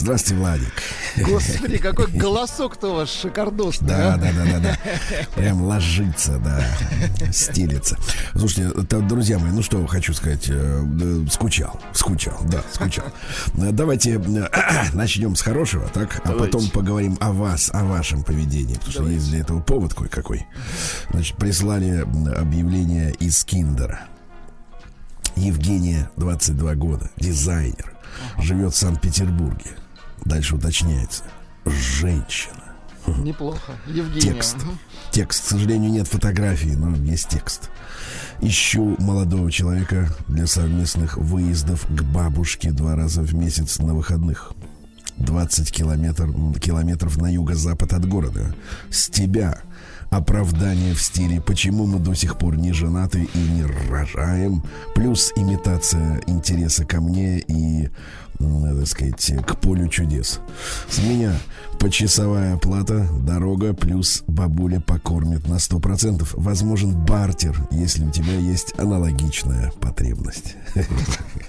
Здравствуйте, Владик. Господи, какой голосок-то у вас шикардосный. Да, а? да, да, да, да. Прям ложится, да, стелится. Слушайте, друзья мои, ну что хочу сказать, э, скучал, скучал, да, скучал. Давайте э, начнем с хорошего, так, а потом поговорим о вас, о вашем поведении, потому что есть для этого повод кое-какой. Значит, прислали объявление из Киндера. Евгения, 22 года, дизайнер, живет в Санкт-Петербурге. Дальше уточняется. Женщина. Неплохо. Евгения. Текст. Текст. К сожалению, нет фотографии, но есть текст. Ищу молодого человека для совместных выездов к бабушке два раза в месяц на выходных. 20 километр, километров на юго-запад от города. С тебя оправдание в стиле «Почему мы до сих пор не женаты и не рожаем?» Плюс имитация интереса ко мне и, так сказать, к полю чудес. С меня почасовая плата, дорога, плюс бабуля покормит на 100%. Возможен бартер, если у тебя есть аналогичная потребность.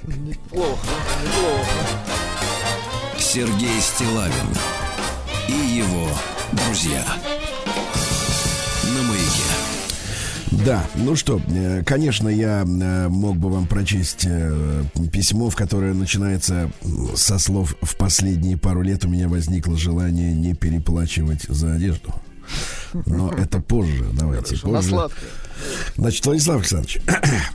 Неплохо, неплохо. Сергей Стилавин и его друзья. На маяке. Да, ну что, э, конечно, я э, мог бы вам прочесть э, письмо, в которое начинается со слов «В последние пару лет у меня возникло желание не переплачивать за одежду». Но это позже, давайте, Хорошо, на позже. сладкое. Значит, Владислав Александрович,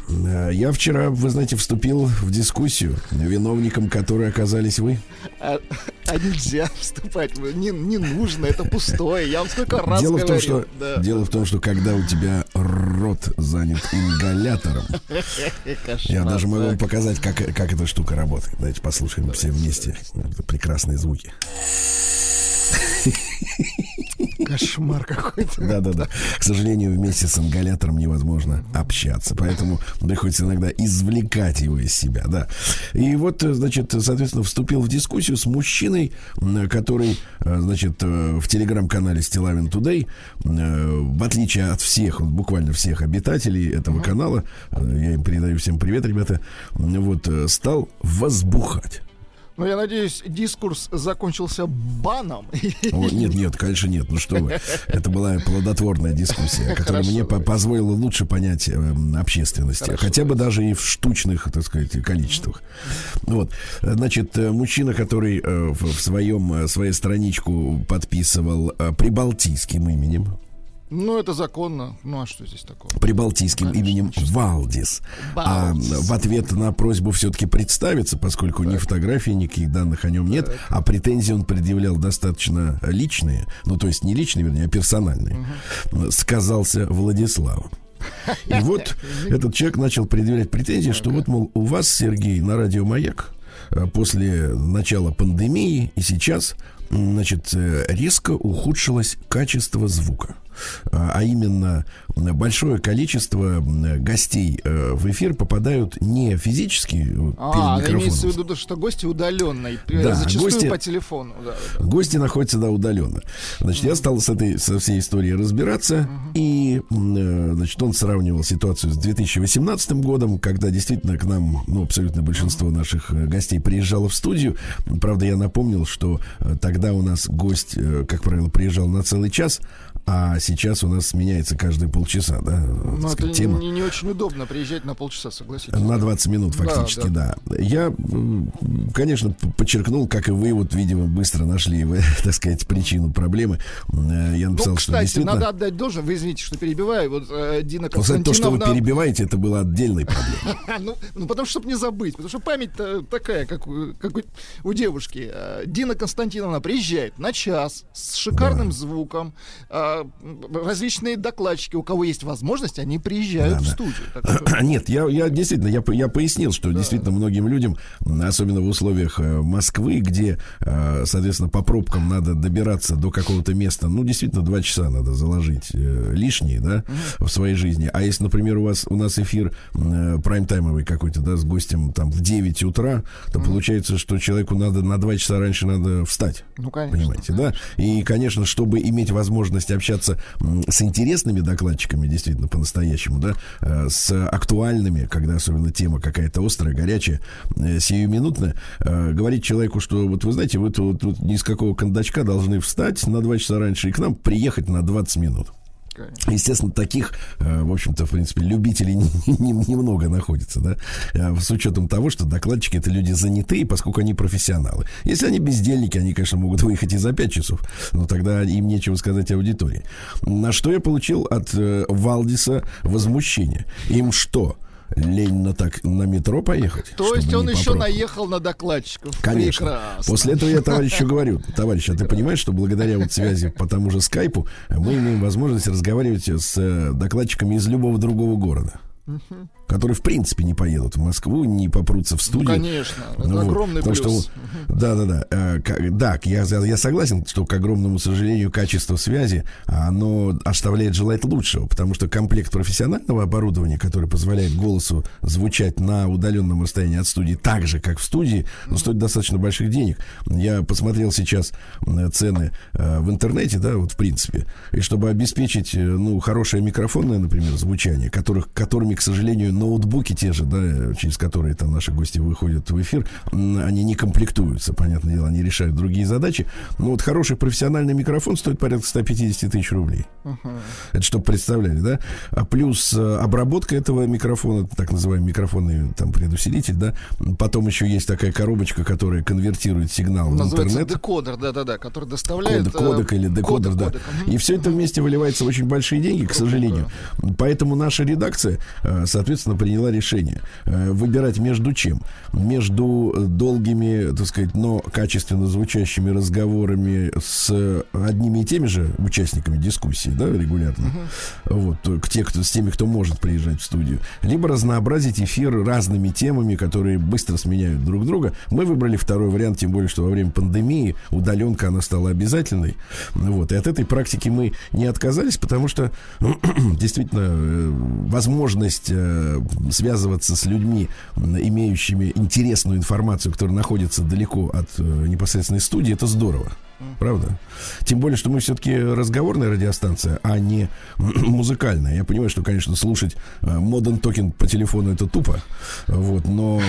я вчера, вы знаете, вступил в дискуссию, виновником которой оказались вы. А, а нельзя вступать. Не, не нужно, это пустое. Я вам сколько раз Дело в, том, что, Да. дело в том, что когда у тебя рот занят ингалятором, я даже могу вам показать, как, как эта штука работает. Давайте послушаем все вместе Это прекрасные звуки. Кошмар какой-то. Да-да-да. К сожалению, вместе с ингалятором невозможно общаться. Поэтому приходится иногда извлекать его из себя, да. И вот, значит, соответственно, вступил в дискуссию с мужчиной, который, значит, в телеграм-канале Стилавин Тудей, в отличие от всех, буквально всех обитателей этого канала, я им передаю всем привет, ребята, вот, стал возбухать. Ну, я надеюсь, дискурс закончился баном. О, нет, нет, конечно, нет. Ну что вы. Это была плодотворная дискуссия, которая Хорошо, мне по- давайте. позволила лучше понять э, общественности. Хорошо, хотя бы даже и в штучных, так сказать, количествах. Вот. Значит, э, мужчина, который э, в, в своем, э, своей страничку подписывал э, прибалтийским именем, Ну, это законно. Ну, а что здесь такого? прибалтийским Конечно, именем ничего Валдис. А Валдис. в ответ на просьбу все-таки представиться, поскольку ни фотографий, никаких данных о нем нет, а претензии он предъявлял достаточно личные, ну то есть не личные, вернее, а персональные, сказался Владиславом. И вот этот человек начал предъявлять претензии, что вот, мол, у вас, Сергей, на радио «Маяк» э, после начала пандемии и сейчас, значит, э, резко ухудшилось качество звука. А а именно большое количество гостей э, в эфир попадают не физически э, А, перед имеется в виду, что гости удаленные. Да, зачастую гости- по телефону. Да, да. Гости находятся, да, удаленно. Значит, я стал с этой, со всей историей разбираться, и, м, э, значит, он сравнивал ситуацию с 2018 годом, когда действительно к нам, ну, абсолютно большинство наших э, гостей приезжало в студию. Правда, я напомнил, что э, тогда у нас гость, э, как правило, приезжал на целый час, а сейчас у нас меняется каждые полчаса, да, так Ну, это сказать, тема. не, не очень удобно приезжать на полчаса, согласитесь. На 20 минут Да, фактически, да. Я, конечно, подчеркнул, как и вы, вот, видимо, быстро нашли, вы, так сказать, причину проблемы. Э, Я написал, ну, что кстати, действительно... надо отдать должное. Вы извините, что перебиваю. Вот э, Дина Вот, кстати, то, что вы Константиновна... перебиваете, это было отдельной проблемой. ну, ну, потому что, чтобы не забыть. Потому что память такая, как, у девушки. Э, Дина Константиновна приезжает на час с шикарным звуком. Э, различные докладчики, у кого есть возможность, они приезжают Да, в да. студию. Так что- Нет, я, я действительно, я, я пояснил, что действительно многим людям, особенно в условиях э, Москвы, где, э, соответственно, по пробкам надо добираться до какого-то места, ну, действительно, два часа надо заложить лишние, да, в своей жизни. А если, например, у вас, у нас эфир прайм-таймовый какой-то, да, с гостем там в 9 утра, то получается, что человеку надо на два часа раньше надо встать. Ну, конечно. Понимаете, да? И, конечно, чтобы иметь возможность общаться м, с интересными докладчиками, действительно, по-настоящему, да, э, с актуальными, когда особенно тема какая-то острая, горячая, э, сиюминутная, э, говорить человеку, что вот вы знаете, вы тут, тут ни с какого кондачка должны встать на два часа раньше и к нам приехать на 20 минут. Естественно, таких, э, в общем-то, в принципе, любителей не- не- немного находится, да, Э, с учетом того, что докладчики это люди занятые, поскольку они профессионалы. Если они бездельники, они, конечно, могут выехать и за 5 часов, но тогда им нечего сказать аудитории. На что я получил от э, Валдиса возмущение. Им что? Лень так на метро поехать. То есть он еще наехал на докладчиков. Конечно. Прекрасно. После этого я товарищу говорю, товарищ, а ты понимаешь, что благодаря вот связи по тому же скайпу мы имеем возможность разговаривать с э, докладчиками из любого другого города угу. Которые в принципе не поедут в Москву, не попрутся в студию. Ну, конечно, это вот, огромный плюс. Что, да, да, да. Э, да, я, я согласен, что, к огромному сожалению, качество связи, оно оставляет желать лучшего, потому что комплект профессионального оборудования, который позволяет голосу звучать на удаленном расстоянии от студии так же, как в студии, ну, стоит достаточно больших денег. Я посмотрел сейчас цены э, в интернете, да, вот в принципе, и чтобы обеспечить, э, ну, хорошее микрофонное, например, звучание, которых, которыми к сожалению, ноутбуки те же, да, через которые там наши гости выходят в эфир, они не комплектуются, понятное дело, они решают другие задачи. Но вот хороший профессиональный микрофон стоит порядка 150 тысяч рублей. Uh-huh. Это чтобы представляли, да? А плюс э, обработка этого микрофона, так называемый микрофонный там предусилитель, да. Потом еще есть такая коробочка, которая конвертирует сигнал Называется в интернет. декодер, да-да-да, который доставляет... Код, кодек или декодер, кодек, да. Кодек. И все это вместе выливается в очень большие деньги, к сожалению. Поэтому наша редакция Э, соответственно, приняла решение э, выбирать между чем? Между долгими, так сказать, но качественно звучащими разговорами с одними и теми же участниками дискуссии, да, регулярно, вот, к те, кто, с теми, кто может приезжать в студию, либо разнообразить эфир разными темами, которые быстро сменяют друг друга. Мы выбрали второй вариант, тем более, что во время пандемии удаленка, она стала обязательной, вот, и от этой практики мы не отказались, потому что действительно э, возможность э, связываться с людьми, имеющими интересную информацию, которая находится далеко от э, непосредственной студии, это здорово. Правда? Тем более, что мы все-таки разговорная радиостанция, а не музыкальная. Я понимаю, что, конечно, слушать Modern э, Talking по телефону это тупо. Вот, но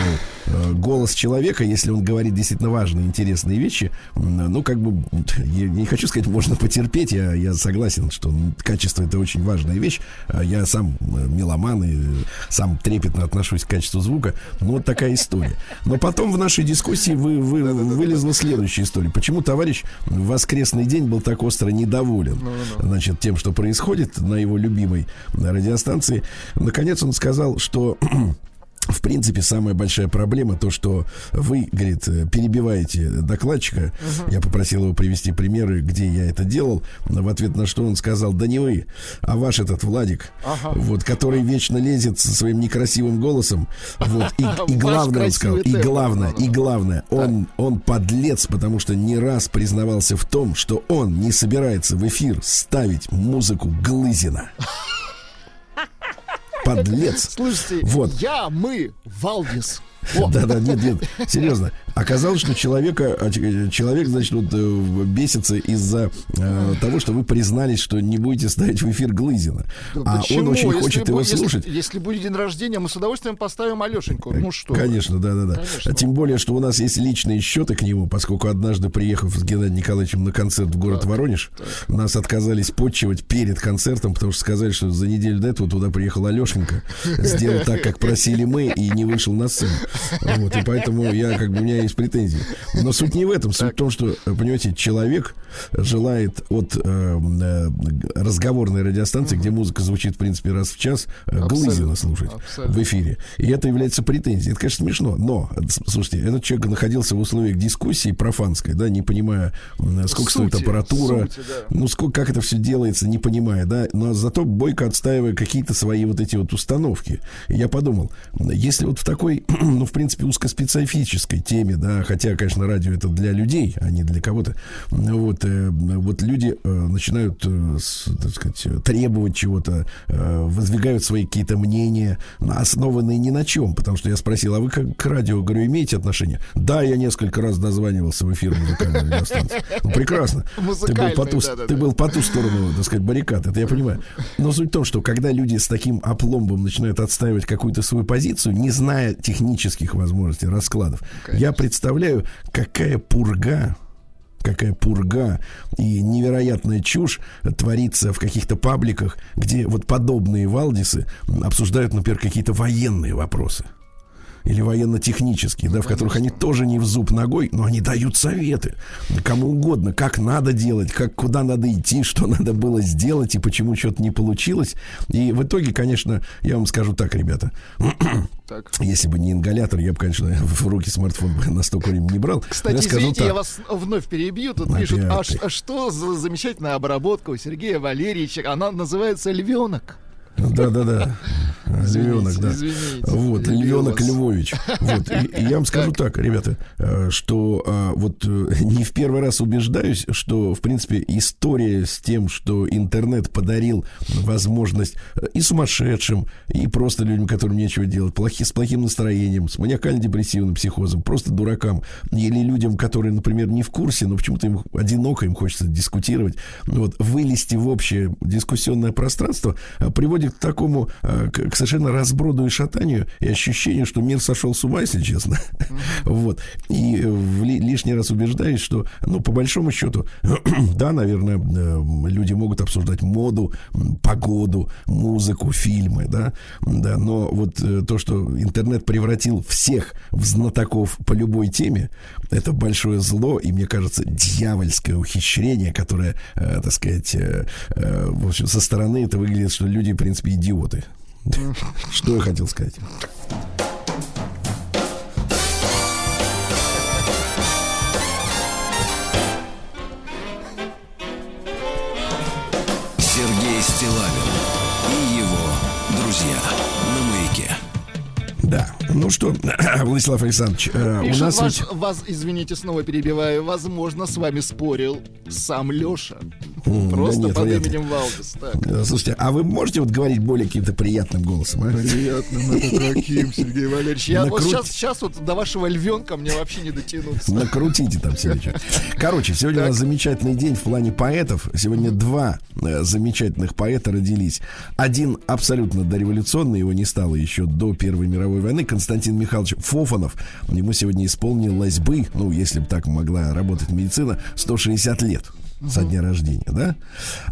э, голос человека, если он говорит действительно важные, интересные вещи, ну, как бы, я не хочу сказать, можно потерпеть. Я, я согласен, что качество это очень важная вещь. А я сам э, меломан и сам трепетно отношусь к качеству звука. Ну, вот такая история. Но потом в нашей дискуссии вы, вы, вылезла следующая история. Почему товарищ в воскресный день был так остро недоволен, ну, ну. значит, тем, что происходит на его любимой радиостанции. Наконец он сказал, что в принципе, самая большая проблема то, что вы, говорит, э, перебиваете докладчика. Uh-huh. Я попросил его привести примеры, где я это делал. В ответ на что он сказал, да не вы, а ваш этот Владик, uh-huh. вот, который вечно лезет со своим некрасивым голосом. Вот, и, и главное, он сказал, и главное, и главное, он, он подлец, потому что не раз признавался в том, что он не собирается в эфир ставить музыку Глызина подлец. Слушайте, вот. я, мы, Валдис. Да-да, нет, нет, серьезно. Оказалось, что человека, а, человек, значит, вот э, бесится из-за э, того, что вы признались, что не будете ставить в эфир Глызина. а почему? он очень если хочет его если, слушать. Если будет день рождения, мы с удовольствием поставим Алешеньку. Ну что? Конечно, да-да-да. Тем более, что у нас есть личные счеты к нему, поскольку однажды, приехав с Геннадием Николаевичем на концерт в город так, Воронеж, так. нас отказались подчивать перед концертом, потому что сказали, что за неделю до этого туда приехал Алешенька, сделал так, как просили мы, и не вышел на сцену. Вот, и поэтому я, как бы, у меня есть претензии. Но суть не в этом. Суть в том, что, понимаете, человек желает от э, э, разговорной радиостанции, где музыка звучит, в принципе, раз в час, э, Глызина слушать Абсолютно. в эфире. И это является претензией. Это, конечно, смешно. Но, слушайте, этот человек находился в условиях дискуссии профанской, да, не понимая, сколько сути, стоит аппаратура, сути, да. ну, сколько, как это все делается, не понимая, да, но зато бойко отстаивая какие-то свои вот эти вот установки. И я подумал, если вот в такой, ну, в принципе, узкоспецифической теме, да, хотя, конечно, радио это для людей, а не для кого-то, вот, э, вот люди э, начинают, э, так сказать, требовать чего-то, воздвигают свои какие-то мнения, основанные ни на чем, потому что я спросил, а вы как к радио, говорю, имеете отношение? Да, я несколько раз дозванивался в эфир музыкальной радиостанции. Ну, прекрасно. Ты был, по ту, да, да, ты был по ту сторону, так сказать, баррикад, это я понимаю. Но суть в том, что когда люди с таким опломбом начинают отстаивать какую-то свою позицию, не зная технических возможностей, раскладов, Конечно. я представляю, какая пурга какая пурга и невероятная чушь творится в каких-то пабликах, где вот подобные Валдисы обсуждают, например, какие-то военные вопросы. Или военно-технические, да, в которых они тоже не в зуб ногой, но они дают советы кому угодно, как надо делать, как куда надо идти, что надо было сделать и почему что-то не получилось. И в итоге, конечно, я вам скажу так, ребята, так. Если бы не ингалятор, я бы, конечно, в руки смартфон настолько времени не брал. Кстати, я извините, так. я вас вновь перебью. Тут Опять пишут, а, а что за замечательная обработка у Сергея Валерьевича? Она называется «Львенок». Да, да, да. Львенок, да. Вот, Львенок Львович. Вот. И, и я вам скажу так, ребята, э, что а, вот э, не в первый раз убеждаюсь, что, в принципе, история с тем, что интернет подарил возможность э, и сумасшедшим, и просто людям, которым нечего делать, плохи, с плохим настроением, с маниакально-депрессивным психозом, просто дуракам, или людям, которые, например, не в курсе, но почему-то им одиноко, им хочется дискутировать, вот, вылезти в общее дискуссионное пространство приводит к такому, к совершенно разброду и шатанию, и ощущение, что мир сошел с ума, если честно. Вот. И лишний раз убеждаюсь, что, ну, по большому счету, да, наверное, э, люди могут обсуждать моду, погоду, музыку, фильмы, да, да, но вот э, то, что интернет превратил всех в знатоков по любой теме, это большое зло, и, мне кажется, дьявольское ухищрение, которое, э, так сказать, в общем, со стороны это выглядит, что люди, в принципе, идиоты. Что я хотел сказать? Ну что, Владислав Александрович, э, у нас вас, ведь... вас, извините, снова перебиваю, возможно, с вами спорил сам Леша. Просто да нет, под именем Валдис. Так. Слушайте, а вы можете вот говорить более каким-то приятным голосом? А? Приятным, это каким, Сергей Валерьевич? Я Накрут... вот сейчас, сейчас вот до вашего львенка мне вообще не дотянуться. Накрутите там себе Короче, сегодня так. у нас замечательный день в плане поэтов. Сегодня два э, замечательных поэта родились. Один абсолютно дореволюционный, его не стало еще до Первой мировой войны. Константин Михайлович Фофанов. Ему сегодня исполнилось бы, ну, если бы так могла работать медицина, 160 лет со дня рождения, да?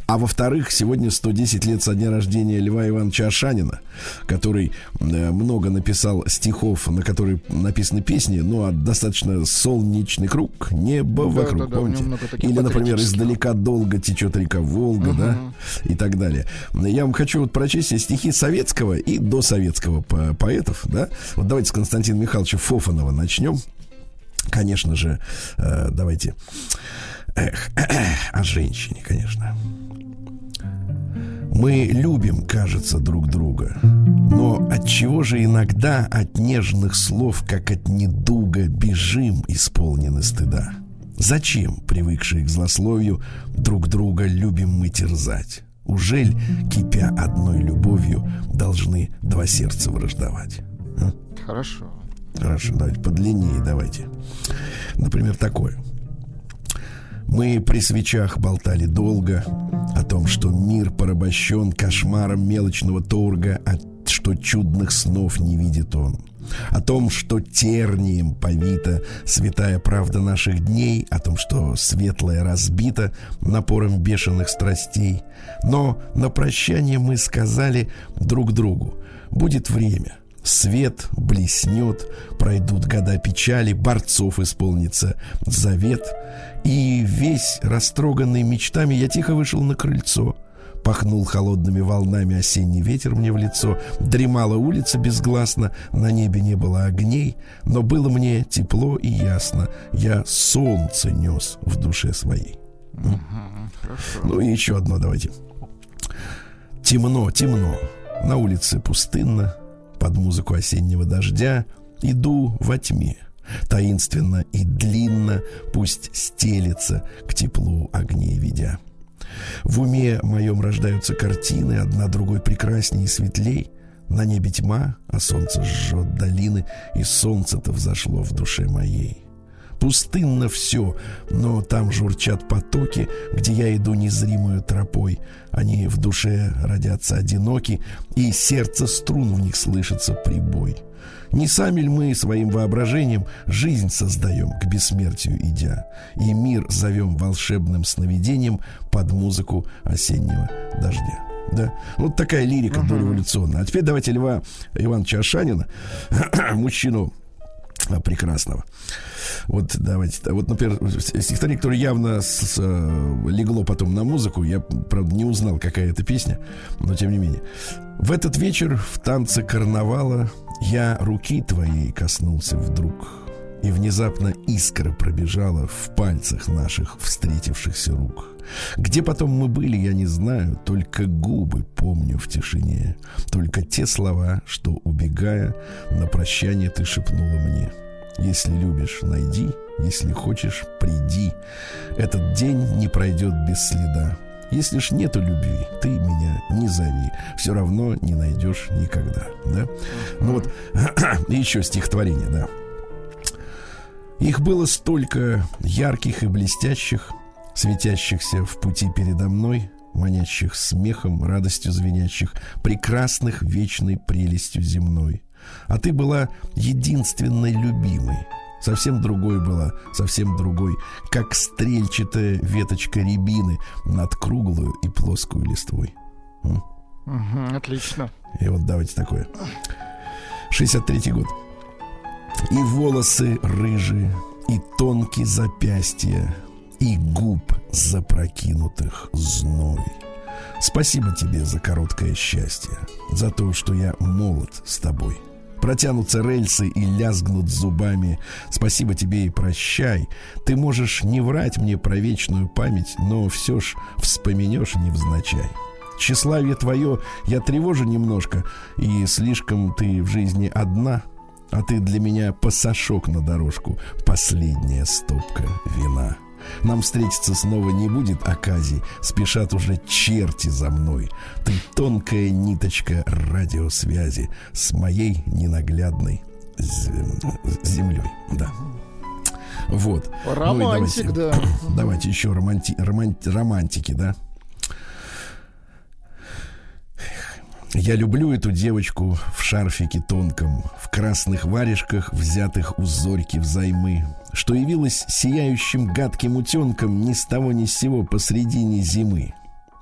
А во-вторых, сегодня 110 лет со дня рождения Льва Ивановича Ашанина, который э, много написал стихов, на которые написаны песни, ну, а достаточно солнечный круг, небо да, вокруг, да, да, помните? Или, например, издалека долго течет река Волга, угу. да? И так далее. Я вам хочу вот прочесть стихи советского и досоветского по поэтов, да? Вот давайте с Константина Михайловича Фофанова начнем. Конечно же, э, давайте Эх, эх, о женщине, конечно. Мы любим, кажется, друг друга. Но от чего же иногда от нежных слов, как от недуга, бежим, исполнены стыда? Зачем, привыкшие к злословию, друг друга любим мы терзать? Ужель, кипя одной любовью, должны два сердца враждовать? А? Хорошо. Хорошо, давайте подлиннее давайте. Например, такое. Мы при свечах болтали долго о том, что мир порабощен кошмаром мелочного торга, а что чудных снов не видит он. О том, что тернием повита святая правда наших дней, о том, что светлое разбито напором бешеных страстей. Но на прощание мы сказали друг другу, будет время — свет блеснет, пройдут года печали, борцов исполнится завет. И весь растроганный мечтами я тихо вышел на крыльцо. Пахнул холодными волнами осенний ветер мне в лицо. Дремала улица безгласно, на небе не было огней, но было мне тепло и ясно. Я солнце нес в душе своей. Угу, ну и еще одно давайте. Темно, темно. На улице пустынно, под музыку осеннего дождя иду во тьме. Таинственно и длинно пусть стелится к теплу огней ведя. В уме моем рождаются картины, одна другой прекрасней и светлей. На небе тьма, а солнце жжет долины, и солнце-то взошло в душе моей. Пустынно все, но там журчат потоки, где я иду незримую тропой. Они в душе родятся одиноки, и сердце струн в них слышится прибой. Не сами ли мы своим воображением жизнь создаем, к бессмертию идя, и мир зовем волшебным сновидением под музыку осеннего дождя? Да? Вот такая лирика uh-huh. дореволюционная. А теперь давайте Льва Ивановича Ашанина, мужчину а, прекрасного. Вот давайте. Вот, например, стихотворение, которое явно с, с, легло потом на музыку. Я, правда, не узнал, какая это песня, но тем не менее. В этот вечер в танце карнавала я руки твоей коснулся вдруг. И внезапно искра пробежала в пальцах наших встретившихся рук. Где потом мы были, я не знаю, только губы помню в тишине. Только те слова, что, убегая, на прощание ты шепнула мне. Если любишь, найди, если хочешь, приди. Этот день не пройдет без следа. Если ж нету любви, ты меня не зови. Все равно не найдешь никогда. Да? Ну вот, еще стихотворение, да. Их было столько ярких и блестящих, светящихся в пути передо мной, манящих смехом, радостью звенящих, прекрасных вечной прелестью земной. А ты была единственной любимой. Совсем другой была, совсем другой, как стрельчатая веточка рябины над круглую и плоскую листвой. Угу, отлично. И вот давайте такое. 63-й год. И волосы рыжие, и тонкие запястья, и губ запрокинутых зной. Спасибо тебе за короткое счастье, за то, что я молод с тобой. Протянутся рельсы и лязгнут зубами. Спасибо тебе и прощай. Ты можешь не врать мне про вечную память, но все ж вспомнешь невзначай. Тщеславие твое я тревожу немножко, и слишком ты в жизни одна, а ты для меня пасашок на дорожку, последняя стопка вина. Нам встретиться снова не будет оказий, спешат уже черти за мной. Ты тонкая ниточка радиосвязи с моей ненаглядной землей. Да. Вот. Романтик, ну давайте, да. Давайте еще романти, романти, романтики, да. Я люблю эту девочку в шарфике тонком, в красных варежках, взятых у зорьки взаймы, что явилась сияющим гадким утенком ни с того ни с сего посредине зимы.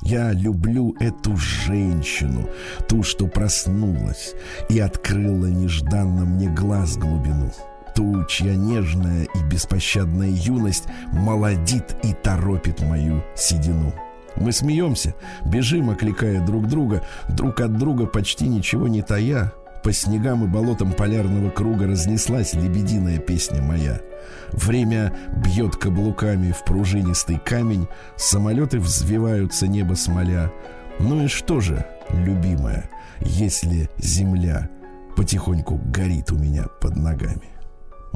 Я люблю эту женщину, ту, что проснулась и открыла нежданно мне глаз глубину. Ту, чья нежная и беспощадная юность молодит и торопит мою седину. Мы смеемся, бежим, окликая друг друга, друг от друга почти ничего не тая. По снегам и болотам полярного круга разнеслась лебединая песня моя. Время бьет каблуками в пружинистый камень, самолеты взвиваются небо смоля. Ну и что же, любимая, если земля потихоньку горит у меня под ногами?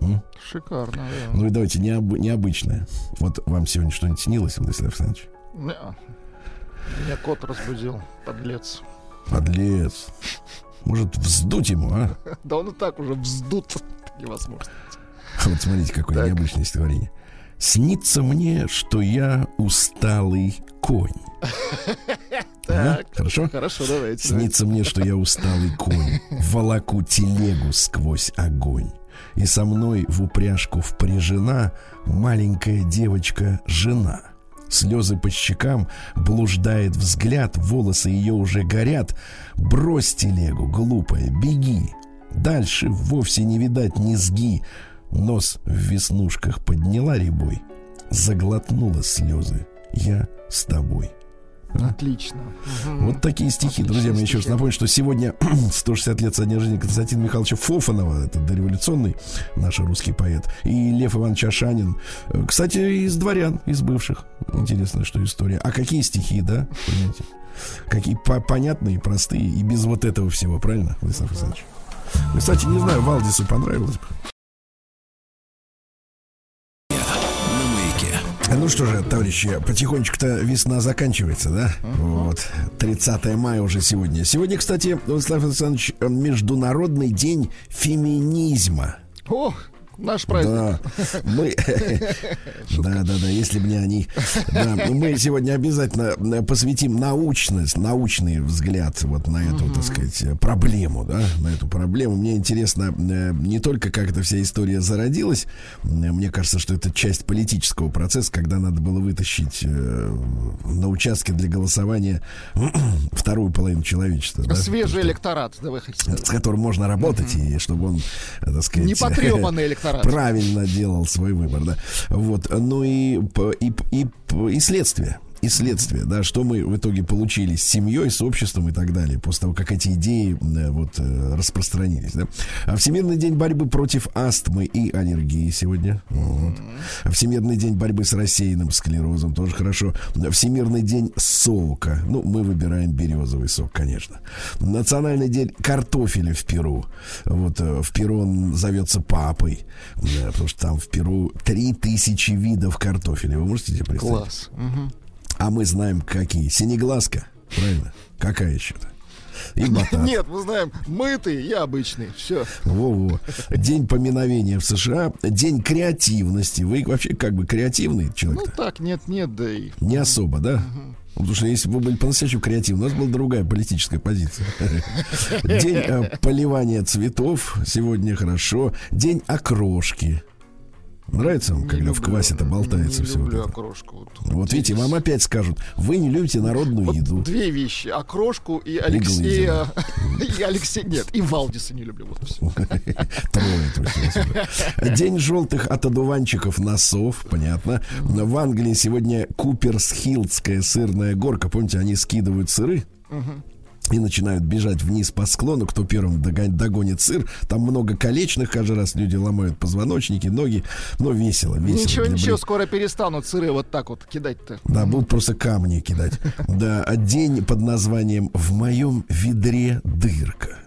М? Шикарно, да. Ну и давайте необ... необычное. Вот вам сегодня что-нибудь снилось, Владислав Александрович? Меня кот разбудил, подлец. Подлец. Может, вздуть ему, а? Да он и так уже вздут невозможно. Вот смотрите, какое так. необычное стихотворение. Снится мне, что я усталый конь. Так, а? Хорошо? Хорошо, давайте. Снится мне, что я усталый конь. Волоку телегу сквозь огонь. И со мной в упряжку впряжена маленькая девочка-жена — Слезы по щекам, блуждает взгляд, волосы ее уже горят. Брось телегу, глупая, беги. Дальше вовсе не видать низги. Нос в веснушках подняла ребой, заглотнула слезы. Я с тобой. Отлично. Вот такие стихи, Отличные друзья мои. Еще раз напомню, что сегодня 160 лет со дня рождения Константина Михайловича Фофанова, это дореволюционный наш русский поэт, и Лев Иванович Ашанин. Э, кстати, из дворян, из бывших. Интересно, что история. А какие стихи, да? Понимаете? Какие по понятные, простые и без вот этого всего, правильно, Владислав Александрович? Кстати, не знаю, Валдису понравилось бы. Ну что же, товарищи, потихонечку-то весна заканчивается, да? Uh-huh. Вот. 30 мая уже сегодня. Сегодня, кстати, Владислав Александрович, международный день феминизма. Ох, Наш праздник. Да, мы... Да, да, да, если бы не они. Да, мы сегодня обязательно э, посвятим научность, научный взгляд вот на эту, так сказать, проблему, да, на эту проблему. Мне интересно э, не только, как эта вся история зародилась, мне кажется, что это часть политического процесса, когда надо было вытащить э, на участке для голосования вторую половину человечества. Свежий электорат, да, вы хотите. С которым можно работать, и чтобы он, так сказать... Не потрепанный электорат. Правильно делал свой выбор, да. Вот, ну и, и, и, и следствие и следствие, да, что мы в итоге получили с семьей, с обществом и так далее, после того, как эти идеи э, вот э, распространились, да. А Всемирный день борьбы против астмы и аллергии сегодня. Вот. Всемирный день борьбы с рассеянным склерозом, тоже хорошо. Всемирный день сока. Ну, мы выбираем березовый сок, конечно. Национальный день картофеля в Перу. Вот э, в Перу он зовется папой, да, потому что там в Перу 3000 видов картофеля. Вы можете себе представить? Класс. Мгм. А мы знаем, какие. Синеглазка, правильно? Какая еще-то? И батат. Нет, мы знаем, мытый и обычный. Все. Во-во. День поминовения в США. День креативности. Вы вообще как бы креативный Ну человек так, нет, нет, да и. Не особо, да? Потому что если бы вы были по-настоящему креативны, у нас была другая политическая позиция. День э, поливания цветов. Сегодня хорошо. День окрошки. Нравится вам, Не когда в люблю, квасе-то болтается все вот люблю это? окрошку. Вот, Вот видите, вам опять скажут, вы не любите народную Вот еду. две вещи. Окрошку и Алексея. И Алексей. Нет, и Валдиса не люблю. Вот все. Трое. День желтых от одуванчиков носов, понятно. В Англии сегодня Куперсхилдская сырная горка. Помните, они скидывают сыры и начинают бежать вниз по склону, кто первым догон- догонит сыр. Там много колечных, каждый раз люди ломают позвоночники, ноги. Но весело, весело. Ничего, ничего, бред- скоро перестанут сыры вот так вот кидать-то. Да, будут просто камни кидать. Да, а день под названием «В моем ведре дырка».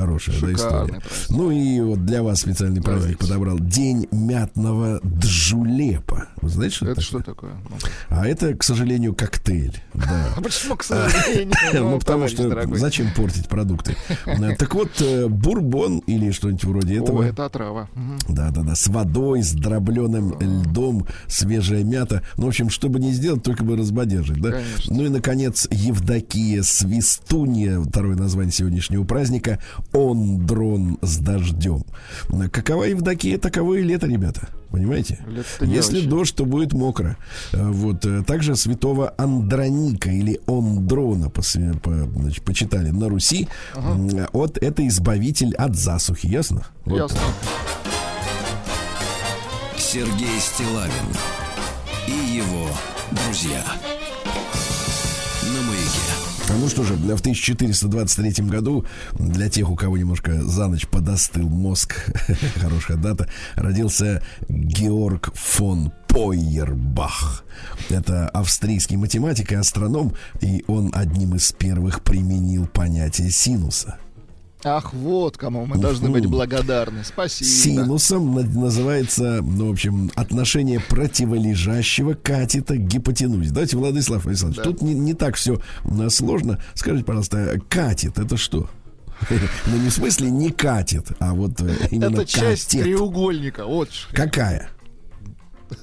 Хорошая да, история. Шикарный праздник. Ну и вот для вас специальный праздник Давайте. подобрал. День мятного джулепа. Вы знаете, что Это это что такое? Ну, А это, к сожалению, коктейль. Да. А почему, к сожалению? Ну, потому что зачем портить продукты? Э, Так вот, э, бурбон или что-нибудь вроде О, этого. это отрава. Мгм. Да, да, да, с водой, с дробленым льдом, свежая мята. Ну, в общем, что бы ни сделать, только бы разбодержить, да? Конечно. Ну и, наконец, Евдокия Свистунья, второе название сегодняшнего праздника, он дрон с дождем. Какова Евдокия, таково и лето, ребята. Понимаете? Лето-то не Если очень. дождь, то будет мокро. Э, Вот. э, Также святого Андроника или Ондрона посвя- по- значит, почитали на Руси. М, Вот это избавитель от засухи. Ясно? Вот Ясно. Сергей Стилавин и его друзья. Ну что же, в 1423 году для тех, у кого немножко за ночь подостыл мозг, хорошая дата, родился Георг фон Пойербах. Это австрийский математик и астроном, и он одним из первых применил понятие синуса. Ах, вот кому мы должны быть благодарны. Спасибо. Синусом на- называется, ну, в общем, отношение противолежащего катета к гипотенузе. Давайте, Владислав Александрович, Да. тут не, не так все сложно. Скажите, пожалуйста, катет это что? Ну, не в смысле не катет, а вот э, именно Это часть катет. треугольника. Вот Какая?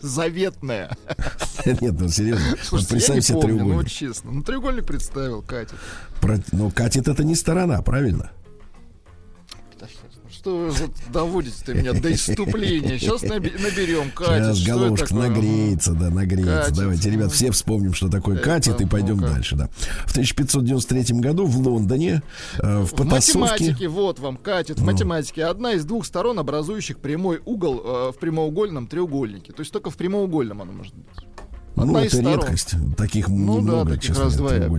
заветная. Нет, ну серьезно. Вот Слушайте, я представь себе ну вот треугольник. честно. Ну, треугольник представил, Катя. Про- Но катет это не сторона, правильно? Ну, Что вы доводите меня до иступления? Сейчас наберем Катя. Сейчас головушка нагреется, да, нагреется. Давайте, ребят, все вспомним, что такое Это, катет, и пойдем дальше, да. В 1593 году в Лондоне э, в В потасовке... математике, вот вам, катет, в Ну. математике одна из двух сторон, образующих прямой угол э, в прямоугольном треугольнике. То есть только в прямоугольном оно может быть. Ну, Одна из это сторон. редкость. Таких Ну немного, да, таких честно раз говоря.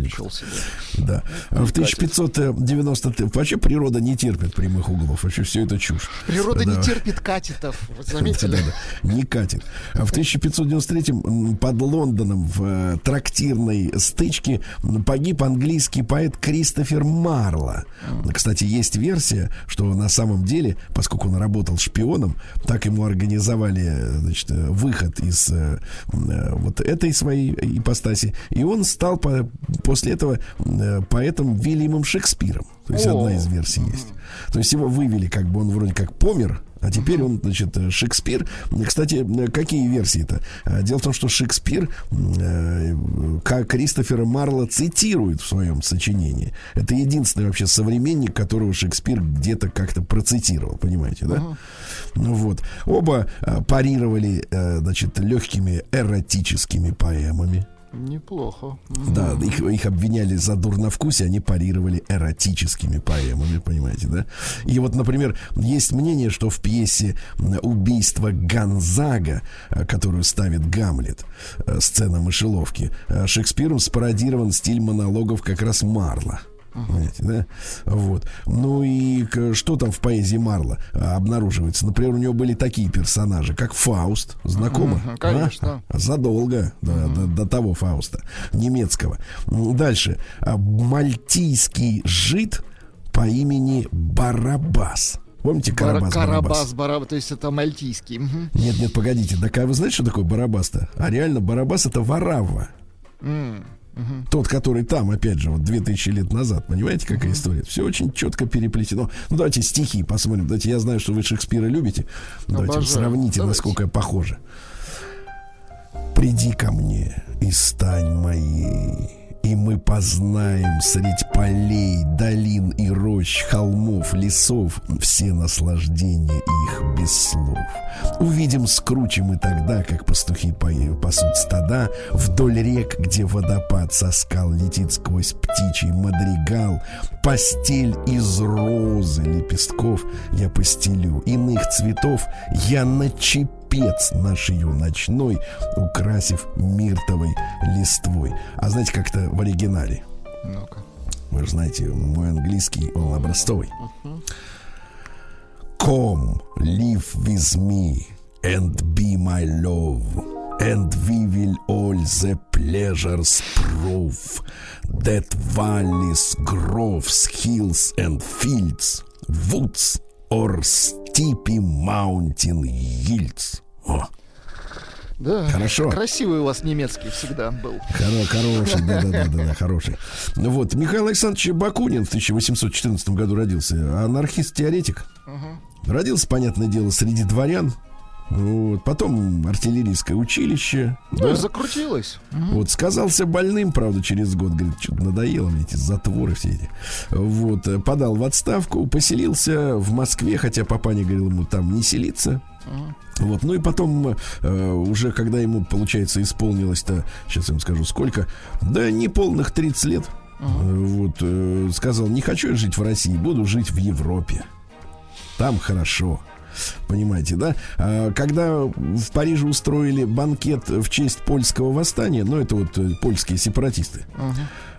Да. А в 1590 вообще природа не терпит прямых углов. Вообще все это чушь. Природа Да. не терпит катетов. Вы заметили? Да-да, Не катит. А в 1593 м, под Лондоном в э, трактирной стычке погиб английский поэт Кристофер Марло. Кстати, есть версия, что на самом деле, поскольку он работал шпионом, так ему организовали э, значит, э, выход из вот этой своей ипостаси. И он стал по- после этого э, поэтом Вильямом Шекспиром. То есть О. одна из версий есть. То есть его вывели, как бы он вроде как помер, А теперь он, значит, Шекспир. Кстати, какие версии-то? Дело в том, что Шекспир как Кристофера Марла цитирует в своем сочинении. Это единственный вообще современник, которого Шекспир где-то как-то процитировал, понимаете, да? Uh-huh. Ну вот. Оба парировали, значит, легкими эротическими поэмами. Неплохо. Да, их, их обвиняли за дурновкусие, они парировали эротическими поэмами, понимаете, да? И вот, например, есть мнение, что в пьесе «Убийство Гонзага», э, которую ставит Гамлет, э, сцена мышеловки, э, Шекспиром спародирован стиль монологов как раз Марла. Понимаете, да? Вот. Ну и что там в поэзии Марла а, обнаруживается? Например, у него были такие персонажи, как Фауст. Знакомо? Конечно. А? Задолго да, uh-huh. до, до того Фауста немецкого. Дальше. А, мальтийский жид по имени Барабас. Помните Карабас? Карабас, Барабас, то есть это мальтийский. Нет, нет, погодите. Так а вы знаете, что такое Барабас-то? А реально Барабас это Варава. Mm. Угу. Тот, который там, опять же, вот 2000 лет назад. Понимаете, какая угу. история? Все очень четко переплетено. Ну, давайте стихи посмотрим. Давайте, я знаю, что вы Шекспира любите. Обожаю. Давайте сравните, давайте. насколько похоже. Приди ко мне и стань моей и мы познаем средь полей, долин и рощ, холмов, лесов все наслаждения их без слов. Увидим, скручим и тогда, как пастухи пасут стада, вдоль рек, где водопад со скал летит сквозь птичий мадригал, постель из розы лепестков я постелю, иных цветов я начеплю пец наш ее ночной, украсив миртовой листвой. А знаете, как это в оригинале? Ну-ка. Вы же знаете, мой английский, он образцовый. Come, live with me and be my love. And we will all the pleasures prove that valleys, groves, hills and fields, woods or steepy mountain hills. О. Да, хорошо. Красивый у вас немецкий всегда был. Хоро, хороший, да, да, да, да, хороший. Ну вот, Михаил Александрович Бакунин в 1814 году родился, анархист-теоретик. Угу. Родился, понятное дело, среди дворян, вот, потом артиллерийское училище. Ну, да. закрутилось. Вот, сказался больным, правда, через год, говорит, что-то надоело мне эти затворы все эти. Вот, э, подал в отставку, поселился в Москве, хотя папаня говорил ему там не селиться. Вот, ну и потом, э, уже когда ему, получается, исполнилось-то, сейчас я вам скажу, сколько, да не полных 30 лет, uh-huh. вот, э, сказал, не хочу я жить в России, буду жить в Европе. Там хорошо. Понимаете, да? А, когда в Париже устроили банкет в честь польского восстания, ну, это вот э, польские сепаратисты,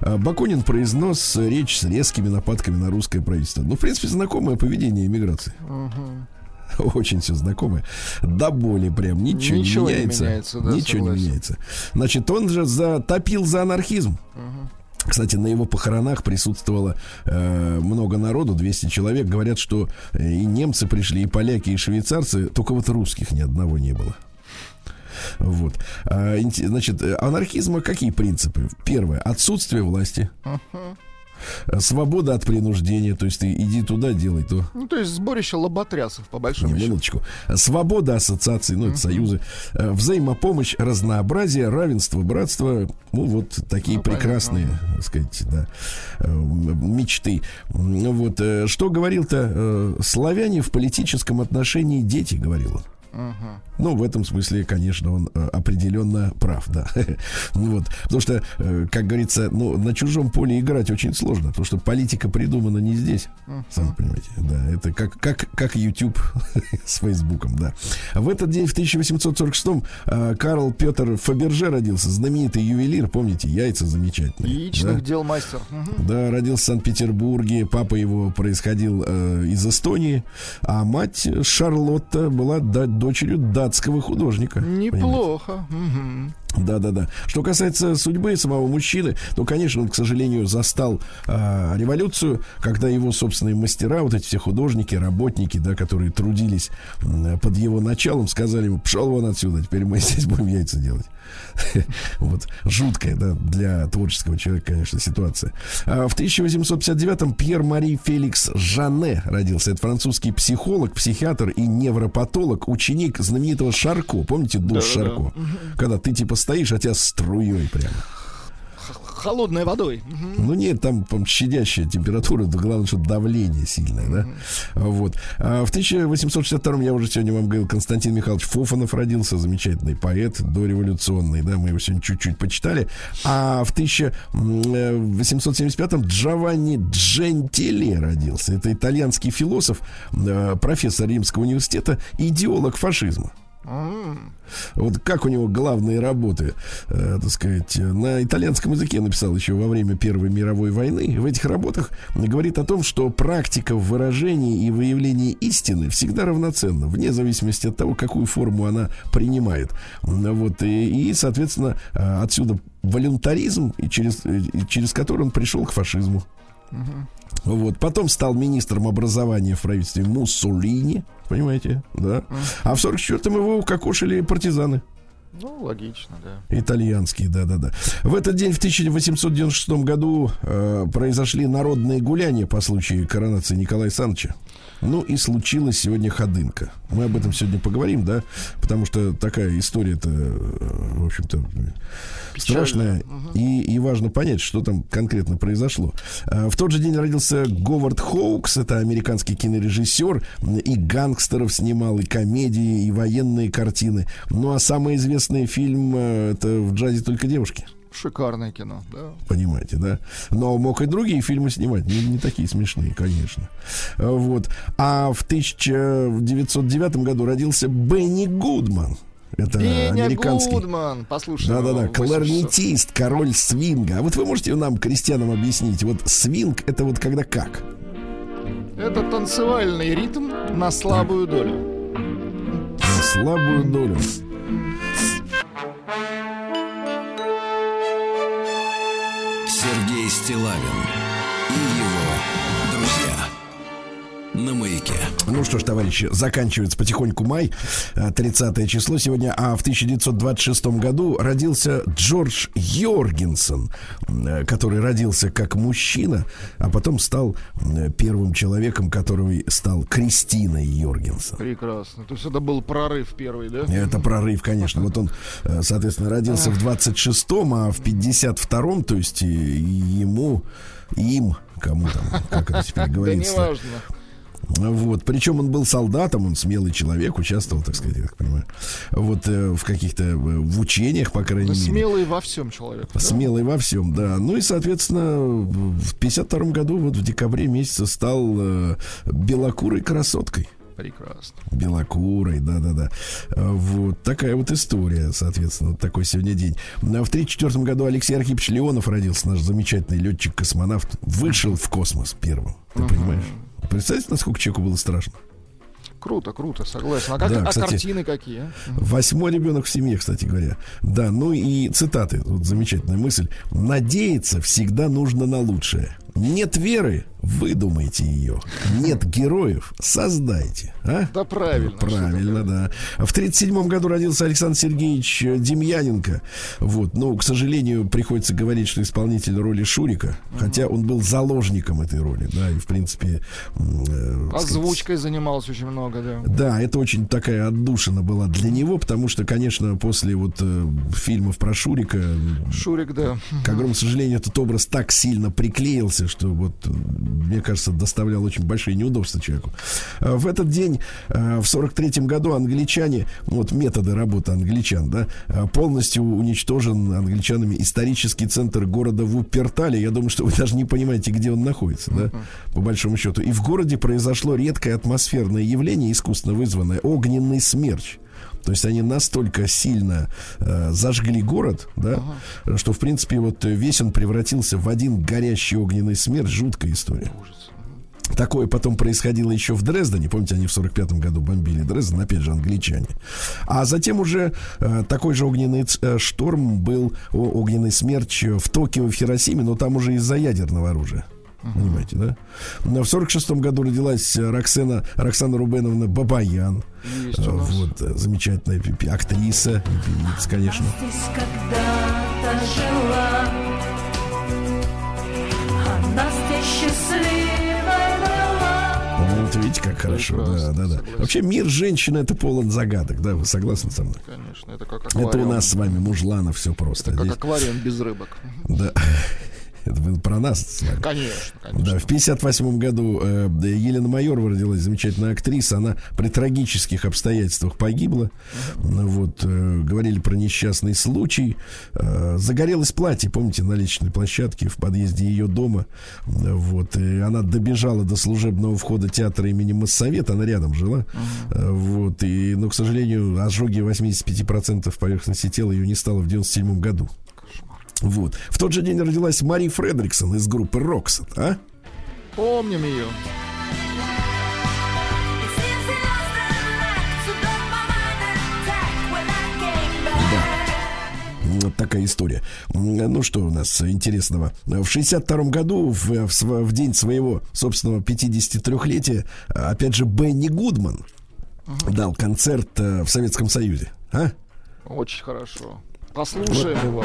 uh-huh. Бакунин произнес речь с резкими нападками на русское правительство. Ну, в принципе, знакомое поведение иммиграции. Uh-huh. Очень все знакомое. До боли прям ничего, ничего не меняется. Не меняется да, ничего согласен. не меняется. Значит, он же затопил за анархизм. Uh-huh. Кстати, на его похоронах присутствовало э, много народу, 200 человек. Говорят, что э, и немцы пришли, и поляки, и швейцарцы, только вот русских ни одного не было. Вот. А, значит, э, анархизма какие принципы? Первое. Отсутствие власти. Uh-huh. Свобода от принуждения, то есть ты иди туда, делай то. Ну, то есть сборище лоботрясов, по большому Не, минуточку. Свобода ассоциаций, ну, это союзы. Э, взаимопомощь, разнообразие, равенство, братство. Ну, вот такие ну, прекрасные, понятно. так сказать, да, э, мечты. Вот. Э, что говорил-то славяне в политическом отношении дети, говорил он. Uh-huh. Ну, в этом смысле, конечно, он э, определенно прав, да. ну, вот, потому что, э, как говорится, ну, на чужом поле играть очень сложно, потому что политика придумана не здесь, uh-huh. сами понимаете, да. Это как, как, как YouTube с Фейсбуком, да. В этот день, в 1846-м, э, Карл Петр Фаберже родился, знаменитый ювелир, помните, яйца замечательные. Яичных да? дел мастер. Uh-huh. Да, родился в Санкт-Петербурге, папа его происходил э, из Эстонии, а мать Шарлотта была дочерью датского художника. Неплохо. Угу. Да, да, да. Что касается судьбы самого мужчины, то, конечно, он, к сожалению, застал э, революцию, когда его собственные мастера, вот эти все художники, работники, да, которые трудились э, под его началом, сказали ему, пошел вон отсюда, теперь мы здесь будем яйца делать. Вот жуткая, да, для творческого человека, конечно, ситуация. А в 1859-м Пьер Мари Феликс Жане родился. Это французский психолог, психиатр и невропатолог, ученик знаменитого Шарко. Помните душ да, Шарко? Да. Когда ты типа стоишь, а тебя струей прямо холодной водой. Ну нет, там, там щадящая температура, да, главное, что давление сильное, да. Вот. А в 1862 я уже сегодня вам говорил, Константин Михайлович Фофанов родился, замечательный поэт, дореволюционный, да, мы его сегодня чуть-чуть почитали. А в 1875 Джованни Джентили родился. Это итальянский философ, э, профессор Римского университета, идеолог фашизма. Вот как у него главные работы, э, так сказать, на итальянском языке написал еще во время Первой мировой войны. В этих работах говорит о том, что практика в выражении и выявлении истины всегда равноценна, вне зависимости от того, какую форму она принимает. Вот, и, и соответственно, э, отсюда волюнтаризм, и через, и через который он пришел к фашизму. Угу. Вот. Потом стал министром образования в правительстве Муссолини. Понимаете, да. А в 44-м его укокошили партизаны. Ну, логично, да. Итальянские, да-да-да. В этот день, в 1896 году, э, произошли народные гуляния по случаю коронации Николая Александровича. Ну и случилась сегодня ходынка. Мы об этом сегодня поговорим, да, потому что такая история-то, э, в общем-то, страшная. Угу. И, и важно понять, что там конкретно произошло. А, в тот же день родился Говард Хоукс, это американский кинорежиссер, и гангстеров снимал, и комедии, и военные картины. Ну а самый известный фильм э, это «В джазе только девушки». Шикарное кино, да. Понимаете, да? Но мог и другие фильмы снимать, не, не такие смешные, конечно. Вот. А в 1909 году родился Бенни Гудман. Это Беня американский. Гудман, послушай. Да-да-да, кларнетист, король свинга. А вот вы можете нам, крестьянам, объяснить, вот свинг это вот когда как? Это танцевальный ритм на слабую долю. На слабую долю. Стилавин на маяке. Ну что ж, товарищи, заканчивается потихоньку май, 30 э, число сегодня, а в 1926 году родился Джордж Йоргенсен, э, который родился как мужчина, а потом стал э, первым человеком, который стал Кристиной Йоргенсен. Прекрасно. То есть это был прорыв первый, да? Это прорыв, конечно. Вот он, соответственно, родился в 26-м, а в 52-м, то есть ему, им, кому там, как это теперь говорится. Да неважно. Вот. Причем он был солдатом, он смелый человек, участвовал, так сказать, я так понимаю, вот э, в каких-то э, в учениях, по крайней Но мере. Смелый во всем человек. Да? Смелый во всем, да. Ну и, соответственно, в 52 году, вот в декабре месяце, стал э, белокурой красоткой. Прекрасно. Белокурой, да-да-да. Вот такая вот история, соответственно, такой сегодня день. А в 1934 году Алексей Архипович Леонов родился, наш замечательный летчик-космонавт. Вышел в космос первым, ты uh-huh. понимаешь? Представьте, насколько человеку было страшно. Круто, круто, согласен. А, как, да, а кстати, картины какие? А? Восьмой ребенок в семье, кстати говоря. Да, ну и цитаты. Вот замечательная мысль. Надеяться всегда нужно на лучшее. Нет веры, выдумайте ее. Нет героев, создайте. А? Да правильно. Правильно, да. В 37 году родился Александр Сергеевич Демьяненко. Вот, но, к сожалению, приходится говорить, что исполнитель роли Шурика, угу. хотя он был заложником этой роли, да, и в принципе... Э, Озвучкой сказать, занимался очень много, да. Да, это очень такая отдушина была для него, потому что, конечно, после вот э, фильмов про Шурика... Шурик, да. К огромному сожалению, этот образ так сильно приклеился, что вот мне кажется, доставлял очень большие неудобства человеку. А, в этот день, а, в 43 году, англичане, вот методы работы англичан, да, а, полностью уничтожен англичанами исторический центр города Вупертале. Я думаю, что вы даже не понимаете, где он находится, да, по большому счету. И в городе произошло редкое атмосферное явление, искусственно вызванное, огненный смерч. То есть они настолько сильно э, зажгли город, да, ага. что, в принципе, вот весь он превратился в один горящий огненный смерть. Жуткая история. Ужас. Такое потом происходило еще в Дрездене. Помните, они в 45-м году бомбили Дрезден, опять же, англичане. А затем уже э, такой же огненный э, шторм был, о, огненный смерч в Токио, в Хиросиме, но там уже из-за ядерного оружия. Понимаете, да? В 46-м году родилась Роксана, Роксана Рубеновна Бабаян. Есть нас. Вот, э, замечательная актриса, и певица, конечно. Здесь жила Она здесь Вот видите, как хорошо, да, Прекрасно, да, да. согласен. Вообще мир женщины это полон загадок, да, вы согласны со мной? Конечно, это как аквариум. Это у нас с вами мужланов все просто. Как Здесь- аквариум без рыбок. Да. Это вы про нас с вами. Конечно, конечно. Да, в 58 году э, Елена Майорова родилась, замечательная актриса. Она при трагических обстоятельствах погибла. Ну, Вот, э, говорили про несчастный случай. Э, загорелось платье, помните, на личной площадке в подъезде ее дома. Вот, и она добежала до служебного входа театра имени Моссовета, она рядом жила. Э, Вот, и, но, к сожалению, ожоги 85% поверхности тела ее не стало в 97 году. Вот. В тот же день родилась Мари Фредриксон из группы Роксет, а? Помним ее. Вот такая история. Ну что у нас интересного? В 62 году, в, в в день своего собственного 53-летия, а, опять же, Бенни Гудман дал концерт э, в Советском Союзе. А? Очень хорошо. Послушаем его.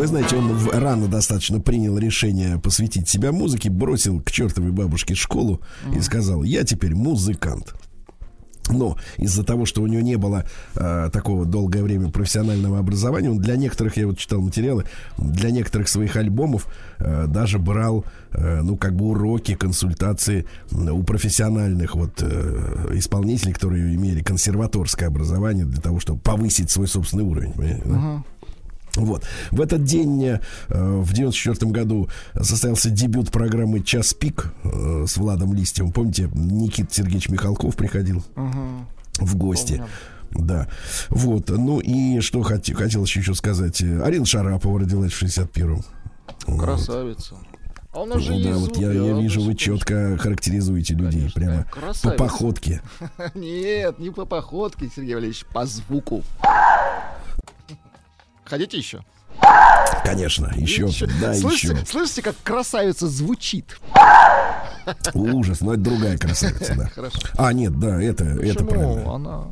Вы знаете, он рано достаточно принял решение посвятить себя музыке, бросил к чертовой бабушке школу и сказал, я теперь музыкант. Но из-за того, что у него не было э, такого долгое время профессионального образования, он для некоторых, я вот читал материалы, для некоторых своих альбомов э, даже брал, э, ну, как бы уроки, консультации у профессиональных вот э, исполнителей, которые имели консерваторское образование для того, чтобы повысить свой собственный уровень. понимаете, да? Вот. В этот день, э, в 94 году, состоялся дебют программы «Час пик» э, с Владом Листьевым. Помните, Никита Сергеевич Михалков приходил в гости. Да. Вот. Ну и что хот- хотел еще сказать. Э, Арина Шарапова родилась в 61-м. Красавица. А у нас же Ну есть да, вот звук, я, я вижу, вы четко характеризуете людей. Конечно, Прямо по красавица. походке. Нет, не по походке, Сергей Валерьевич, по звуку. Хотите еще? Конечно, еще. Да, слышите, еще. слышите, как красавица звучит? Ужас, но это другая красавица, да. Хорошо. А, нет, да, это, это Почему? правильно. Она...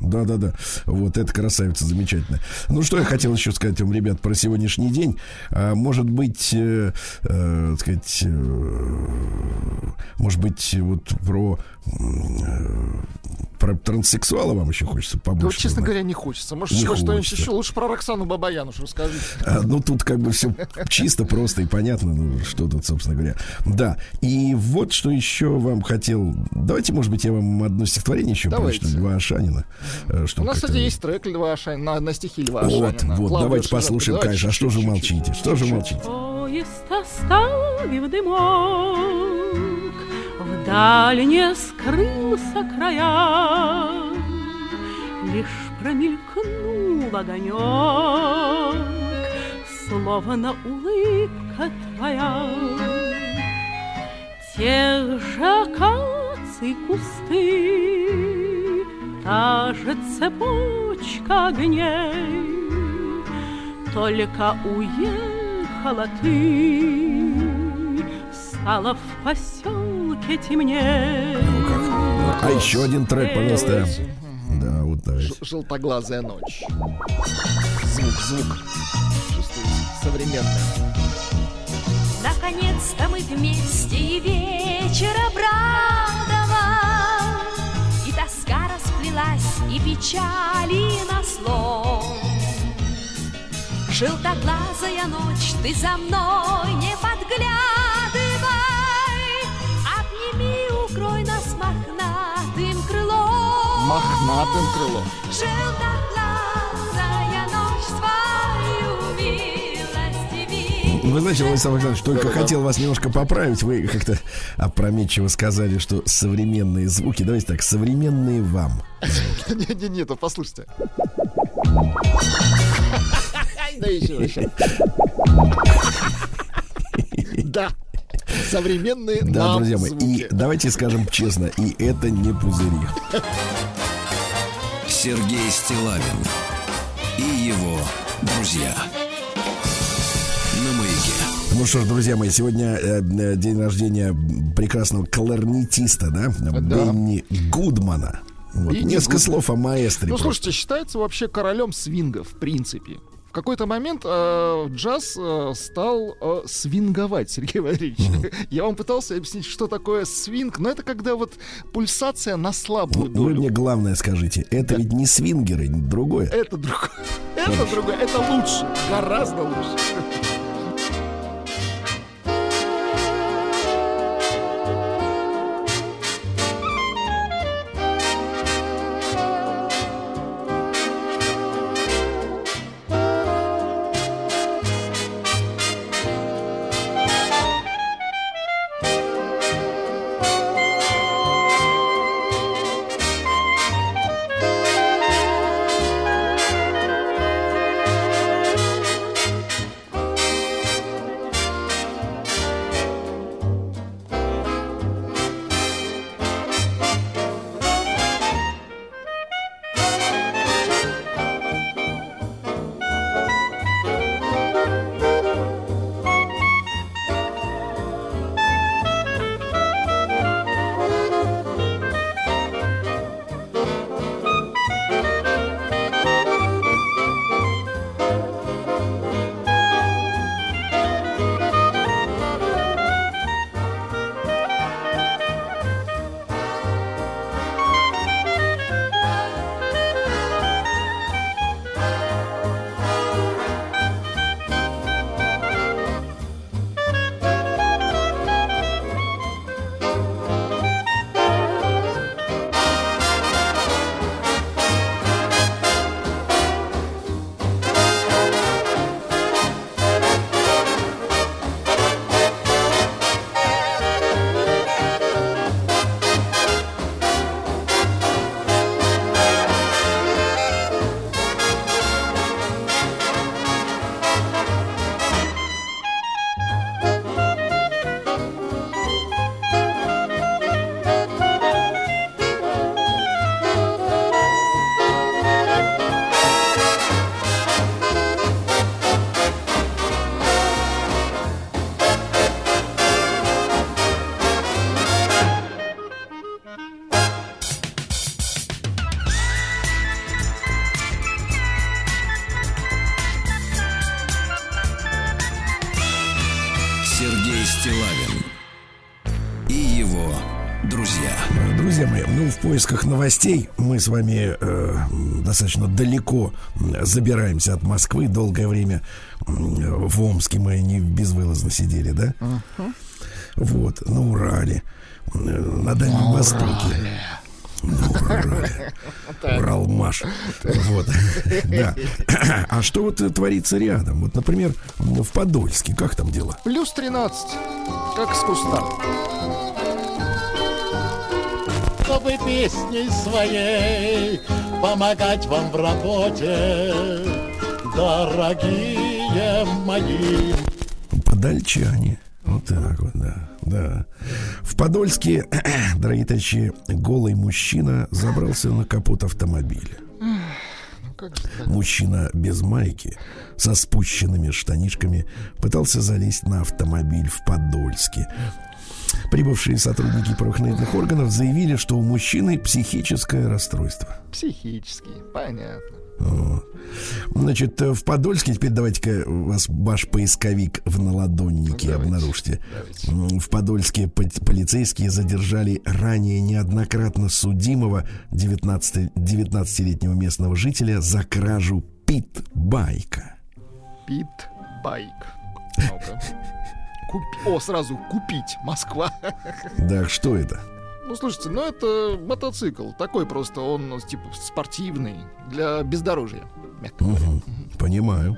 Да, да, да. Вот эта красавица замечательная. Ну, что я хотел еще сказать вам, ребят, про сегодняшний день. А, может быть, э, э, сказать, э, может быть, вот про, про транссексуала вам еще хочется побольше. вот, честно узнать? говоря, не хочется. Может, Не что-нибудь хочется. еще? Лучше про Роксану Бабаян уж расскажите. А, ну, тут как бы все чисто, просто и понятно, ну, что тут, собственно говоря. Да, и вот что еще вам хотел... Давайте, может быть, я вам одно стихотворение еще Давайте. прочту Льва Ашанина. э, У чтобы нас, как-то- кстати, есть трек Льва Ашанина, на, на стихи Льва Вот, Ашанина. вот, Клавдия давайте послушаем, Давайте конечно. А что же чуть-чуть, молчите? Что же чуть-чуть. молчите? Поезд оставив дымок, Вдаль не скрылся края, Лишь промелькнул огонек, Словно улыбка твоя. Тех же акаций кусты, Та же цепочка огней, только уехала ты, стало в поселке темнее. Ну как? А еще один трек, пожалуйста. Да, вот. Ж- Желтоглазая ночь. Звук, звук. Чувствуете? Современный. Наконец-то мы вместе и вечер обрадовал И тоска расплелась, и печали на слом Желтоглазая ночь, ты за мной не подглядывай Мохнатым крылом. Вы знаете, Владислав Александрович, только Да-да-да. хотел вас немножко поправить. Вы как-то опрометчиво сказали, что современные звуки, давайте так, современные вам. Не-не-не, то послушайте. Да еще, еще. Да. Современные Да, друзья мои, и давайте скажем честно, и это не пузыри. Сергей Стилавин и его друзья. На маяке. Ну что ж, друзья мои, сегодня э, э, день рождения прекрасного кларнетиста, да, Бенни Гудмана. Вот, Бенни несколько слов о маэстре. Ну, просто. слушайте, считается вообще королем свинга, в принципе. Какой-то момент э, джаз э, стал э, свинговать, Сергей Валерьевич. Я вам пытался объяснить, что такое свинг, но это когда вот пульсация на слабую Вы долю. мне главное скажите, это ведь не свингеры, не другое. Это другое. Это другое. Это лучше. Гораздо лучше. Поисках новостей мы с вами э, достаточно далеко забираемся от Москвы. Долгое время в Омске мы не безвылазно сидели, да? Вот, на Урале, э, на Дальнем Востоке. На Урале. Уралмаш. Вот. Да. А что вот э, творится рядом? Вот, например, в Подольске. Как там дела? Плюс 13. Как с куста. Чтобы песней своей помогать вам в работе, дорогие мои. Подольчане. Вот так вот, да. да. В Подольске, дорогие товарищи, голый мужчина забрался на капот автомобиля. Так? Мужчина без майки, со спущенными штанишками, пытался залезть на автомобиль в Подольске. Прибывшие сотрудники правоохранительных органов заявили, что у мужчины психическое расстройство. Психический. Понятно. Вот. Значит, э, в Подольске, теперь давайте-ка вас ваш поисковик в наладоннике Давайте, обнаружьте. давайте. В Подольске по- полицейские задержали ранее неоднократно судимого 19 19-летнего местного жителя за кражу пит-байка. Пит байк. Купи- О, сразу купить. Москва. Да, что это? Ну, слушайте, ну это мотоцикл. Такой просто, он ну, типа спортивный для бездорожья. Мгм, Понимаю.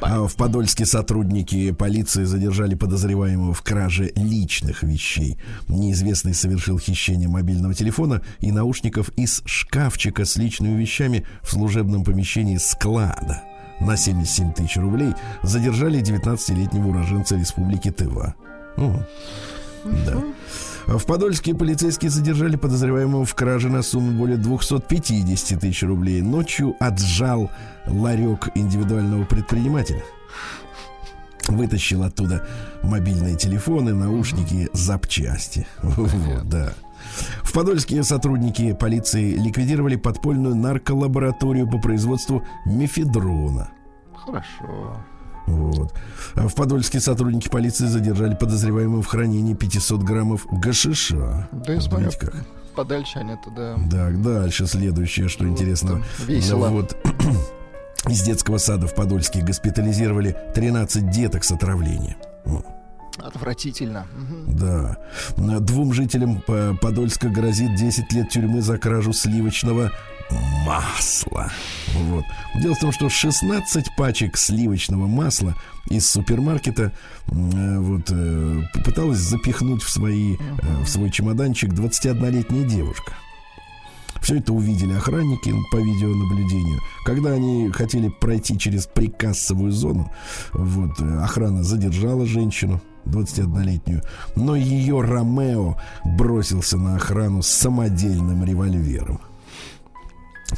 А в Подольске сотрудники полиции задержали подозреваемого в краже личных вещей. Неизвестный совершил хищение мобильного телефона и наушников из шкафчика с личными вещами в служебном помещении склада на 77 тысяч рублей задержали 19-летнего уроженца республики Тыва. О, Да. В Подольске полицейские задержали подозреваемого в краже на сумму более 250 тысяч рублей. Ночью отжал ларек индивидуального предпринимателя. Вытащил оттуда мобильные телефоны, наушники, запчасти. Вот, да. В Подольске сотрудники полиции ликвидировали подпольную нарколабораторию по производству мефедрона. Хорошо. Вот. А В Подольске сотрудники полиции задержали подозреваемого в хранении 500 граммов гашиша. Да, я смотрю, как? подальчане-то, да. Так, дальше следующее, что интересно. там весело. Вот. Из детского сада в Подольске госпитализировали 13 деток с отравлением. Отвратительно. Да. Двум жителям Подольска грозит 10 лет тюрьмы за кражу сливочного масла. Вот. Дело в том, что 16 пачек сливочного масла из супермаркета вот, э, попыталась запихнуть в, свои, э, в свой чемоданчик 21-летняя девушка. Все это увидели охранники по видеонаблюдению. Когда они хотели пройти через прикассовую зону, вот, э, охрана задержала женщину, 21-летнюю, но ее Ромео бросился на охрану с самодельным револьвером.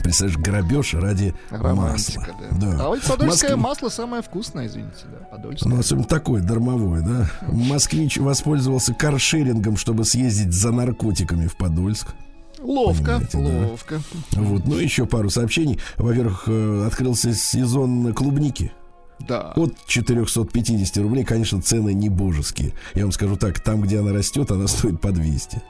Представляешь, грабеж ради Романтика, масла. да. А вот подольское Москве- масло самое вкусное, извините, да, подольское. ну, особенно такой, дармовой, да. Москвич воспользовался каршерингом, чтобы съездить за наркотиками в Подольск. Ловко, Понимаете, да. ловко. Вот, ну еще пару сообщений. Во-первых, э, открылся сезон клубники. Да. От 450 рублей, конечно, цены не божеские. Я вам скажу так, там, где она растет, она стоит по 200.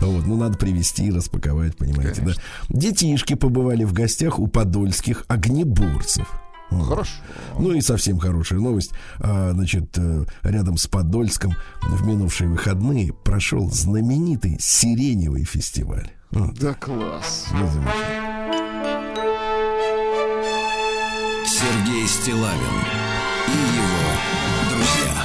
Вот, ну надо привезти, распаковать, понимаете, да. Детишки побывали в гостях у подольских огнеборцев. Хорошо. Ну и совсем хорошая новость. А, значит, э, рядом с Подольском в минувшие выходные прошел знаменитый сиреневый фестиваль. Вот, Да класс. ну, Сергей Стилавин и его друзья.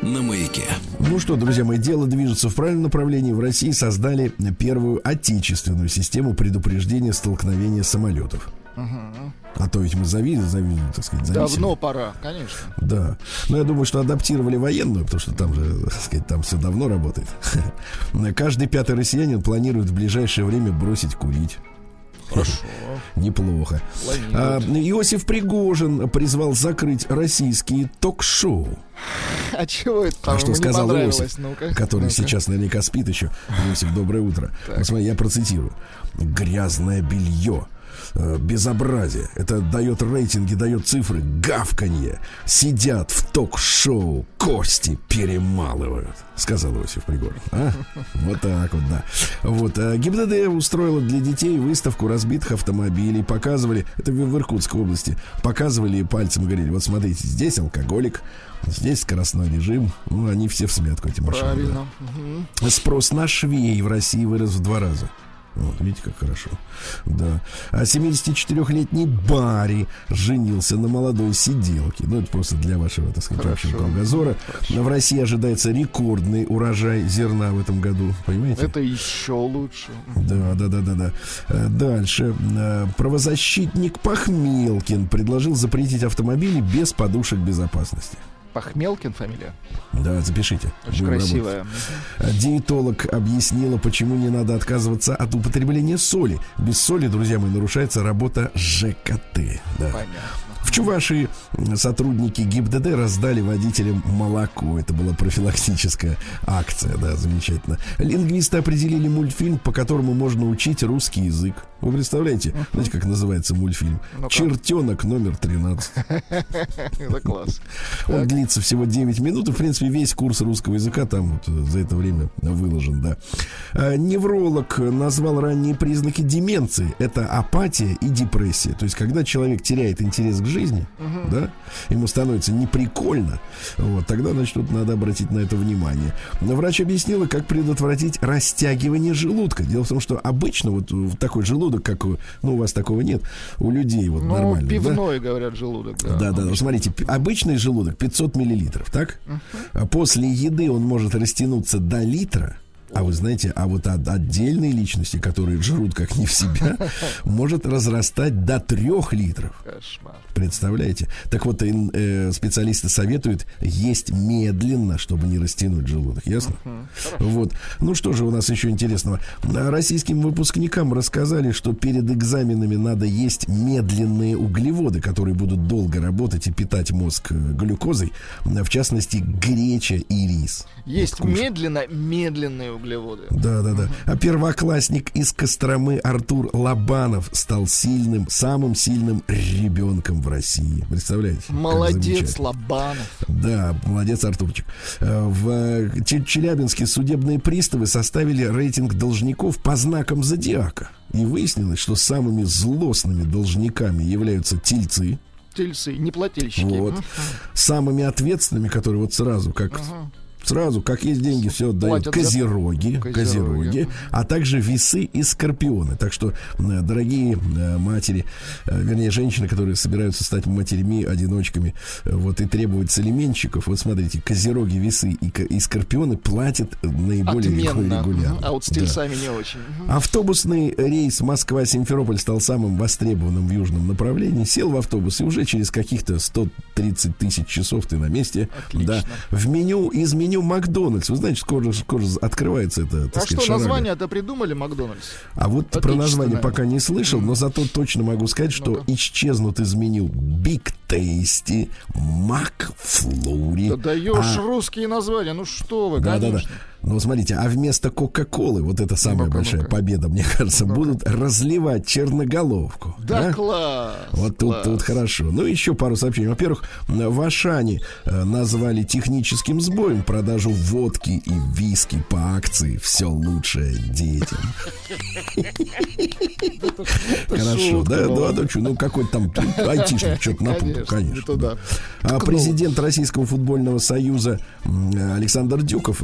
На маяке. Ну что, друзья мои, дело движется в правильном направлении. В России создали первую отечественную систему предупреждения столкновения самолетов. А то ведь мы завидели, завидели, так сказать, зависели. Давно пора, конечно. Да. Но я думаю, что адаптировали военную, потому что там же, так сказать, там все давно работает. Каждый пятый россиянин планирует в ближайшее время бросить курить. Хорошо. Неплохо. А, Иосиф Пригожин призвал закрыть российские ток-шоу. А чего это там А что сказал? Иосиф, Ну-ка, который ну-ка. сейчас наверняка спит еще. Иосиф, доброе утро. Ну, смотри, я процитирую. Грязное белье. Э, Безобразие. Это дает рейтинги, дает цифры. Гавканье. Сидят в ток-шоу, кости перемалывают. Сказал Иосиф Пригорин. А? Вот так вот, да. Вот. э, ГИБДД устроила для детей выставку разбитых автомобилей. Показывали, это в Иркутской области, показывали и пальцем говорили, вот смотрите, здесь алкоголик, здесь скоростной режим. Ну, они все в смятку, эти машины. да. Правильно. Мгм. Спрос на швей в России вырос в два раза. Вот, видите, как хорошо. Да. А 74-летний Барри женился на молодой сиделке. Ну, это просто для вашего, так сказать, Хорошо. общего кругозора. В России ожидается рекордный урожай зерна в этом году. Понимаете? Это еще лучше. Да, да, да, да, да. Э, Дальше. Э, Правозащитник Пахмелкин предложил запретить автомобили без подушек безопасности. Пахмелкин фамилия. Да, запишите. Очень Будем работать. красивая. А Диетолог объяснила, почему не надо отказываться от употребления соли. Без соли, друзья мои, нарушается работа ЖКТ. Да. Понятно. В Чувашии сотрудники ГИБДД раздали водителям молоко. Это была профилактическая акция, да, замечательно. Лингвисты определили мультфильм, по которому можно учить русский язык. Вы представляете, знаете, как называется мультфильм? Ну-ка. Чертенок номер 13. Это класс. Он длится всего 9 минут, и, в принципе, весь курс русского языка там вот за это время выложен, да. А, Невролог назвал ранние признаки деменции. Это апатия и депрессия. То есть, когда человек теряет интерес к жизни, да, ему становится неприкольно, вот, тогда, значит, тут надо обратить на это внимание. Но врач объяснила, как предотвратить растягивание желудка. Дело в том, что обычно вот э, такой желудок, как у, ну, у вас такого нет, у людей вот Ну, нормально. да? пивной, говорят, желудок. Да, Да, да, да. Смотрите, обычный желудок 500 миллилитров, так? А после еды он может растянуться до литра. А вы знаете, а вот от отдельные личности, которые жрут как не в себя, может разрастать до трех литров. Кошмар. Представляете? Так вот, э, специалисты советуют есть медленно, чтобы не растянуть желудок. Ясно? Вот. Ну что же у нас еще интересного? Российским выпускникам рассказали, что перед экзаменами надо есть медленные углеводы, которые будут долго работать и питать мозг э, глюкозой. В частности, греча и рис. Есть Вот медленно медленные углеводы. Да, да, да. А первоклассник из Костромы Артур Лобанов стал сильным, самым сильным ребенком в России. Представляете? Молодец. Лобанов. Да, молодец, Артурчик. Э, В э, Че- Челябинске судебные приставы составили рейтинг должников по знакам зодиака. И выяснилось, что самыми злостными должниками являются тельцы. Тельцы, неплательщики. Вот. Самыми ответственными, которые вот сразу, как сразу, как есть деньги, все отдают Платят за- козероги, Козероги. а также весы и скорпионы. Так что, дорогие э, матери, э, вернее, женщины, которые собираются стать матерями, одиночками, э, вот и требовать салименщиков, вот смотрите, козероги, весы и, и скорпионы платят наиболее Отменно. регулярно. А вот с Да. тельцами не очень. Автобусный рейс Москва-Симферополь стал самым востребованным в южном направлении. Сел в автобус, и уже через каких-то 130 тысяч часов ты на месте. Отлично. Да. В меню, из меню Макдональдс. Вы знаете, скоро, скоро открывается это, так А сказать, что, шарага. название-то придумали Макдональдс? А вот про название пока не слышал, но зато точно могу сказать, что Ну-ка. исчезнут из меню Big Tasty, Макфлури. Да даешь а- русские названия, ну что вы, Да, да, да. Конечно. Ну, смотрите, а вместо Кока-Колы, вот это самая Ну-ка, большая ну-ка. победа, мне кажется, будут разливать черноголовку. Да, а? класс. Вот тут, класс. тут хорошо. Ну, еще пару сообщений. Во-первых, в Ашане э, назвали техническим сбоем продажу водки и виски по акции «Все лучшее детям». Хорошо, да, да, да, чё, ну какой-то там айтишник что-то напутал, Конечно, да. А президент Российского футбольного союза Александр Дюков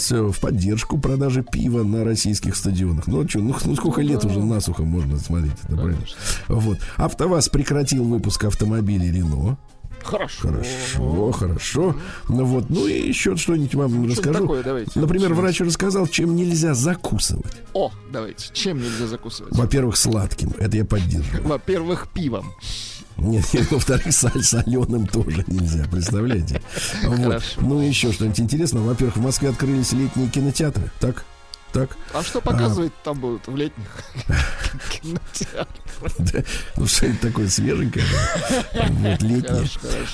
высказался в поддержку продажи пива на российских стадионах. Ну, что, ну, ну сколько лет уже насухо можно смотреть, это правильно? Вот. АвтоВАЗ прекратил выпуск автомобилей Рено. Хорошо. Хорошо, хорошо. Ну вот, ну и еще что-нибудь вам расскажу. такое, давайте. Например, врач рассказал, чем нельзя закусывать. О, давайте. Чем нельзя закусывать? Во-первых, сладким. Это я поддерживаю. Во-первых, пивом. Нет, нет, во-вторых, соль соленым тоже нельзя, представляете? Вот. Ну, еще что-нибудь интересного. Во-первых, в Москве открылись летние кинотеатры. Так? Так? А что показывать там будут в летних кинотеатрах? Ну, что-нибудь такое свеженькое. Вот, летнее.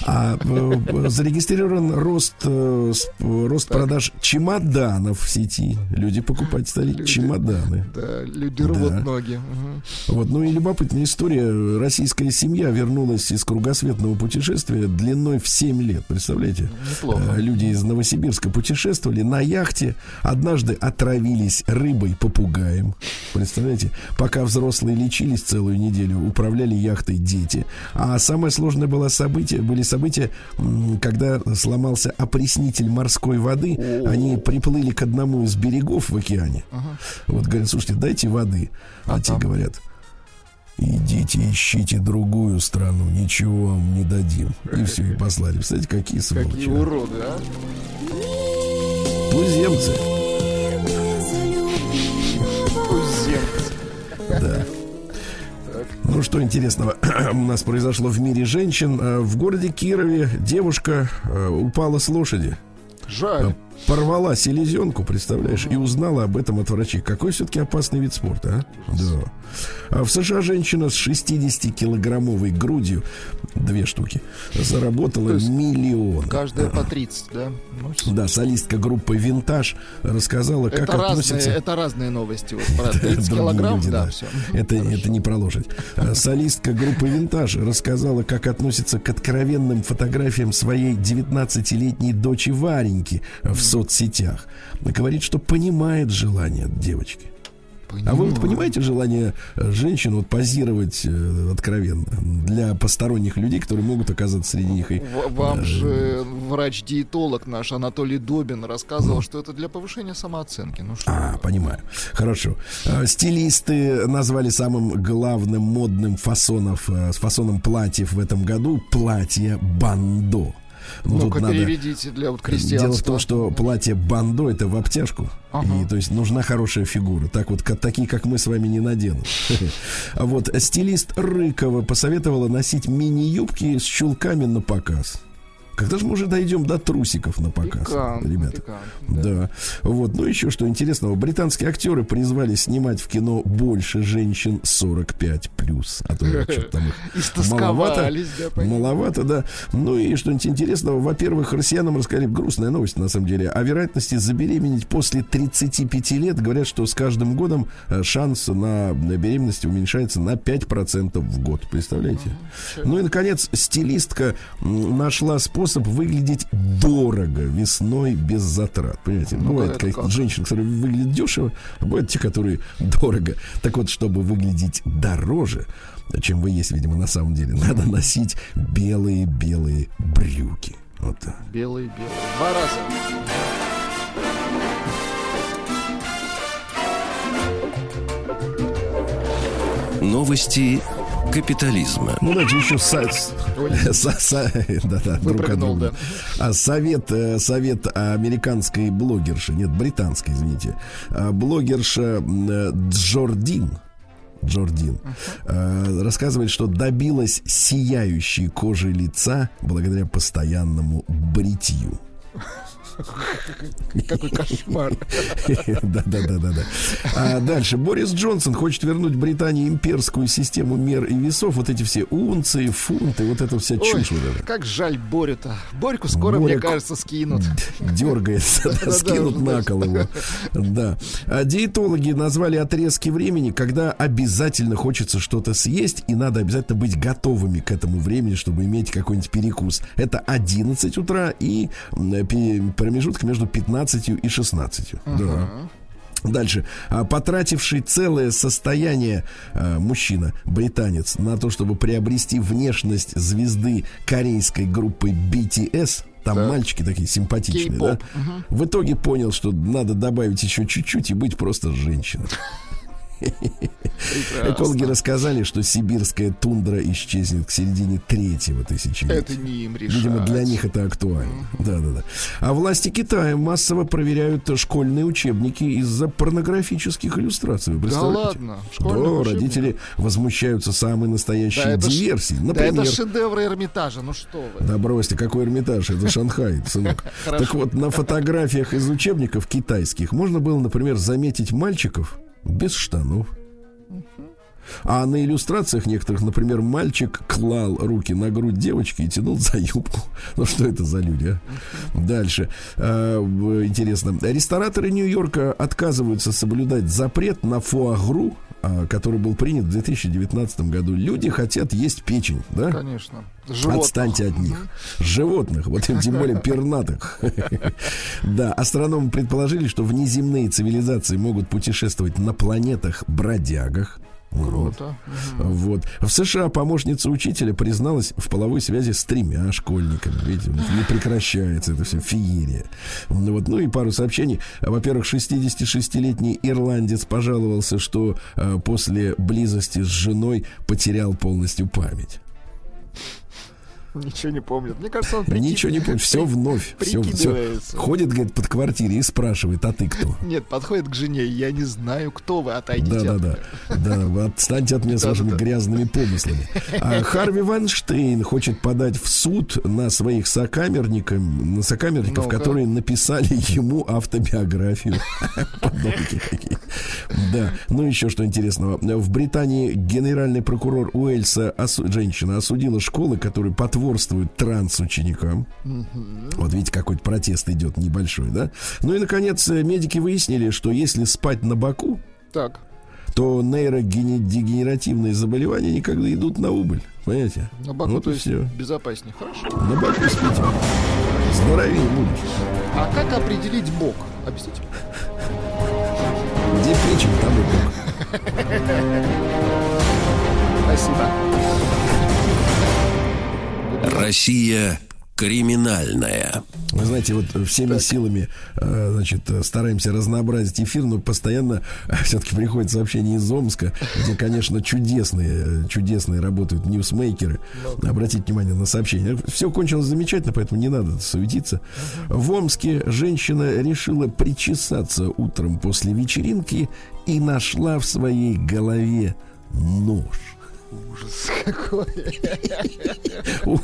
А э, зарегистрирован рост, э, рост продаж чемоданов в сети. Люди покупать стали Люди. чемоданы. Да, люди рвут Да. ноги. Вот, ну и любопытная история. Российская семья вернулась из кругосветного путешествия длиной в 7 лет. Представляете? Неплохо. Э, Люди из Новосибирска путешествовали на яхте. Однажды отравились рыбой-попугаем. Представляете? Пока взрослые лечились целую неделю, управляли яхтой дети. А самое сложное было событие, были события, когда сломался опреснитель морской воды. Они приплыли к одному из берегов в океане. Вот говорят, слушайте, дайте воды. А, те говорят, идите ищите другую страну, ничего вам не дадим. И все, и послали. Представляете, какие сволочи. Какие уроды, а? Туземцы. Да. Ну, что интересного у нас произошло в мире женщин. Э, В городе Кирове девушка э, упала с лошади. Жаль. Порвала селезенку, представляешь, и узнала об этом от врачей. Какой все-таки опасный вид спорта, а? Да. А в США женщина с 60-килограммовой грудью, две штуки, заработала миллион. Каждая по 30, да? Ну, Да, солистка группы «Винтаж» рассказала, как это, разные, относится... это разные новости. Вот про 30 Другие килограмм, люди, да, все. Это, это не про лошадь. А Солистка группы «Винтаж» рассказала, как относится к откровенным фотографиям своей 19-летней дочи Вареньки в соцсетях. Говорит, что понимает желание девочки. А вы вот понимаете желание э, женщин вот позировать э, откровенно для посторонних людей, которые могут оказаться среди них и Вам же врач-диетолог наш Анатолий Добин рассказывал, что это для повышения самооценки. Ну что? А, понимаю. Хорошо. А, Стилисты назвали самым главным модным фасонов, э, фасоном платьев в этом году платье бандо. Ну, Ну-ка, переведите для вот крестьянства. Дело в том, что платье бандо это в обтяжку. Ага. И, то есть нужна хорошая фигура. Так вот, как, такие, как мы с вами, не наденут. А вот стилист Рыкова посоветовала носить мини-юбки с чулками на показ. Когда же мы уже дойдем до трусиков на показ, Пикантно, ребята? пикантно, Да. Вот. Ну, еще что интересного. Британские актеры призвали снимать в кино больше женщин 45 плюс. А то что-то там их маловато. Да. Маловато, да. Ну и что-нибудь интересного. Во-первых, россиянам рассказали грустная новость, на самом деле, о вероятности забеременеть после 35 лет. Говорят, что с каждым годом э, шанс на беременность уменьшается на 5% в год. Представляете? Ну и, наконец, стилистка нашла способ выглядеть дорого весной без затрат. Понимаете? Ну, Бывает каких-то как? женщин, которые выглядят дешево, а бывают те, которые дорого. Так вот, чтобы выглядеть дороже, чем вы есть, видимо, на самом деле, надо носить белые-белые брюки. Вот так. Белый. Два раза. Новости капитализма. Ну, дальше еще са- са- да-да, друг от. А совет, э, совет американской блогерши, нет, британской, извините, а, блогерша э, Джордин, Джордин э, рассказывает, что добилась сияющей кожи лица благодаря постоянному бритью. Какой кошмар. Да, да, да, да, да. А дальше Борис Джонсон хочет вернуть Британии имперскую систему мер и весов. Вот эти все унции, фунты, вот эта вся Ой, чушь эта. как жаль Борю-то. Борьку скоро, мне кажется, скинут. дергается, скинут на кол его. Да. А диетологи назвали отрезки времени, когда обязательно хочется что-то съесть, и надо обязательно быть готовыми к этому времени, чтобы иметь какой-нибудь перекус. Это 11 утра и промежуток между 15 и 16. Да. Дальше. А, Потративший целое состояние а, мужчина, британец, на то, чтобы приобрести внешность звезды корейской группы BTS, там Так. мальчики такие симпатичные, да? Кей-поп. В итоге понял, что надо добавить еще чуть-чуть и быть просто женщиной. Экологи рассказали, что сибирская тундра исчезнет к середине третьего тысячелетия. Это не им решать. Видимо, для них это актуально. Да, да, да. А власти Китая массово проверяют школьные учебники из-за порнографических иллюстраций. Вы Да ладно. Да, школьных учебников. родители возмущаются самой настоящей Да это ж- диверсии. Да Например, это шедевры Эрмитажа, ну что вы. да бросьте, какой Эрмитаж, это Шанхай, сынок. Так вот, на фотографиях из учебников китайских можно было, например, заметить мальчиков без штанов. А на иллюстрациях некоторых, например, мальчик клал руки на грудь девочки и тянул за юбку. Ну что это за люди, а? Дальше. А, интересно. Рестораторы Нью-Йорка отказываются соблюдать запрет на фуагру, который был принят в 2019 году. Люди хотят есть печень, да? Конечно. Животных. Отстаньте от них. Животных, вот им тем более пернатых. Да, астрономы предположили, что внеземные цивилизации могут путешествовать на планетах-бродягах. Вот. Круто. Вот. В США помощница учителя призналась в половой связи с тремя школьниками. Видите, не прекращается это все феерия. Вот. Ну и пару сообщений. Во-первых, 66-летний ирландец пожаловался, что э, после близости с женой потерял полностью память. Ничего не помнит. Мне кажется, он прикид- Ничего не помнит, все вновь. Все, прикидывается. Ходит, говорит, под квартире и спрашивает, а ты кто? Нет, подходит к жене. Я не знаю, кто вы. Отойдите. Да, да, от да. меня. Да, вы отстаньте от меня с Да, вашими да, да. грязными помыслами. А Харви Вайнштейн хочет подать в суд на своих сокамерников, на сокамерников, которые написали ему автобиографию. Да. Ну, еще что интересного. В Британии генеральный прокурор Уэльса, женщина, осудила школы, которые потворствуют транс-ученикам. Вот видите, какой-то протест идет небольшой, да? Ну и, наконец, э, медики выяснили, что если спать на боку, Так. то нейродегенеративные заболевания никогда идут на убыль. Понимаете? На боку, Вот то есть все. безопаснее. Хорошо. На боку спите. Здоровее будешь. А как определить бок? Объясните. Где печень, там и бог. Спасибо. Россия Криминальная. Вы знаете, вот всеми силами, э, значит, э, стараемся разнообразить эфир, но постоянно все-таки приходит сообщение из Омска, где, конечно, чудесные, э, чудесные работают ньюсмейкеры. Обратите внимание на сообщение. Все кончилось замечательно, поэтому не надо суетиться. В Омске женщина решила причесаться утром после вечеринки и нашла в своей голове нож. Ужас какой.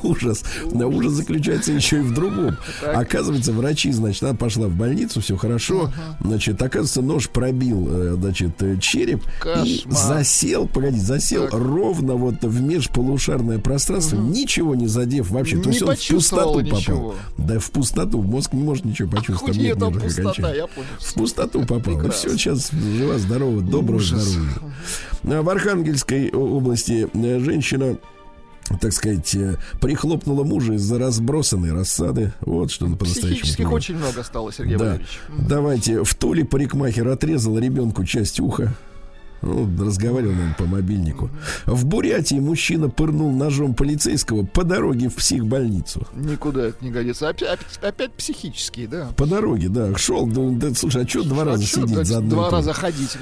Ужас. Но ужас заключается еще и в другом. Оказывается, врачи, значит, она пошла в больницу, все хорошо. Значит, оказывается, нож пробил, э, значит, э, череп и засел, погоди, засел ровно вот в межполушарное пространство, ничего не задев вообще. То есть он в пустоту попал. Да, в пустоту. Мозг не может ничего почувствовать. В пустоту попал. Ну все, сейчас жива, здорова, доброго здоровья. А В Архангельской области э, женщина так сказать, э, прихлопнула мужа из-за разбросанной рассады. Вот что он по-настоящему. Психических понимает. очень много стало, Сергей Да. Валерьевич. Давайте. В Туле парикмахер отрезал ребенку часть уха. Ну, разговаривал он по мобильнику. В Бурятии мужчина пырнул ножом полицейского по дороге в психбольницу. Никуда это не годится. Опять, опять, психические, да. По дороге, да. Шел, да, да, слушай, а что два раза А чё, сидеть так, за одно и Два же? раза ходить.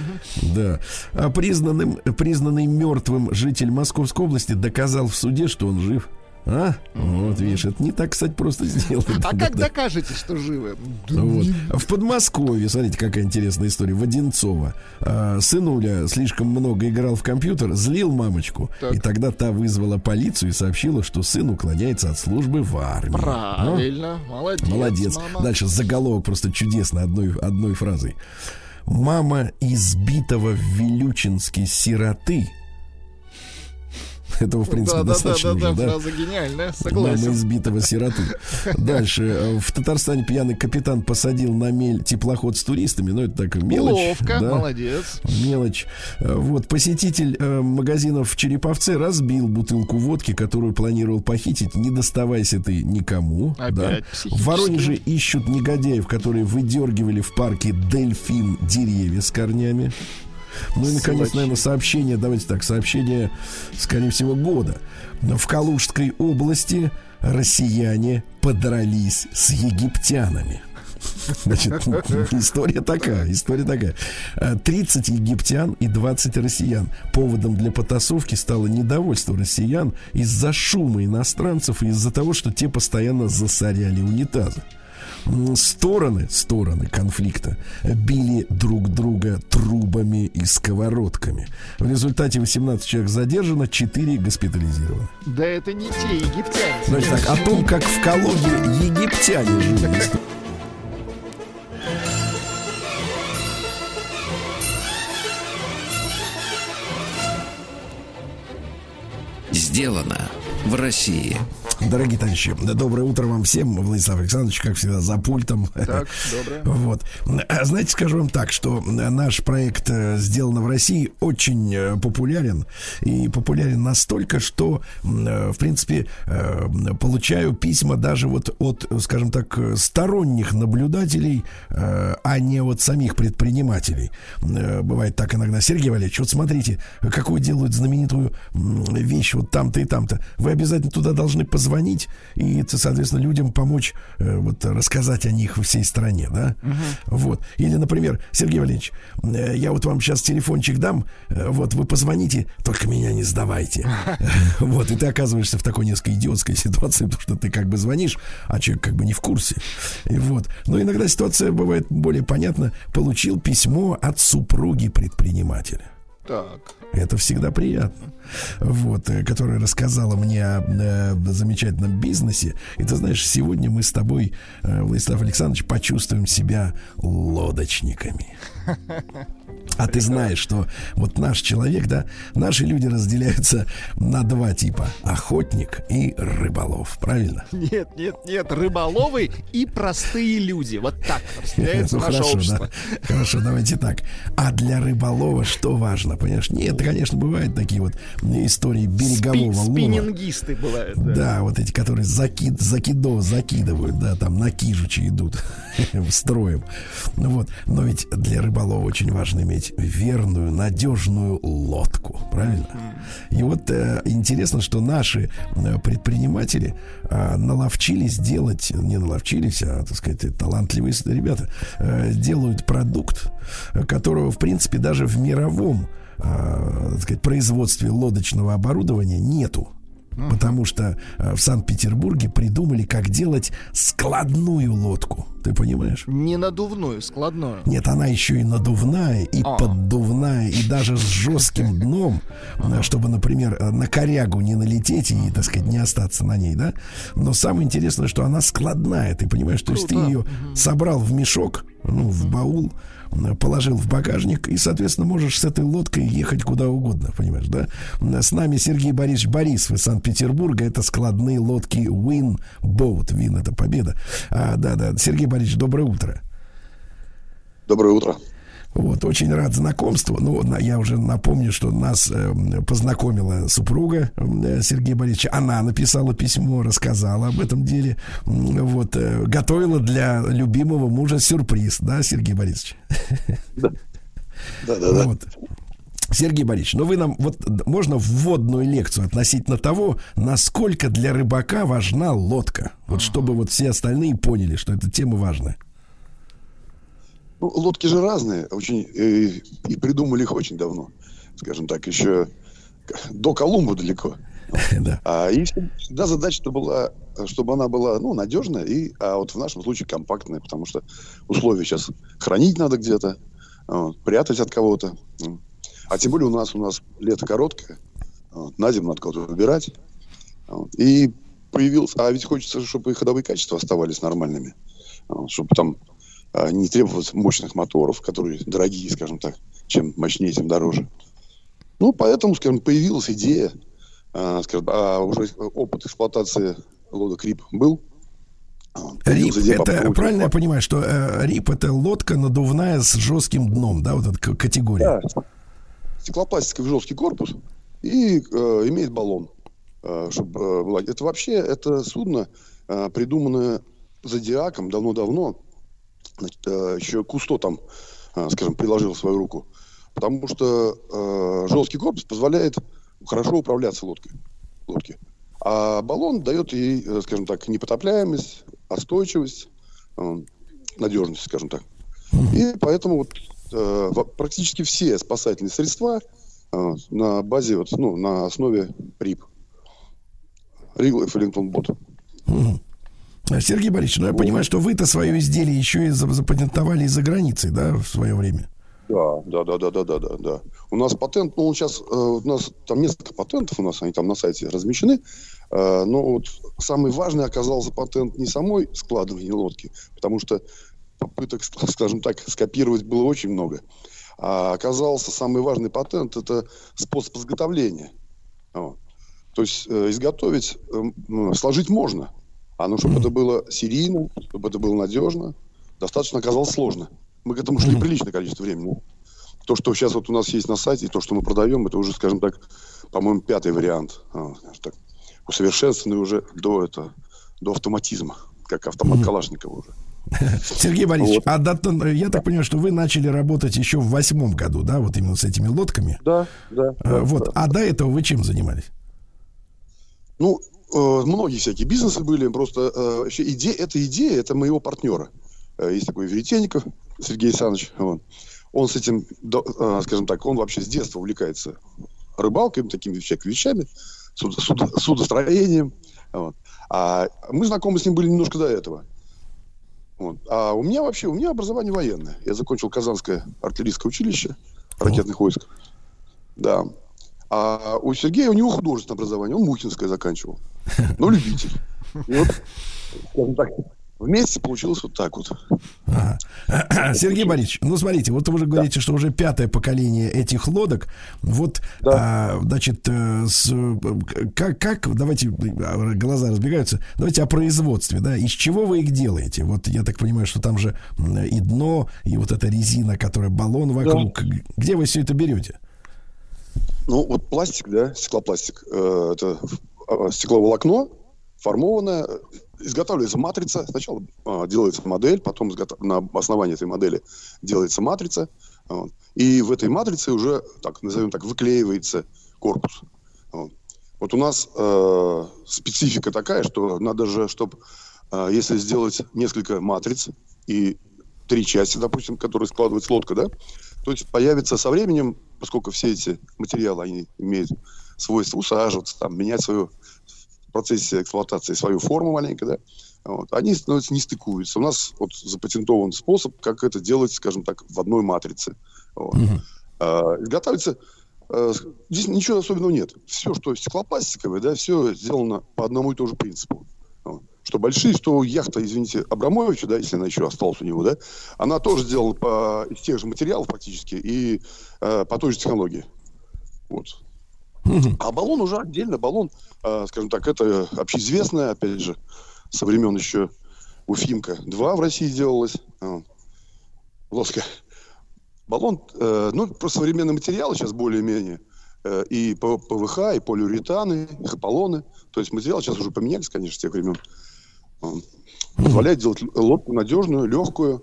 Да. А признанным, признанный мертвым житель Московской области доказал в суде, что он жив. А? Вот, видишь, это не так, кстати, просто сделать. А как докажете, что живы? Вот. В Подмосковье, смотрите, какая интересная история. В Одинцово а, сынуля слишком много играл в компьютер, злил мамочку. Так. И тогда та вызвала полицию и сообщила, что сын уклоняется от службы в армии. А? Правильно, молодец. Молодец. мама. Дальше заголовок просто чудесно одной, одной фразой. Мама избитого в Вилючинске сироты. Этого, в принципе, да, да, да, достаточно да, уже, да, фраза гениальная, Мама согласен. избитого сироты. Дальше. э, В Татарстане пьяный капитан посадил на мель теплоход с туристами. Ну, это так мелочь. Ловко, да. молодец. Мелочь. Э, Вот посетитель э, магазинов в Череповце разбил бутылку водки, которую планировал похитить, не доставайся ты никому. Опять да. В Воронеже ищут негодяев, которые выдергивали в парке дельфин деревья с корнями. Ну и, наконец, наверное, сообщение, давайте так, сообщение, скорее всего, года. В Калужской области россияне подрались с египтянами. Значит, история такая, история такая. Э, 30 египтян и 20 россиян. Поводом для потасовки стало недовольство россиян из-за шума иностранцев и из-за того, что те постоянно засоряли унитазы. Стороны, стороны конфликта били друг друга трубами и сковородками. В результате 18 человек задержано, 4 госпитализированы. Да это не те египтяне. Значит так, о том, как в Калуге египтяне жили. Сделано в России. Дорогие товарищи, доброе утро вам всем. Владислав Александрович, как всегда, за пультом. Так, доброе. Вот. А Знаете, скажу вам так, что наш проект э, «Сделано в России» очень э, популярен. И популярен настолько, что, э, в принципе, получаю письма даже вот от, скажем так, сторонних наблюдателей, а не от самих предпринимателей. Бывает так иногда. Сергей Валерьевич, вот смотрите, какую делают знаменитую вещь вот там-то и там-то. Вы обязательно туда должны позвонить и, соответственно, людям помочь э, вот рассказать о них всей стране, да? Вот. Или, например, Сергей Валерьевич, э, я вот вам сейчас телефончик дам, э, вот вы позвоните, только меня не сдавайте. Вот, и ты оказываешься в такой несколько идиотской ситуации, потому что ты как бы звонишь, а человек как бы не в курсе. И вот. Но иногда ситуация бывает более понятна. Получил письмо от супруги предпринимателя. Так. Это всегда приятно. Вот, э, которая рассказала мне о э, замечательном бизнесе. И ты знаешь, сегодня мы с тобой, э, Владислав Александрович, почувствуем себя лодочниками. А ты знаешь, что вот наш человек, да, наши люди разделяются на два типа. Охотник и рыболов. Правильно? Нет, нет, нет, рыболовы и простые люди. Вот так разделяется Ну, наше хорошо, общество. да. Хорошо, давайте так. А для рыболова что важно, понимаешь? Нет, конечно, бывают такие вот истории берегового Спи- лова. спиннингисты бывают. Да. Да, вот эти, которые закид, закидов, закидывают, да, там на кижучи идут строем. Ну вот. Но ведь для рыболова очень важны нужно иметь верную, надежную лодку, правильно? И вот э, интересно, что наши э, предприниматели э, наловчились делать, не наловчились, а, так сказать, талантливые ребята, э, делают продукт, которого, в принципе, даже в мировом э, так сказать, производстве лодочного оборудования нету. Потому что э, в Санкт-Петербурге придумали, как делать складную лодку. Ты понимаешь? Не надувную, складную. Нет, она еще и надувная, и А. поддувная, и даже с жестким дном, э, чтобы, например, э, на корягу не налететь и, так сказать, не остаться на ней, да? Но самое интересное, что она складная, ты понимаешь? То есть ты ее собрал в мешок, ну, в баул, положил в багажник, и, соответственно, можешь с этой лодкой ехать куда угодно, понимаешь, да? С нами Сергей Борисович Борисов из Санкт-Петербурга. Это складные лодки Win Boat. Win — это победа. А, да-да. Сергей Борисович, доброе утро. Доброе утро. Вот, очень рад знакомству. Ну, я уже напомню, что нас э, познакомила супруга э, Сергея Борисовича. Она написала письмо, рассказала об этом деле. Вот, э, готовила для любимого мужа сюрприз, да, Сергей Борисович? Да-да-да. Вот. Сергей Борисович, ну вы нам вот можно вводную лекцию относительно того, насколько для рыбака важна лодка. Вот чтобы вот все остальные поняли, что эта тема важная. Ну, лодки же разные, очень э, и придумали их очень давно, скажем так, еще до Колумба далеко. Да. А и всегда задача-то была, чтобы она была, ну, надежная и, а вот в нашем случае компактная, потому что условия сейчас хранить надо где-то, вот, прятать от кого-то. А тем более у нас у нас лето короткое, вот, на зиму надо кого-то выбирать. Вот, и появился, а ведь хочется, чтобы и ходовые качества оставались нормальными, вот, чтобы там а, не требовалось мощных моторов, которые дорогие, скажем так, чем мощнее, тем дороже. Ну, поэтому, скажем, появилась идея, а, скажем, а уже опыт эксплуатации лодок РИП был. А, Рип, это правильно я понимаю, что э, рип это лодка надувная с жестким дном, да, вот эта категория. Да. Стеклопластиковый жесткий корпус и э, имеет баллон. Э, чтоб, э, это вообще это судно, э, придуманное Зодиаком давно-давно. Э, еще Кусто там, э, скажем, приложил свою руку. Потому что э, жесткий корпус позволяет хорошо управляться лодкой. лодки. А баллон дает ей, э, скажем так, непотопляемость, остойчивость, э, надежность, скажем так. И поэтому вот э, практически все спасательные средства э, на базе, вот, ну, на основе РИП. Real Efflington Bot. Э, Сергей Борисович, ну я понимаю, что вы-то свое изделие еще и за- запатентовали из-за границы, да, в свое время. Да, да, да, да, да, да, да, да. У нас патент, ну, сейчас, э, у нас там несколько патентов у нас, они там на сайте размещены. Э, но вот самый важный оказался патент не самой складывания лодки, потому что попыток, ск- скажем так, скопировать было очень много. А оказался самый важный патент – это способ изготовления. То есть э, изготовить, э, сложить можно, а ну, чтобы это было серийно, чтобы это было надежно, достаточно оказалось сложно. Мы к этому шли приличное количество времени. То, что сейчас вот у нас есть на сайте, и то, что мы продаем, это уже, скажем так, по-моему, пятый вариант. а, так, усовершенствованный уже до, это, до автоматизма, как автомат Калашникова уже. Сергей Борисович, Вот. а дата- я так понимаю, что вы начали работать еще в восьмом году, да, вот именно с этими лодками. Да, да. Э, вот, а до этого вы чем занимались? Ну, многие всякие бизнесы были, просто э, вообще идея, эта идея, это моего партнера. Э, есть такой Веретенников Сергей Александрович. Он, он с этим, э, скажем так, он вообще с детства увлекается рыбалкой, такими всякими вещами, судо- судо- судостроением. Вот. А мы знакомы с ним были немножко до этого. Вот. А у меня вообще, у меня образование военное. Я закончил Казанское артиллерийское училище ракетных войск. Да. А у Сергея, у него художественное образование, он Мухинское заканчивал. Но любитель. И вот, скажем так, вместе получилось вот так вот. Ага. Сергей Борисович, ну смотрите, вот вы же говорите, что уже пятое поколение этих лодок. Вот, а, значит, э, с, э, как, как, давайте, глаза разбегаются, давайте о производстве, да, из чего вы их делаете? Вот я так понимаю, что там же и дно, и вот эта резина, которая баллон вокруг. Где вы все это берете? Ну, вот пластик, да, стеклопластик, э, это э, стекловолокно, формованное, изготавливается матрица. Сначала э, делается модель, потом изготов- на основании этой модели делается матрица, Вот. И в этой матрице уже, так назовем так, выклеивается корпус. Вот, вот у нас э, специфика такая, что надо же, чтобы, э, если сделать несколько матриц и три части, допустим, которые складывается лодка, да, то есть появится со временем, поскольку все эти материалы, они имеют свойство усаживаться, там, менять свою в процессе эксплуатации свою форму маленько, да, вот, они становятся не стыкуются. У нас вот запатентован способ, как это делать, скажем так, в одной матрице. Вот. Угу. А, изготавливается а, здесь ничего особенного нет. Все, что стеклопластиковое, да, все сделано по одному и тому же принципу. Что большие, что яхта, извините, Абрамовича, да, если она еще осталась у него, да, она тоже сделана по, из тех же материалов практически и э, по той же технологии. Вот. А баллон уже отдельно. Баллон, э, скажем так, это общеизвестное, опять же, со времен еще Уфимка-2 в России делалось. Э, Лоска. Баллон, э, ну, про современные материалы сейчас более-менее. Э, и ПВХ, и полиуретаны, и хаполоны. То есть материалы сейчас уже поменялись, конечно, с тех времен. Позволяет делать лодку надежную, легкую,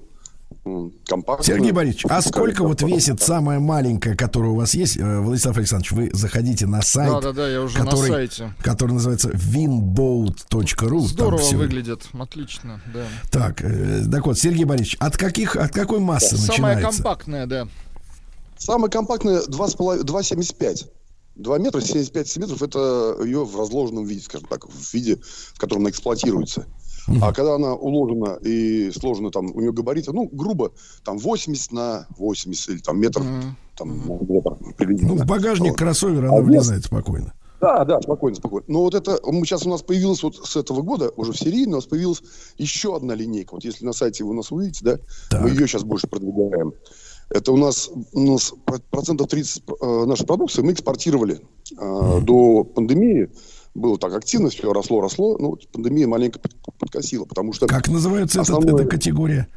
компактную. Сергей Борисович, а сколько вот весит самая маленькая, которая у вас есть? Э, Владислав Александрович, вы заходите на сайт. Да, да, да, я уже который, на сайте. Который называется winboat.ru. Здорово все... выглядит, отлично, да. Так, э, так вот, Сергей Борисович, от каких, от какой массы да, начинается? Самая компактная, да. Самая компактная 2,75. 2 метра 75 сантиметров это ее в разложенном виде, скажем так, в виде, в котором она эксплуатируется. А когда она уложена и сложена, там, у нее габариты, ну, грубо, там, 80 на 80 или там метр, mm-hmm. там, метр Ну, в багажник вот. кроссовера она а влезает спокойно. Да, да, спокойно, спокойно. Но вот это, мы сейчас у нас появилась вот с этого года, уже в серии, у нас появилась еще одна линейка. Вот если на сайте вы у нас увидите, да, так. мы ее сейчас больше продвигаем. Это у нас, у нас процентов 30 э, нашей продукции мы экспортировали э, mm. до пандемии было так активно, все росло, росло. Ну, пандемия маленько подкосила, потому что... Как называется основное... эта, эта категория?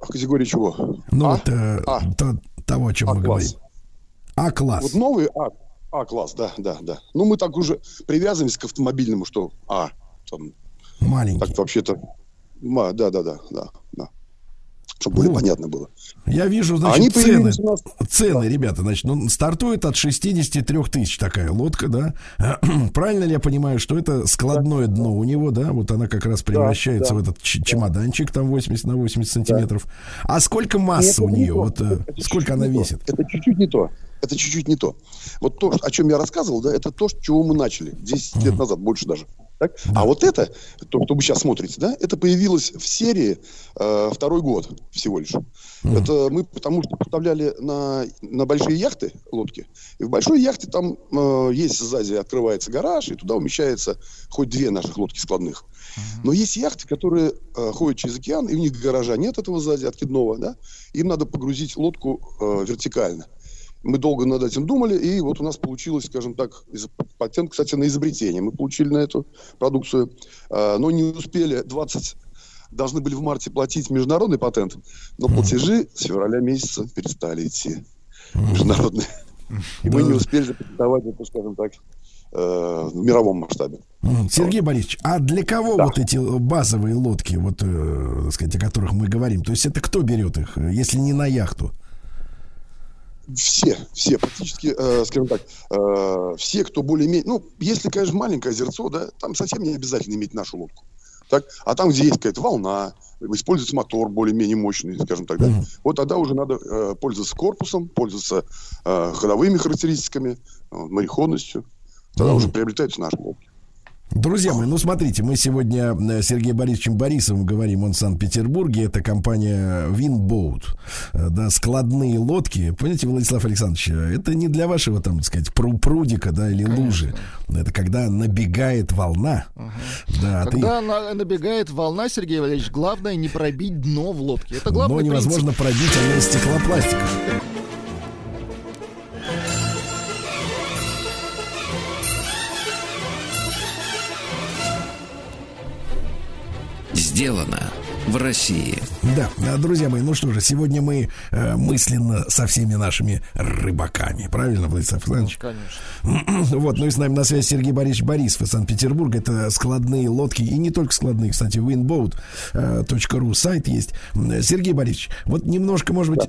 Категория чего? Ну, а? это а. То, того, о чем а мы говорим. А-класс. Вот новый А. А-класс, да, да, да. Ну, мы так уже привязываемся к автомобильному, что А. Там, Маленький. Так вообще-то... Да, да, да, да, да чтобы более ну, понятно было. Я вижу, значит, Они цены, нас... цены, ребята, значит, ну, стартует от 63 тысяч такая лодка, да? Правильно ли я понимаю, что это складное да. дно у него, да? Вот она как раз превращается да, да. в этот чемоданчик там 80 на 80 сантиметров. Да. А сколько массы Нет, у нее? Вот э, это сколько она весит? Это чуть-чуть не то. Это чуть-чуть не то. Вот то, о чем я рассказывал, да, это то, с чего мы начали 10 лет назад, больше даже. Так? А вот это, то, что вы сейчас смотрите, да, это появилось в серии э, второй год всего лишь. Mm. Это мы потому что поставляли на, на большие яхты лодки. И в большой яхте там э, есть сзади открывается гараж, и туда умещается хоть две наших лодки складных. Mm-hmm. Но есть яхты, которые э, ходят через океан, и у них гаража нет этого сзади, откидного, да. Им надо погрузить лодку э, вертикально. Мы долго над этим думали, и вот у нас получилось, скажем так, патент, кстати, на изобретение. Мы получили на эту продукцию, а, но не успели 20 должны были в марте платить международный патент, но платежи с февраля месяца перестали идти международные. И мы не успели запатентовать это, скажем так, э, в мировом масштабе. Сергей Борисович, а для кого да. вот эти базовые лодки, вот, э, сказать, о которых мы говорим? То есть это кто берет их, если не на яхту? Все, все, практически, э, скажем так, э, все, кто более-менее, ну, если, конечно, маленькое озерцо, да, там совсем не обязательно иметь нашу лодку. Так? А там, где есть какая-то волна, используется мотор более-менее мощный, скажем так, да, mm-hmm. вот тогда уже надо э, пользоваться корпусом, пользоваться э, ходовыми характеристиками, э, мореходностью. Тогда mm-hmm. уже приобретаются наши лодки. Друзья мои, ну смотрите, мы сегодня с Сергеем Борисовичем Борисовым говорим, он в Санкт-Петербурге, это компания Winboat, э, да, складные лодки. Понимаете, Владислав Александрович, это не для вашего, там, так сказать, прудика, да, или Конечно. лужи. Это когда набегает волна. Ага. Да, когда ты... на, набегает волна, Сергей Валерьевич, главное не пробить дно в лодке. Это главное. Но невозможно принцип. пробить, она из стеклопластика. Сделано в России. Да, друзья мои, ну что же, сегодня мы э, мысленно со всеми нашими рыбаками, правильно, Владислав Александрович? Конечно. Вот, ну и с нами на связи Сергей Борисович Борисов из Санкт-Петербурга. Это складные лодки, и не только складные, кстати, winboat.ru сайт есть. Сергей Борисович, вот немножко, может быть,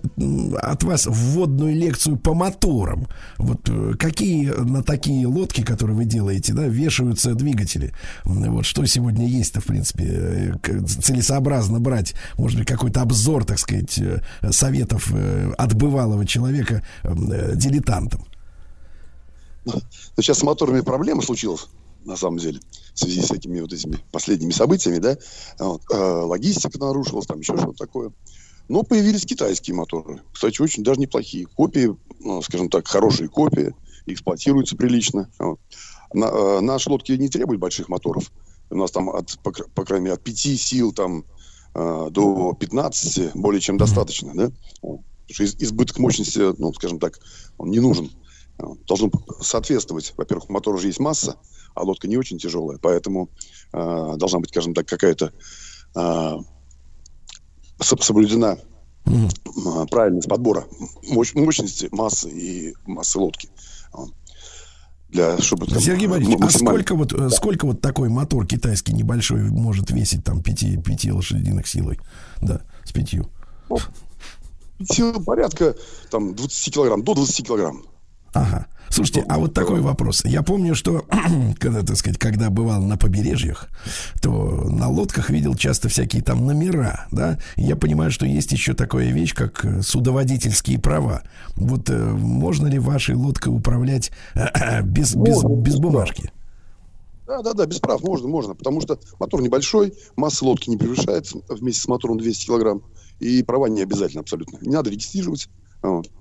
от вас вводную лекцию по моторам. Вот э, какие на такие лодки, которые вы делаете, да, вешаются двигатели? Вот что сегодня есть-то, в принципе, э, целесообразно брать, может быть, какой-то обзор, так сказать, э, советов э, от бывалого человека э, дилетантам. Но сейчас с моторами проблема случилась, на самом деле, в связи с этими вот этими последними событиями, да. Вот, э, логистика нарушилась, там еще что-то такое. Но появились китайские моторы. Кстати, очень даже неплохие. Копии, ну, скажем так, хорошие копии, эксплуатируются прилично. Вот. На, э, наши лодки не требуют больших моторов. У нас там, от, по, по крайней мере, от 5 сил там, до 15 более чем достаточно. Да? Потому что из- избыток мощности, ну, скажем так, он не нужен. Вот. Должно соответствовать. Во-первых, у мотора же есть масса, а лодка не очень тяжелая. Поэтому э, должна быть, скажем так, какая-то э, со- соблюдена а, правильность подбора мощ- мощности, массы и массы лодки. Для, чтобы там, Сергей Борисович, а сколько вот, э, сколько вот такой мотор китайский небольшой может весить там пяти, пяти лошадиных силой? Да, с пятью. Сила порядка там 20 килограмм, до 20 килограмм. Ага. Слушайте, а вот такой вопрос. Я помню, что когда, так сказать, когда бывал на побережьях, то на лодках видел часто всякие там номера, да. Я понимаю, что есть еще такая вещь, как э, судоводительские права. Вот э, можно ли вашей лодкой управлять э, без, без, без без бумажки? Да, да, да, без прав можно, можно, потому что мотор небольшой, масса лодки не превышает вместе с мотором 200 килограмм, и права не обязательно абсолютно. Не надо регистрировать. Вот.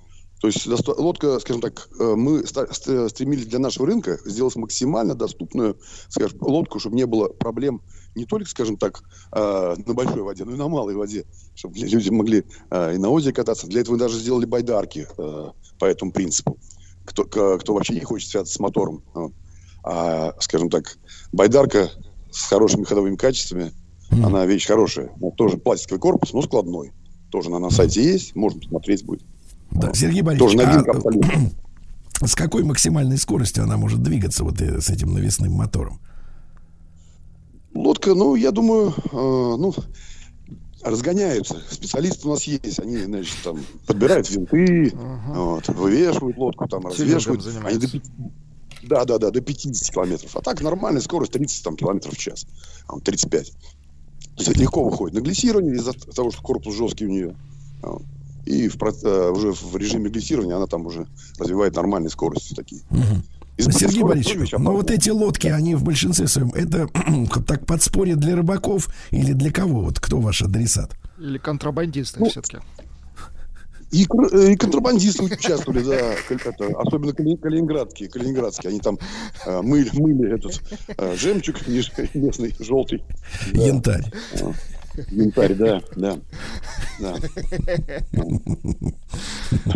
То есть лодка, скажем так, э, мы стремились для нашего рынка сделать максимально доступную, скажем, лодку, чтобы не было проблем не только, скажем так, э, на большой воде, но и на малой воде, чтобы люди могли э, и на озере кататься. Для этого мы даже сделали байдарки по этому принципу. Кто, кто вообще не хочет связаться с мотором. А, скажем так, байдарка с хорошими ходовыми качествами, она вещь хорошая. Тоже пластиковый корпус, но складной. Тоже она на сайте есть, можно посмотреть будет. Да, Сергей Тоже Борисович, новинка а, абсолютно. с какой максимальной скоростью она может двигаться вот э, с этим навесным мотором? Лодка, ну, я думаю, э, ну, разгоняются. Специалисты у нас есть. Они, значит, там подбирают винты, вот, вывешивают лодку, там, развешивают. Они до, да, да, да, до 50 километров. А так нормальная скорость 30 там, километров в час. А, вот 35. То есть это легко выходит на глиссирование из-за того, что корпус жесткий у нее. Вот. И в, э, уже в режиме глиссирования она там уже развивает нормальные скорости такие. Избыток Сергей Борисович, вещь ну вот эти лодки, они в большинстве своем, это так подспорье для рыбаков или для кого? Вот кто ваш адресат? Или контрабандисты Ну, все-таки. И, э, и контрабандисты участвовали, да, это, особенно кали- калининградские, калининградские, они там э, мыли, мыли этот э, жемчуг местный, желтый, Да. Янтарь. Янтарь, да, да, да.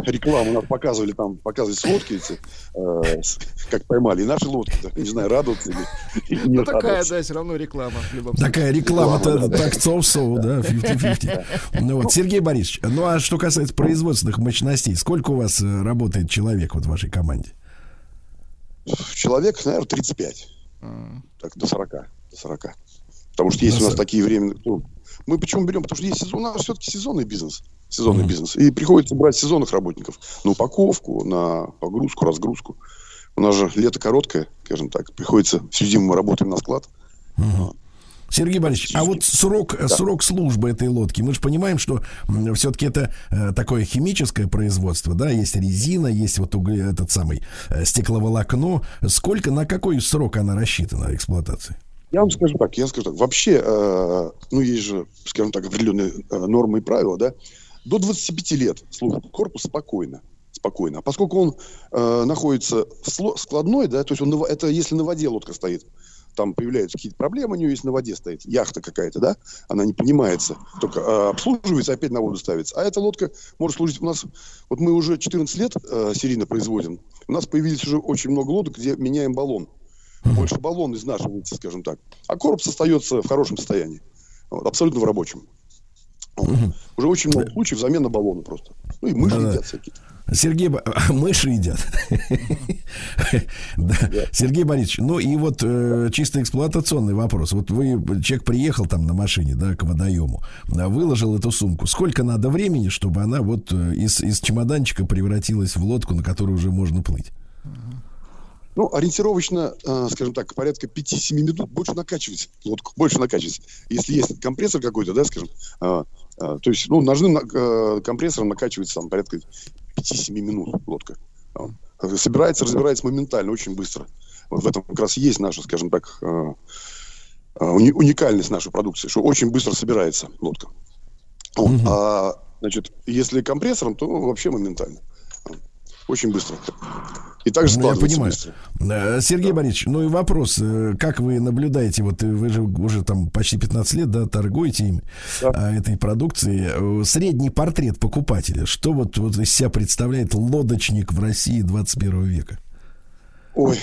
Рекламу нас показывали там, показывали сводки эти, э, с- как поймали, и наши лодки, да, не знаю, радоваться или, или не Ну, такая, да, все равно реклама. Такая реклама-то так соу-соу, да, 50-50. Ну вот, Сергей Борисович, ну а что касается производственных мощностей, сколько у вас э, работает человек вот в вашей команде? Человек, наверное, 35. М. так, до 40. До 40. Потому что есть у нас 40. такие временные... ну, мы почему берем? Потому что есть сезон, у нас все-таки сезонный бизнес. Сезонный Мгм. бизнес. И приходится брать сезонных работников на упаковку, на погрузку, разгрузку. У нас же лето короткое, скажем так. Приходится всю зиму мы работаем на склад. Сергей Борисович, а вот срок, э, срок службы этой лодки, мы же понимаем, что все-таки это э, такое химическое производство, да, есть резина, есть вот угле- этот самый э, стекловолокно. Сколько, на какой срок она рассчитана эксплуатации? Я вам скажу так, я скажу так. Вообще, э, ну, есть же, скажем так, определенные э, нормы и правила, да. До 25 лет служит корпус спокойно. Спокойно. А поскольку он э, находится сло- складной, да, то есть он это если на воде лодка стоит, там появляются какие-то проблемы у нее, если на воде стоит, яхта какая-то, да, она не поднимается, только э, обслуживается, опять на воду ставится. А эта лодка может служить у нас, вот мы уже 14 лет э, серийно производим, у нас появились уже очень много лодок, где меняем баллон. Больше баллон изнашивается, скажем так. А корпус остается в хорошем состоянии. Вот, абсолютно в рабочем. Вот. Уже очень много случаев замена баллона просто. Ну и мыши Да-да. едят всякие. Сергей, мыши едят. Да. Сергей Борисович, ну и вот э, чисто эксплуатационный вопрос. Вот вы, человек приехал там на машине, да, к водоему, а, выложил эту сумку. Сколько надо времени, чтобы она вот э, из, из чемоданчика превратилась в лодку, на которую уже можно плыть? Ну, ориентировочно, э, скажем так, порядка 5-7 минут больше накачивать лодку, больше накачивать. Если есть компрессор какой-то, да, скажем, э, э, то есть, ну, ножным э, компрессором накачивается там порядка 5-7 минут лодка. Вот. Собирается, разбирается моментально, очень быстро. Вот в этом как раз есть наша, скажем так, э, э, уни- уникальность нашей продукции, что очень быстро собирается лодка. Вот. А, значит, если компрессором, то вообще моментально. Очень быстро. И также Ну, я понимаю. быстро. Э, Сергей Борисович, ну и вопрос, э, как вы наблюдаете, вот э, вы же уже там почти 15 лет, да, торгуете им, Да. этой продукцией. Средний портрет покупателя, что вот, вот из себя представляет лодочник в России 21 века? Ой,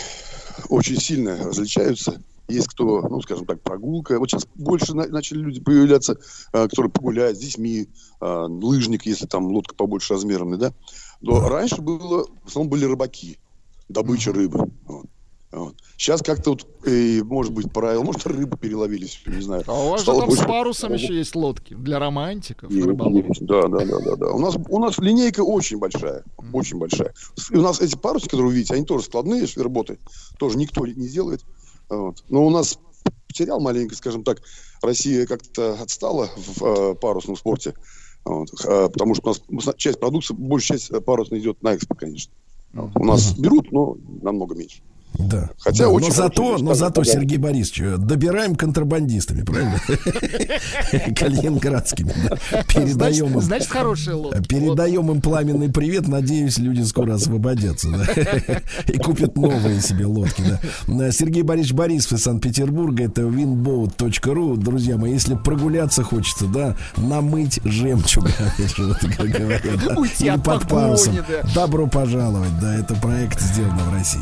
очень сильно различаются. Есть кто, ну, скажем так, прогулка. Вот сейчас больше на- начали люди появляться, э, которые погуляют с детьми, э, лыжник, если там лодка побольше размерами, да. Но раньше было, в основном были рыбаки, добыча рыбы. Вот. Вот. Сейчас как-то вот, э, может быть, правило, может, рыбу переловили, не знаю. А у вас же Стало там с больше- парусом еще есть лодки для романтиков, рыболовов. есть. Да, да, да, да, да. У нас, у нас линейка очень большая, очень большая. И у нас эти парусники, которые вы видите, они тоже складные работы, тоже никто не делает. Вот. Но у нас потерял маленько, скажем так, Россия как-то отстала в э, парусном спорте, Вот. Э, потому что у нас часть продукции, большая часть э, парусной идет на экспорт, конечно. Вот. У нас берут, но намного меньше. Да. Хотя Да, очень но зато, хороший но зато. Сергей Борисович, э, добираем контрабандистами, правильно? Калининградскими. да. Передаем им, Значит, хорошая лодка. передаем им пламенный привет. Надеюсь, люди скоро освободятся. И купят новые себе лодки. да. Э, Сергей Борисович Борисов из Санкт-Петербурга. Это winboat.ru. Друзья мои, если прогуляться хочется, да, намыть жемчуга, Уйти или от под парусом. Добро пожаловать, да, это проект сделан в России.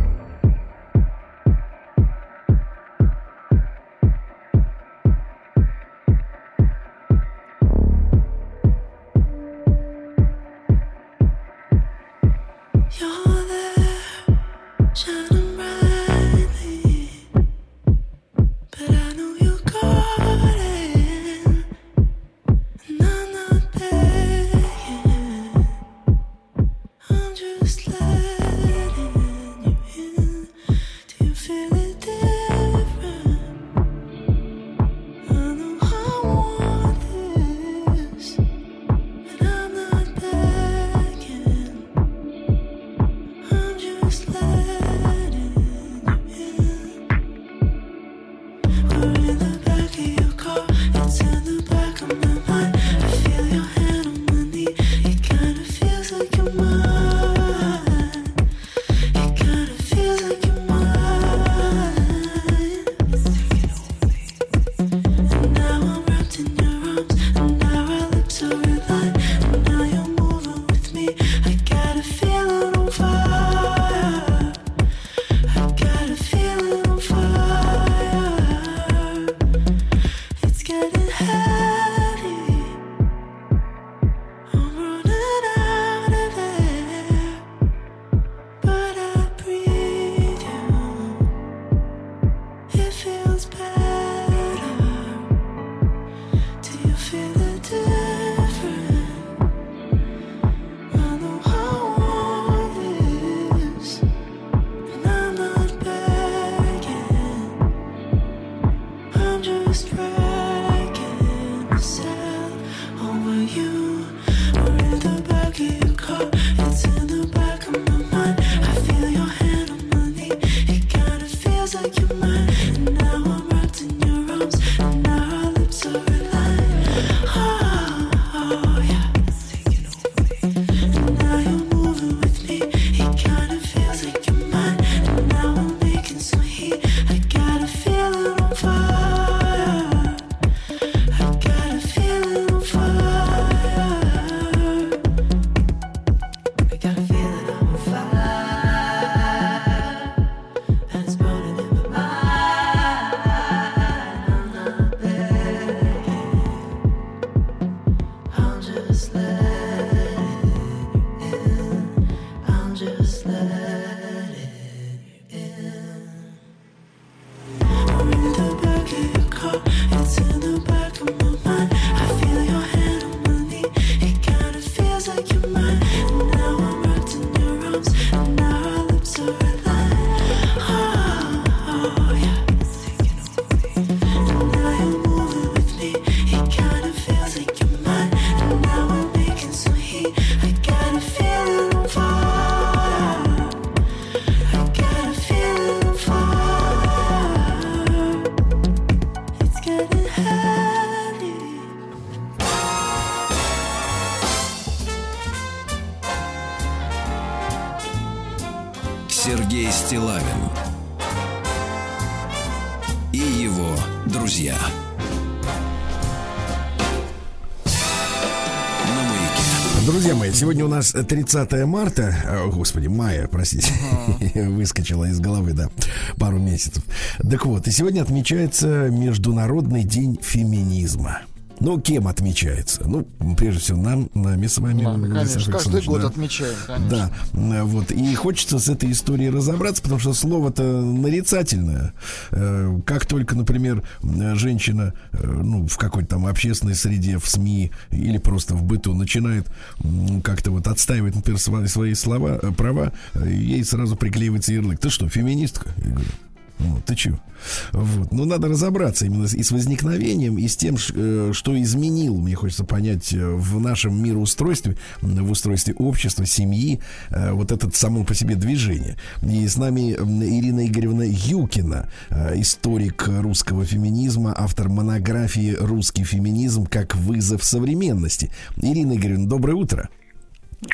Сегодня у нас 30 марта, э, господи, мая, простите, выскочила из головы, да, пару месяцев. Так вот, и сегодня отмечается Международный день феминизма. Ну, кем отмечается? Ну, прежде всего, нам, нами с вами. Да, конечно, каждый год да. отмечаем, конечно. Да, э, вот. И хочется с этой историей разобраться, потому что слово-то нарицательное. Э, Как только, например, э, женщина ну, в какой-то там общественной среде, в СМИ или просто в быту начинает как-то вот отстаивать, например, свои, свои слова, э, права, э, ей сразу приклеивается ярлык. Ты что, феминистка? Я говорю, ну, ты чё? Вот. Ну, надо разобраться именно и с возникновением, и с тем, э, что изменил, мне хочется понять, э, в нашем мироустройстве, в устройстве общества, семьи, э, вот это само по себе движение. И с нами Ирина Игоревна Юкина, историк русского феминизма, автор монографии «Русский феминизм как вызов современности». Ирина Игоревна, доброе утро.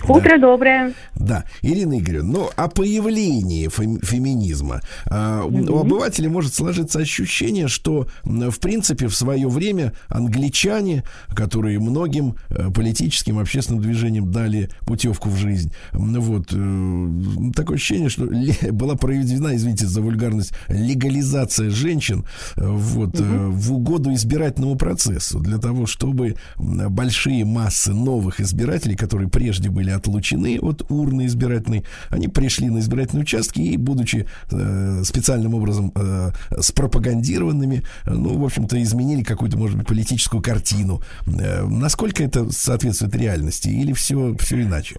Утро доброе. Да, Ирина Игоревна, ну, о появлении фем- феминизма. А, у- у обывателя может сложиться ощущение, что, в принципе, в свое время англичане, которые многим э, политическим, общественным движениям дали путевку в жизнь, м, вот, э, такое ощущение, что была проведена, извините за вульгарность, легализация женщин, э, вот, э, в угоду избирательному процессу, для того, чтобы большие массы новых избирателей, которые прежде были отлучены от урны избирательной, они пришли на избирательные участки и, будучи э, специальным образом э, спропагандированными, ну, в общем-то, изменили какую-то, может быть, политическую картину. Э, насколько это соответствует реальности или все, все иначе?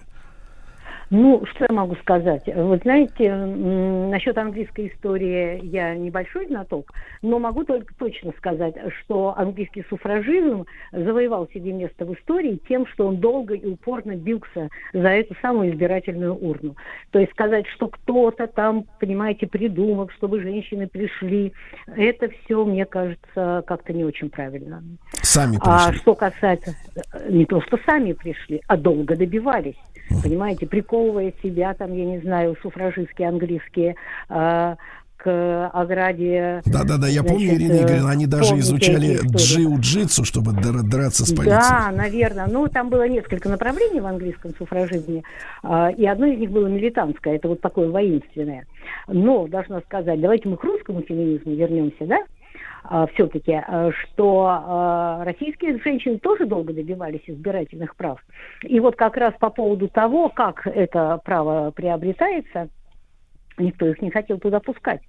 Ну, что я могу сказать? Вы знаете, насчет английской истории я небольшой знаток, но могу только точно сказать, что английский суфражизм завоевал себе место в истории тем, что он долго и упорно бился за эту самую избирательную урну. То есть сказать, что кто-то там, понимаете, придумал, чтобы женщины пришли, это все, мне кажется, как-то не очень правильно. Сами А пришли. что касается, э, не то, что сами пришли, а долго добивались. Понимаете, приковывая себя, там, я не знаю, суфражистки английские, а, к ограде. Да-да-да, я помню, значит, Ирина э, Игоревна, они даже изучали джиу-джитсу, чтобы дра- драться с полицией. Да, наверное. Ну, там было несколько направлений в английском суфражизме, а, и одно из них было милитантское, это вот такое воинственное. Но, должна сказать, давайте мы к русскому феминизму вернемся, да? Все-таки, что а, российские женщины тоже долго добивались избирательных прав. И вот как раз по поводу того, как это право приобретается, никто их не хотел туда пускать.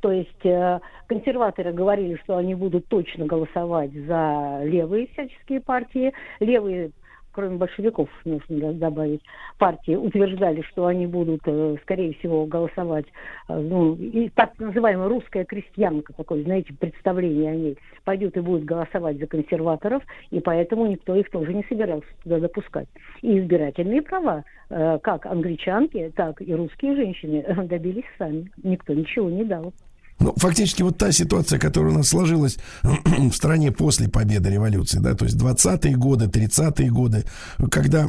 То есть э, консерваторы говорили, что они будут точно голосовать за левые всяческие партии. Левые, кроме большевиков, нужно добавить, партии утверждали, что они будут, э, скорее всего, голосовать, э, ну, и так называемая русская крестьянка, такое, знаете, представление о ней, пойдет и будет голосовать за консерваторов, и поэтому никто их тоже не собирался туда допускать. И избирательные права, э, как англичанки, так и русские женщины добились сами. Никто ничего не дал. Ну, фактически вот та ситуация, которая у нас сложилась в стране после победы революции, да, то есть 20-е годы, 30-е годы, когда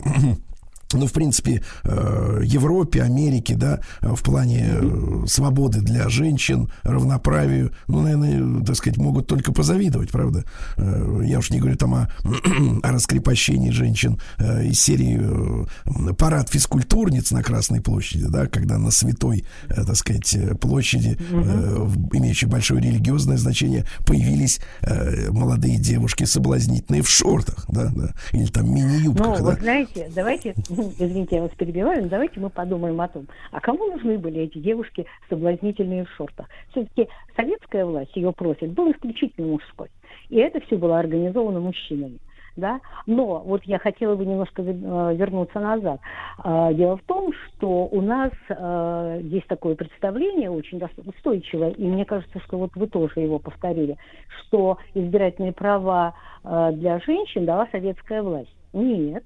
ну, в принципе, э, Европе, Америке, да, в плане э, свободы для женщин, равноправию, ну, наверное, так сказать, могут только позавидовать, правда? Э, Я уж не говорю там о, о раскрепощении женщин из серии парад физкультурниц на Красной площади, да, когда на святой, так сказать, площади, имеющей большое религиозное значение, появились молодые девушки соблазнительные в шортах, да, да, или там Ну, мини-юбках, да. вот знаете, давайте, извините, я вас перебиваю, но давайте мы подумаем о том, а кому нужны были эти девушки соблазнительные в шортах? Все-таки советская власть, ее профиль был исключительно мужской. И это все было организовано мужчинами. Да? Но вот я хотела бы немножко э, вернуться назад. А, Дело в том, что у нас э, есть такое представление очень устойчивое, и мне кажется, что вот вы тоже его повторили, что избирательные права э, для женщин дала советская власть. Нет.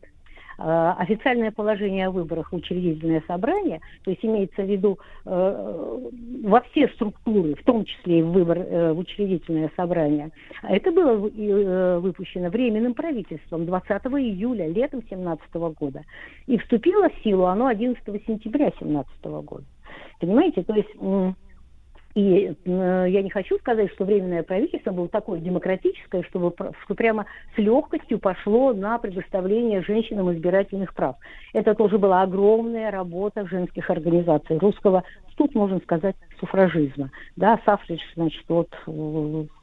Э, Официальное положение о выборах учредительное собрание, то есть имеется в виду э, во все структуры, в том числе и в выбор э, в учредительное собрание, это было э, выпущено временным правительством 20 июля, летом 17 года. И вступило в силу оно 11 сентября 17 года. Понимаете, то есть... И э, я не хочу сказать, что временное правительство было такое демократическое, чтобы, что прямо с легкостью пошло на предоставление женщинам избирательных прав. Это тоже была огромная работа женских организаций русского, тут можно сказать, суфражизма. Да, сафридж, значит, вот э,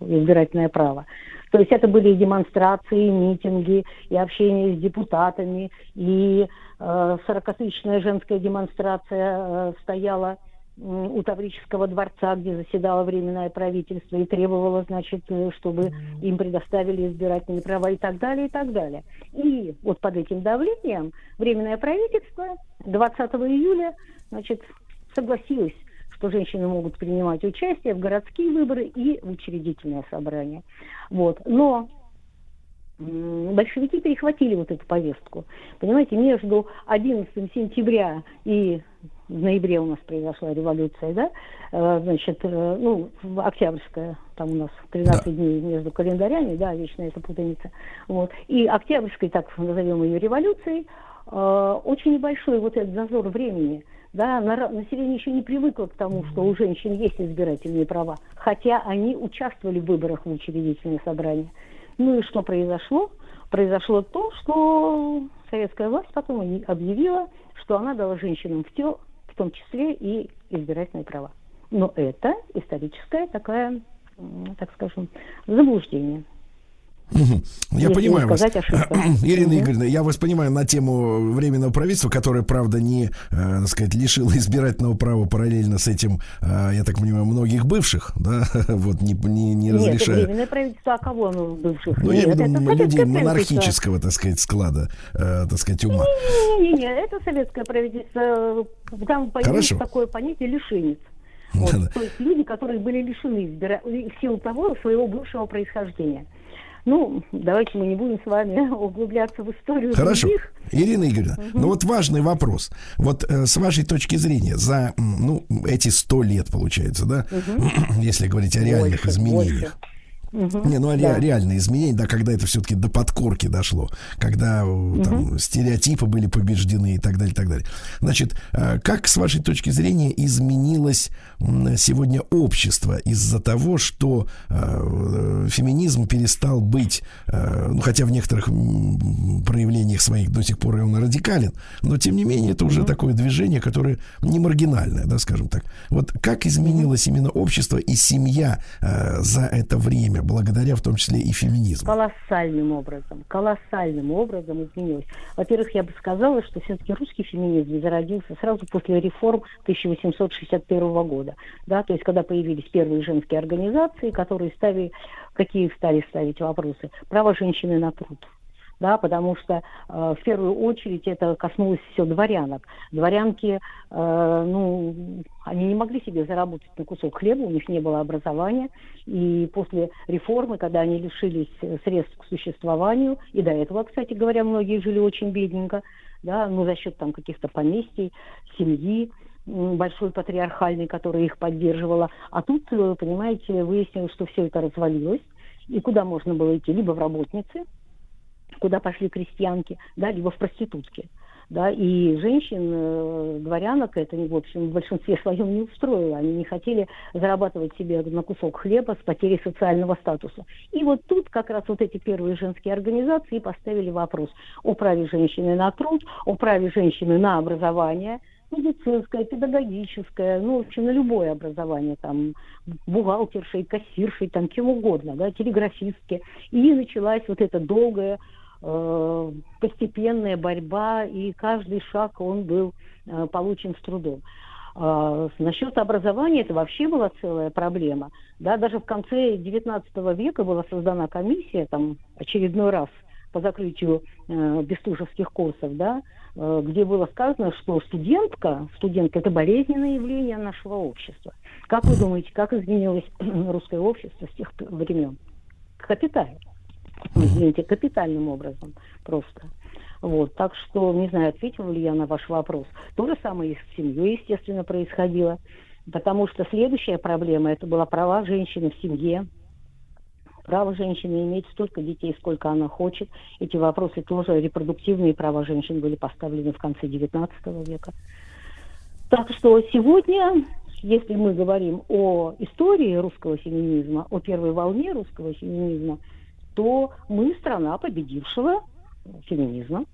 избирательное право. То есть это были и демонстрации, и митинги, и общение с депутатами, и э, 40-тысячная женская демонстрация э, стояла у Таврического дворца, где заседало Временное правительство, и требовало, значит, э, чтобы им предоставили избирательные права и так далее, и так далее. И вот под этим давлением Временное правительство 20 июля, значит, согласилось, что женщины могут принимать участие в городские выборы и в учредительное собрание. Вот. Но большевики перехватили вот эту повестку. Понимаете, между 11 сентября и в ноябре у нас произошла революция, да, Э, значит, э, ну, октябрьская, там у нас 13 дней между календарями, да, вечно это путаница, вот, и октябрьской, так назовем ее революцией, э, очень небольшой вот этот зазор времени, да, население еще не привыкло к тому, что у женщин есть избирательные права, хотя они участвовали в выборах в учредительное собрание. Ну и что произошло? Произошло то, что советская власть потом объявила, что она дала женщинам в, тё- в том числе и избирательные права. Но это историческое такая, м, так скажем, заблуждение. Я Если понимаю вас. ошибка. Ирина Мгм. Игоревна, я вас понимаю на тему временного правительства, которое, правда, не, э, так сказать, лишило избирательного права параллельно с этим, э, я так понимаю, многих бывших, да, вот не, не, не Нет, разрешая. временное правительство, а кого оно бывших? Ну, я Нет, имею в виду людей монархического, так сказать, склада, э, так сказать, ума. Не-не-не, это советское правительство. Там появилось Хорошо. такое понятие лишенец. Вот, то есть люди, которые были лишены избира... в силу того своего бывшего происхождения. Ну, давайте мы не будем с вами углубляться в историю Хорошо. других. Ирина Игоревна, ну вот важный вопрос. Вот э, с вашей точки зрения, за ну, эти сто лет, получается, да, если говорить о реальных Больше, изменениях. больше. Мгм. Не, ну а Да. реальные изменения, да, когда это все-таки до подкорки дошло, когда э, там, стереотипы были побеждены и так далее, и так далее. Значит, э, как с вашей точки зрения изменилось сегодня общество из-за того, что э, феминизм перестал быть, ну хотя в некоторых проявлениях своих до сих пор и он радикален, но тем не менее это уже такое движение, которое не маргинальное, да, скажем так. Вот как изменилось именно общество и семья за это время, благодаря в том числе и феминизму? Колоссальным образом, колоссальным образом изменилось. Во-первых, я бы сказала, что все-таки русский феминизм зародился сразу после реформ 1861 года. Да, то есть, когда появились первые женские организации, которые ставили, какие стали ставить вопросы. Право женщины на труд. Да, потому что э, в первую очередь это коснулось все дворянок. Дворянки, э, ну, они не могли себе заработать на кусок хлеба, у них не было образования. И после реформы, когда они лишились э, средств к существованию, и до этого, кстати говоря, многие жили очень бедненько, да, ну, за счет там каких-то поместий, семьи, большой патриархальной, которая их поддерживала. А тут, э, понимаете, выяснилось, что все это развалилось. И куда можно было идти? Либо в работницы, куда пошли крестьянки, да, либо в проститутки. Да, и женщин, э, дворянок, это, в общем, в большинстве своем не устроило. Они не хотели зарабатывать себе на кусок хлеба с потерей социального статуса. И вот тут как раз вот эти первые женские организации поставили вопрос о праве женщины на труд, о праве женщины на образование, медицинское, педагогическое, ну, в общем, на любое образование, там, бухгалтершей, кассиршей, там, кем угодно, да, телеграфистки. И началась вот эта долгая э, постепенная борьба, и каждый шаг, он был э, получен с трудом. А, насчет образования это вообще была целая проблема. Да, даже в конце XIX века была создана комиссия, там, очередной раз по закрытию э, бестужевских курсов, да, э, где было сказано, что студентка, студентка это болезненное явление нашего общества. Как вы думаете, как изменилось русское общество с тех времен? Капитально. Извините, капитальным образом просто. Вот, так что, не знаю, ответила ли я на ваш вопрос. То же самое и с семьей, естественно, происходило. Потому что следующая проблема, это была права женщины в семье, право женщины иметь столько детей, сколько она хочет. Эти вопросы тоже, репродуктивные права женщин были поставлены в конце XIX века. Так что сегодня, если мы говорим о истории русского феминизма, о первой волне русского феминизма, то мы страна победившего феминизма.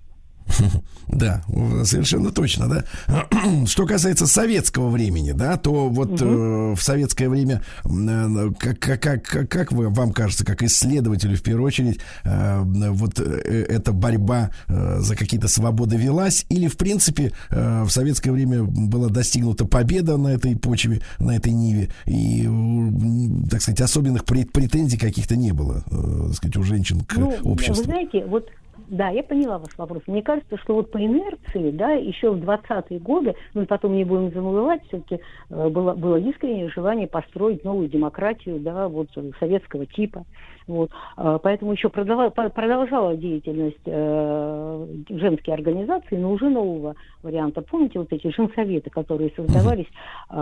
Да, совершенно точно, да. Что касается советского времени, да, то вот э, в советское время, э, как, как, как, как вы, вам кажется, как исследователю в первую очередь, э, вот э, эта борьба э, за какие-то свободы велась, или в принципе э, в советское время была достигнута победа на этой почве, на этой ниве, и, э, так сказать, особенных пре- претензий каких-то не было, э, так сказать, у женщин к Ну, обществу. Вы знаете, вот да, я поняла ваш вопрос. Мне кажется, что вот по инерции, да, еще в 20-е годы, ну потом не будем забывать, все-таки э, было, было искреннее желание построить новую демократию, да, вот э, советского типа. Вот. А, Поэтому еще продолжала, деятельность э, женские организации, но уже нового варианта. Помните вот эти женсоветы, которые создавались э,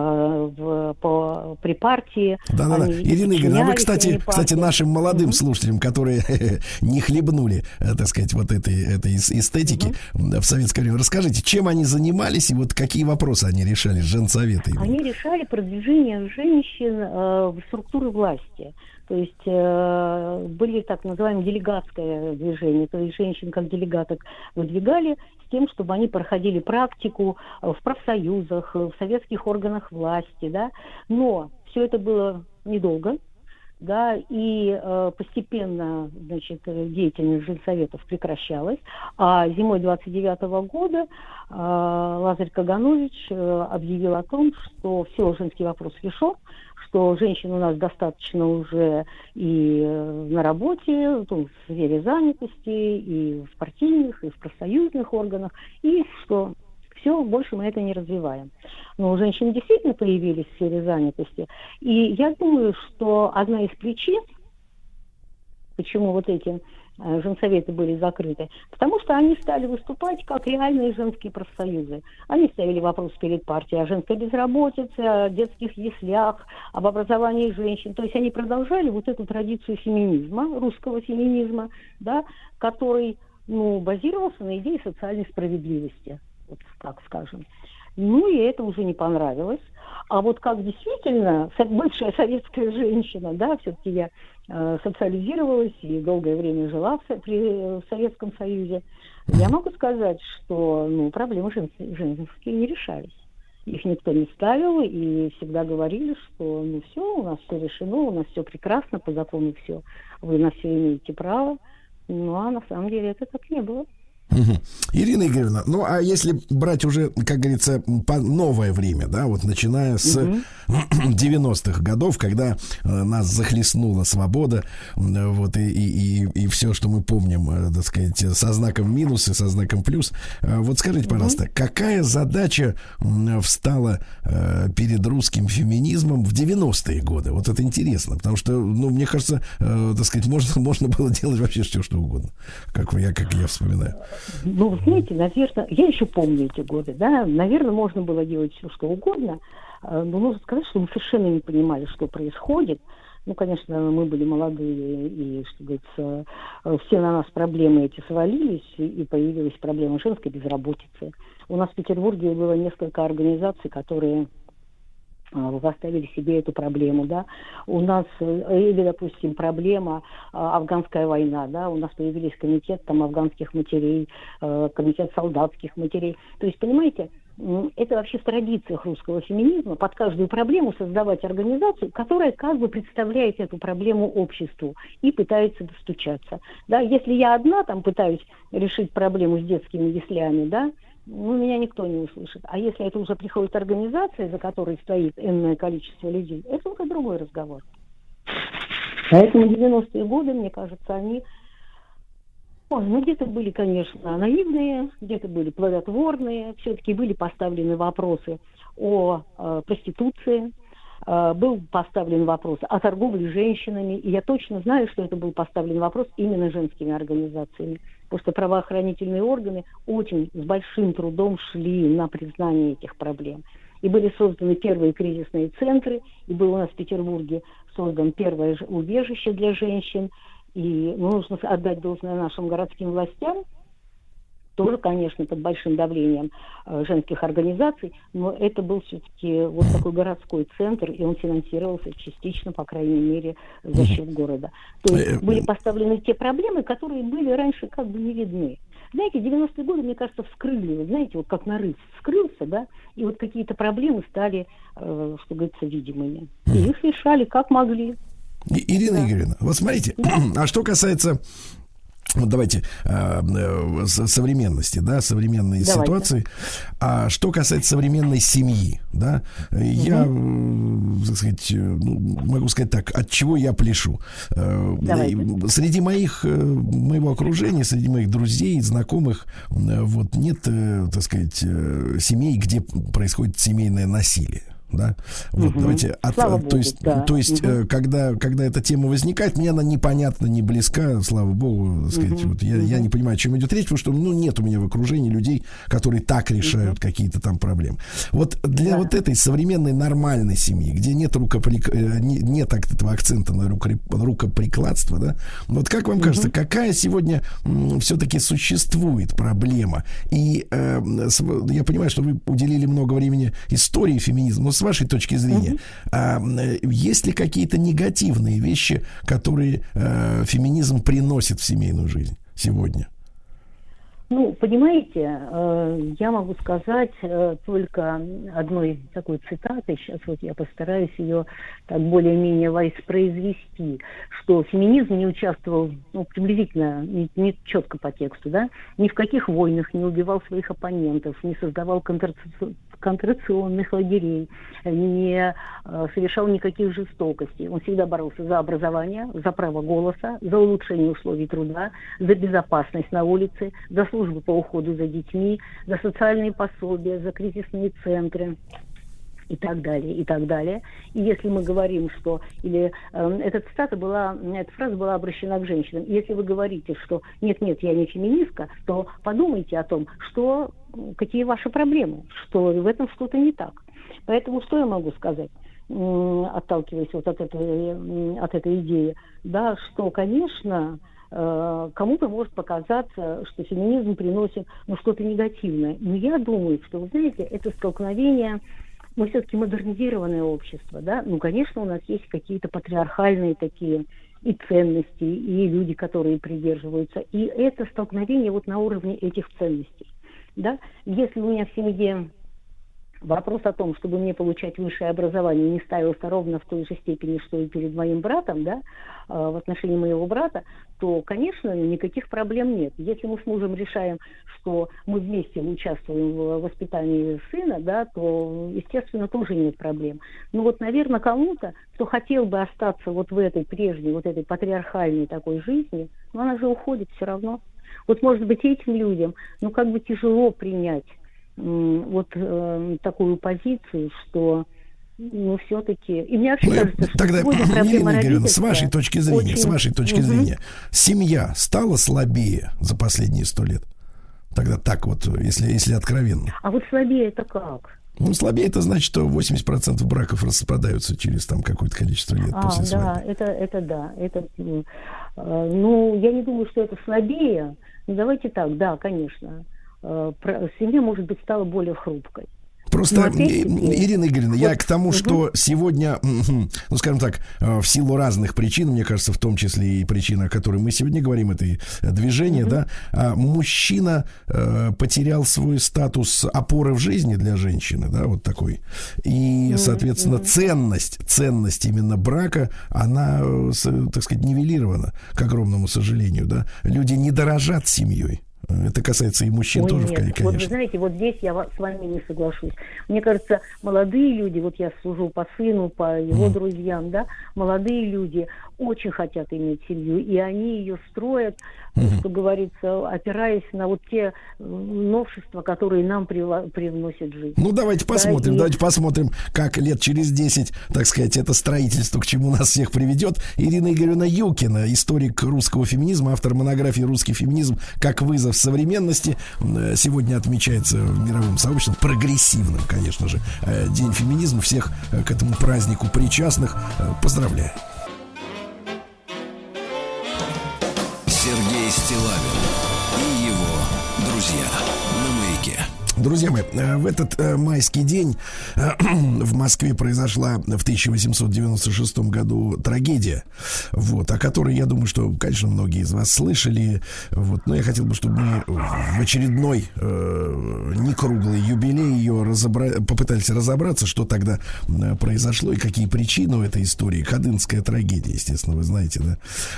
в, по, при партии? Да-да-да. Ирина Игоревна, а вы, кстати, кстати, нашим молодым слушателям, которые не хлебнули, э, так сказать, вот этой, этой эс- эстетики м, в советское время, расскажите, чем они занимались и вот какие вопросы они решали, женсоветы? именно? Они решали продвижение женщин э, в структуры власти. То есть э, были так называемое делегатское движение, то есть женщин как делегаток выдвигали с тем, чтобы они проходили практику в профсоюзах, в советских органах власти, да. Но все это было недолго, да, и э, постепенно, значит, деятельность женсоветов прекращалась, а зимой 29 года э, Лазарь Каганович э, объявил о том, что все, женский вопрос решен, что женщин у нас достаточно уже и э, на работе, ну, в сфере занятости, и в партийных, и в профсоюзных органах, и что все, больше мы это не развиваем. Но женщины действительно появились в сфере занятости. И я думаю, что одна из причин, почему вот эти женсоветы были закрыты, потому что они стали выступать как реальные женские профсоюзы. Они ставили вопрос перед партией о женской безработице, о детских яслях, об образовании женщин. То есть они продолжали вот эту традицию феминизма, русского феминизма, да, который ну, базировался на идее социальной справедливости, вот так скажем. Ну и это уже не понравилось. А вот как действительно бывшая советская женщина, да, все-таки я э, социализировалась и долгое время жила в, при, в Советском Союзе, я могу сказать, что ну, проблемы жен- женские не решались. Их никто не ставил, и всегда говорили, что ну все, у нас все решено, у нас все прекрасно, по закону все, вы на все имеете право. Ну а на самом деле это так не было. Ирина Игоревна, ну а если брать уже, как говорится, по новое время, да, вот начиная с 90-х годов, когда э, нас захлестнула свобода, м, вот и, и, и, все, что мы помним, э, так сказать, со знаком минус и со знаком плюс. Э, Вот скажите, пожалуйста, какая задача встала э, перед русским феминизмом в 90-е годы? Вот это интересно, потому что, ну, мне кажется, э, так сказать, можно, можно было делать вообще все, что угодно, как я, как я вспоминаю. Ну, вы знаете, наверное, я еще помню эти годы, да, наверное, можно было делать все, что угодно, э, но нужно сказать, что мы совершенно не понимали, что происходит. Ну, конечно, мы были молодые, и, что говорится, э, все на нас проблемы эти свалились, и- появилась проблема женской безработицы. У нас в Петербурге было несколько организаций, которые а, заставили себе эту проблему, да. У нас, э, или, допустим, проблема а, афганская война, да, у нас появились комитет там афганских матерей, э, комитет солдатских матерей. То есть, понимаете, это вообще в традициях русского феминизма под каждую проблему создавать организацию, которая как бы представляет эту проблему обществу и пытается достучаться. Да, если я одна там пытаюсь решить проблему с детскими яслями, да, ну, меня никто не услышит. А если это уже приходит организация, за которой стоит энное количество людей, это уже другой разговор. Поэтому 90-е годы, мне кажется, они Ой, ну где-то были, конечно, наивные, где-то были плодотворные, все-таки были поставлены вопросы о э, проституции, э, был поставлен вопрос о торговле женщинами, и я точно знаю, что это был поставлен вопрос именно женскими организациями, что правоохранительные органы очень с большим трудом шли на признание этих проблем. И были созданы первые кризисные центры, и было у нас в Петербурге создан первое убежище для женщин, и ну, нужно отдать должное нашим городским властям, тоже, конечно, под большим давлением э, женских организаций, но это был все-таки вот такой городской центр, и он финансировался частично, по крайней мере, за счет города. То Э, есть были поставлены те проблемы, которые были раньше как бы не видны. Знаете, 90-е годы, мне кажется, вскрыли, вот знаете, вот как нарыв вскрылся, да, и вот какие-то проблемы стали, э, что говорится, видимыми. И их решали как могли. Ирина Игоревна, вот смотрите, а что касается вот давайте э, э, современности, да, современной Давайте. ситуации. А что касается современной семьи, да, э, я, э, так сказать, э, ну, могу сказать так, от чего я пляшу. Давайте. Среди моих, моего окружения, среди моих друзей, знакомых, вот нет, так сказать, семей, где происходит семейное насилие. Да, вот Мгм. давайте, от- Слава то богу, есть, да. то есть, э, когда, когда эта тема возникает, мне она непонятна, не близка, слава богу, так сказать, вот я, я не понимаю, о чем идет речь, потому что, ну, нет у меня в окружении людей, которые так решают какие-то там проблемы. Вот для вот этой современной нормальной семьи, где нет рукоприк... э, не- нет этого акцента на рукопри- рукоприкладство, да, вот как вам кажется, какая сегодня все-таки существует проблема? И э, я понимаю, что вы уделили много времени истории феминизма, но с вашей точки зрения, а, э, есть ли какие-то негативные вещи, которые э, феминизм приносит в семейную жизнь сегодня? Ну, понимаете, э, я могу сказать э, только одной такой цитатой, сейчас вот я постараюсь ее так более-менее воспроизвести, что феминизм не участвовал, ну, приблизительно, не, не четко по тексту, да, ни в каких войнах, не убивал своих оппонентов, не создавал контраци- контрационных лагерей, не э, совершал никаких жестокостей. Он всегда боролся за образование, за право голоса, за улучшение условий труда, за безопасность на улице, за службу по уходу за детьми, за социальные пособия, за кризисные центры и так далее, и так далее. И если мы говорим, что, или э, эта цитата была, эта фраза была обращена к женщинам, если вы говорите, что нет-нет, я не феминистка, то подумайте о том, что, какие ваши проблемы, что в этом что-то не так. Поэтому что я могу сказать? отталкиваясь вот от этой, от этой идеи, да, что, конечно, э, кому-то может показаться, что феминизм приносит ну, что-то негативное. Но я думаю, что, вы знаете, это столкновение мы все-таки модернизированное общество, да, ну, конечно, у нас есть какие-то патриархальные такие и ценности, и люди, которые придерживаются, и это столкновение вот на уровне этих ценностей, да. Если у меня в семье вопрос о том, чтобы мне получать высшее образование, не ставился ровно в той же степени, что и перед моим братом, да, э, в отношении моего брата, то, конечно, никаких проблем нет. Если мы с мужем решаем, что мы вместе участвуем в воспитании сына, да, то, естественно, тоже нет проблем. Ну вот, наверное, кому-то, кто хотел бы остаться вот в этой прежней, вот этой патриархальной такой жизни, но она же уходит все равно. Вот, может быть, этим людям, ну, как бы тяжело принять вот э, такую позицию, что ну, все-таки... И мне вообще Ну, кажется, что тогда, проблема Игоревна, с вашей точки зрения, с очень- вашей точки Мгм. зрения, семья стала слабее за последние сто лет? Тогда так вот, если, если откровенно. А вот слабее это как? Ну, слабее это значит, что 80% браков распадаются через там какое-то количество лет А, после да, свадьбы. это, это да. Это, э, ну, я не думаю, что это слабее. Ну, давайте так, да, конечно. Э, Семья, может быть, стала более хрупкой. Просто, Ирина Игоревна, я к тому, что сегодня, ну, скажем так, э, в силу разных причин, мне кажется, в том числе и причина, о которой мы сегодня говорим, это движение, да, а, мужчина э, потерял свой статус опоры в жизни для женщины, да, вот такой. И, соответственно, ценность, ценность именно брака, она, так сказать, нивелирована, к огромному сожалению, да. Люди не дорожат семьей. Это касается и мужчин Ой, тоже, нет. конечно. Вот вы знаете, вот здесь я с вами не соглашусь. Мне кажется, молодые люди, вот я служу по сыну, по его друзьям, да, молодые люди очень хотят иметь семью, и они ее строят, что говорится, опираясь на вот те э, новшества, которые нам привносит жизнь. Ну, давайте Да, посмотрим, и- давайте посмотрим, как лет через 10, так сказать, это строительство к чему нас всех приведет. Ирина Игоревна Юкина, историк русского феминизма, автор монографии «Русский феминизм. Как вызов современности». М, Сегодня отмечается в мировом сообществе, прогрессивным, конечно же, э, День феминизма. Всех э, к этому празднику причастных э, поздравляю. Друзья мои, э, в этот э, майский день э, в Москве произошла в 1896 году трагедия, вот, о которой, я думаю, что, конечно, многие из вас слышали, вот, но я хотел бы, чтобы мы в очередной э, некруглый юбилей ее разобра... попытались разобраться, что тогда произошло и какие причины у этой истории. Ходынская трагедия, естественно, вы знаете,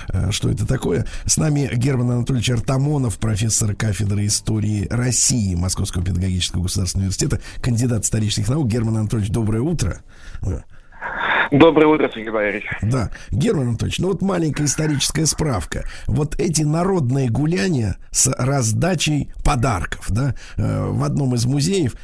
да, что это такое. С нами Герман Анатольевич Артамонов, профессор кафедры истории России Московского педагогического государственного университета, кандидат исторических наук. Герман Анатольевич, доброе утро. Доброе утро, Сергей Валерьевич. Да, Герман Анатольевич, ну вот маленькая историческая справка. Вот эти народные гуляния с раздачей подарков, да, э, в одном из музеев,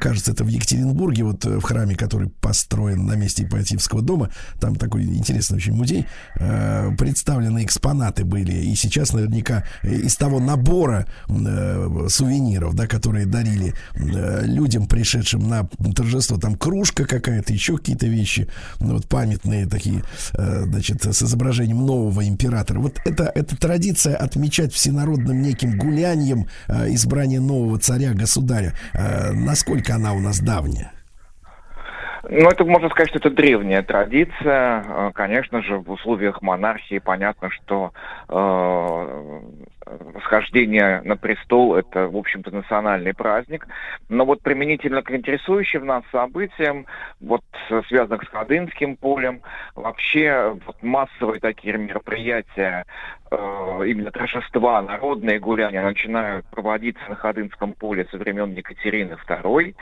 кажется, это в Екатеринбурге, вот э, в храме, который построен на месте Ипатьевского дома, там такой интересный очень музей, э, представлены экспонаты были, и сейчас наверняка из того набора сувениров, да, которые дарили людям, пришедшим на торжество, там кружка какая-то, еще какие-то вещи, вот памятные такие, э, значит, с изображением нового императора. Вот это, эта традиция отмечать всенародным неким гулянием э, избрания нового царя-государя, э, насколько она у нас давняя? Ну, это можно сказать, что это древняя традиция. Конечно же, в условиях монархии понятно, что восхождение на престол это, в общем-то, национальный праздник. Но вот применительно к интересующим нас событиям, вот э, связанных с Ходынским полем, вообще вот, массовые такие мероприятия, э, именно торжества, народные гуляния начинают проводиться на Ходынском поле со времен Екатерины II.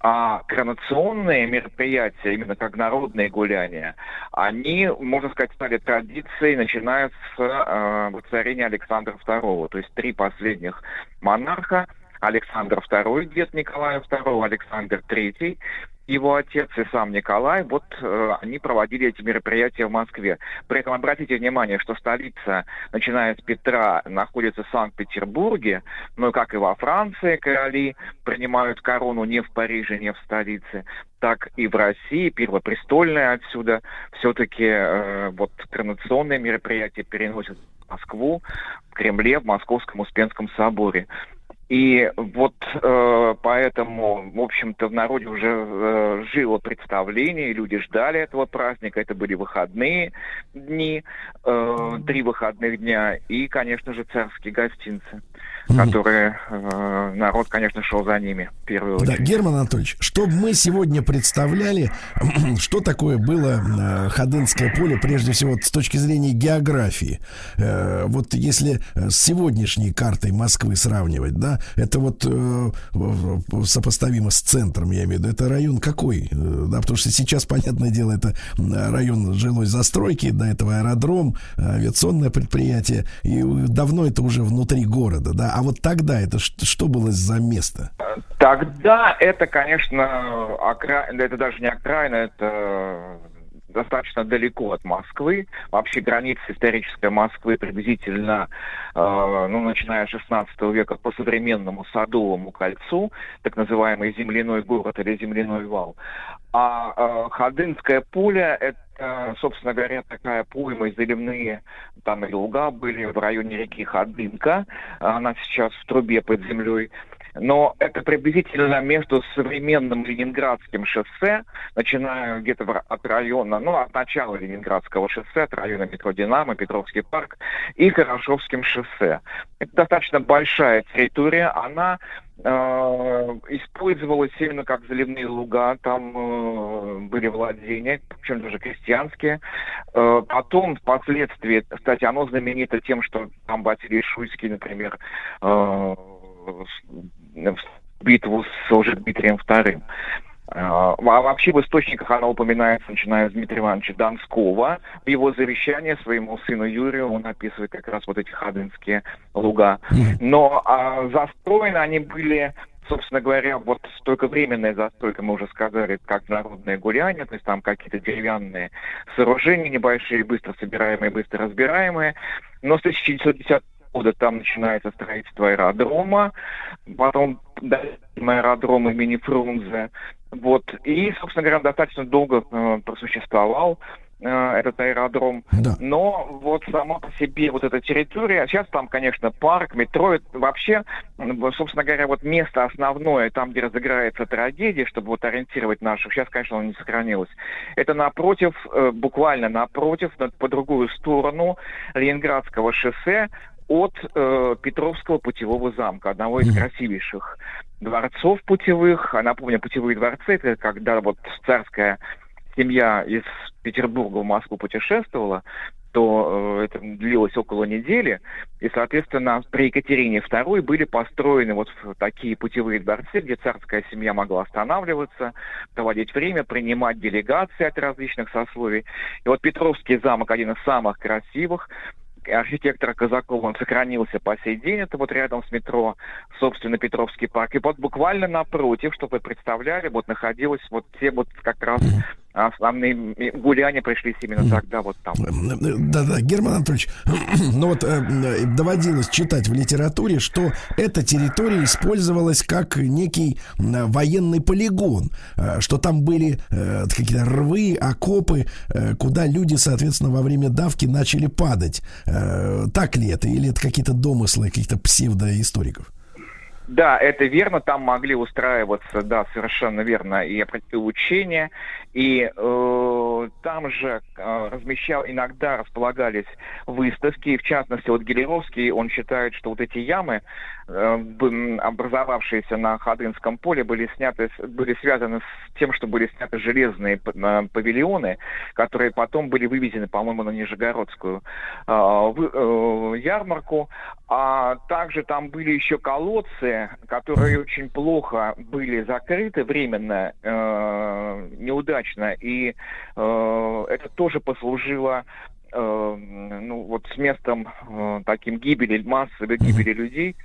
А коронационные мероприятия, именно как народные гуляния, они, можно сказать, стали традицией, начиная с э, воцарения Александра II. То есть три последних монарха, Александр II, дед Николая II, Александр III, его отец и сам Николай, вот э, они проводили эти мероприятия в Москве. При этом обратите внимание, что столица, начиная с Петра, находится в Санкт-Петербурге, но как и во Франции короли принимают корону не в Париже, не в столице, так и в России, первопрестольная отсюда, все-таки э, вот коронационные мероприятия переносят в Москву, в Кремле, в Московском Успенском соборе. И вот э, поэтому, в общем-то, в народе уже э, жило представление, люди ждали этого праздника. Это были выходные дни, э, три выходных дня, и, конечно же, царские гостинцы, которые э, народ, конечно, шел за ними в первую Да. Герман Анатольевич, чтобы мы сегодня представляли, что такое было э, Ходынское поле, прежде всего с точки зрения географии. Э, Вот если э, с сегодняшней картой Москвы сравнивать, да, это вот э, сопоставимо с центром, я имею в виду, это район какой? Э, Да, потому что сейчас, понятное дело, это район жилой застройки, до этого аэродром, э, авиационное предприятие, и давно это уже внутри города, да, а вот тогда это что было за место? Тогда это, конечно, окра... это даже не окраина, это достаточно далеко от Москвы. Вообще граница исторической Москвы приблизительно, э, ну, начиная с 16 века по современному Садовому кольцу, так называемый земляной город или земляной вал. А э, Ходынское поле это, собственно говоря, такая пойма, заливные там и луга были в районе реки Ходынка. Она сейчас в трубе под землей. Но это приблизительно между современным Ленинградским шоссе, начиная где-то от района, ну, от начала Ленинградского шоссе, от района метро «Динамо», Петровский парк, и Хорошевским шоссе. Это достаточно большая территория, она э, использовалась именно как заливные луга, там э, были владения, причем даже крестьянские. Э, потом, впоследствии, кстати, оно знаменито тем, что там Василий Шуйский, например, э, в битву с уже Дмитрием II. А вообще в источниках она упоминается, начиная с Дмитрия Ивановича Донского. В его завещании своему сыну Юрию он описывает как раз вот эти ходынские луга. Но а, застроены они были собственно говоря, вот только временная застройка, мы уже сказали, как народное гуляние, то есть там какие-то деревянные сооружения небольшие, быстро собираемые, быстро разбираемые. Но с 1910 года там начинается строительство аэродрома, потом аэродром имени Фрунзе. Вот. И, собственно говоря, достаточно долго э, просуществовал. э, этот аэродром. Да. Но вот сама по себе вот эта территория, сейчас там, конечно, парк, метро, это вообще, собственно говоря, вот место основное, там, где разыграется трагедия, чтобы вот ориентировать наших, сейчас, конечно, оно не сохранилось. Это напротив, э, буквально напротив, на- по другую сторону Ленинградского шоссе от э, Петровского путевого замка, одного из красивейших дворцов путевых. А напомню, путевые дворцы, это когда вот царская семья из Петербурга в Москву путешествовала, то э, это длилось около недели, и, соответственно, при Екатерине II были построены вот такие путевые дворцы, где царская семья могла останавливаться, проводить время, принимать делегации от различных сословий. И вот Петровский замок один из самых красивых, архитектора Казакова, он сохранился по сей день, это вот рядом с метро, собственно, Петровский парк. И вот буквально напротив, чтобы вы представляли, вот находилось вот те вот как раз основные гуляния пришлись именно тогда вот там. Да-да, Герман Анатольевич, ну вот э, доводилось читать в литературе, что эта территория использовалась как некий военный полигон, э, что там были э, какие-то рвы, окопы, куда люди, соответственно, во время давки начали падать. Так ли это? Или это какие-то домыслы каких-то псевдоисториков? Да, это верно, там могли устраиваться, да, совершенно верно, и учения, и э, там же э, размещал, иногда располагались выставки, в частности, вот Гелеровский, он считает, что вот эти ямы, образовавшиеся на Ходынском поле, были сняты, были связаны с тем, что были сняты железные э, павильоны, которые потом были вывезены, по-моему, на Нижегородскую э, э, ярмарку, а также там были еще колодцы, которые очень плохо были закрыты временно, э, неудачно, и э, это тоже послужило э, ну, вот с местом э, таким гибели, массовой гибели людей,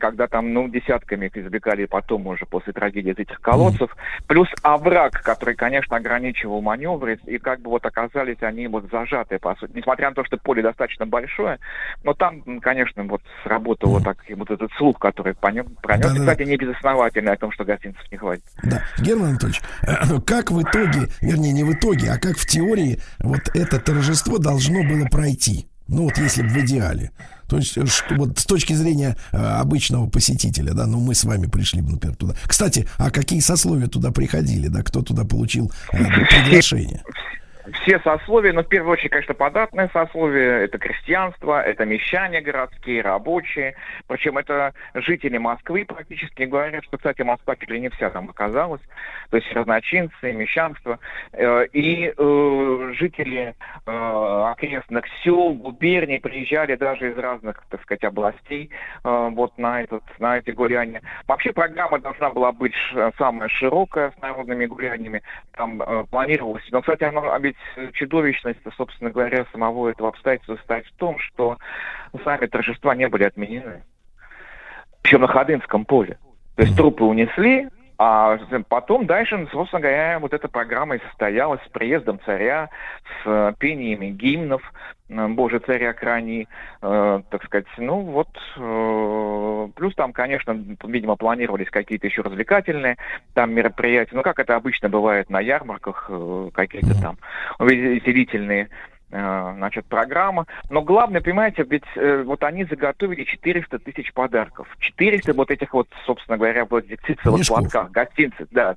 когда там, ну, десятками их извлекали потом уже после трагедии из этих колодцев, плюс овраг, который, конечно, ограничивал маневры, и как бы вот оказались они вот зажатые, по сути, несмотря на то, что поле достаточно большое, но там, конечно, вот сработал вот, так, вот этот слух, который понес, пронес, Да-да-да. кстати, не безосновательный о том, что гостинцев не хватит. Да, Герман Анатольевич, э, как в итоге, вернее, не в итоге, а как в теории вот это торжество должно было пройти? Ну вот если бы в идеале. То есть, э, что, вот с точки зрения э, обычного посетителя, да, ну мы с вами пришли бы, например, туда. Кстати, а какие сословия туда приходили, да, кто туда получил э, приглашение? Все сословия, но в первую очередь, конечно, податное сословие, это крестьянство, это мещане городские, рабочие, причем это жители Москвы практически говорят, что, кстати, Москва чуть ли не вся там оказалась, то есть разночинцы, мещанство, э, и э, жители э, окрестных сел, губерний приезжали даже из разных, так сказать, областей вот на, этот, на эти гуляния. Вообще программа должна была быть самая широкая с народными гуляниями, там планировалось. Но, кстати, оно, а ведь чудовищность, собственно говоря, самого этого обстоятельства состоит в том, что сами торжества не были отменены. Причем на Ходынском поле. То есть трупы унесли, а потом дальше, собственно говоря, вот эта программа и состоялась с приездом царя, с э, пениями гимнов э, «Боже, царя храни», э, так сказать, ну вот, э, плюс там, конечно, видимо, планировались какие-то еще развлекательные там мероприятия, ну, как это обычно бывает на ярмарках, э, какие-то там веселительные э, значит, программа. Но главное, понимаете, ведь э, вот они заготовили 400 тысяч подарков. 400 вот этих вот, собственно говоря, вот этих платках, гостинцы, да,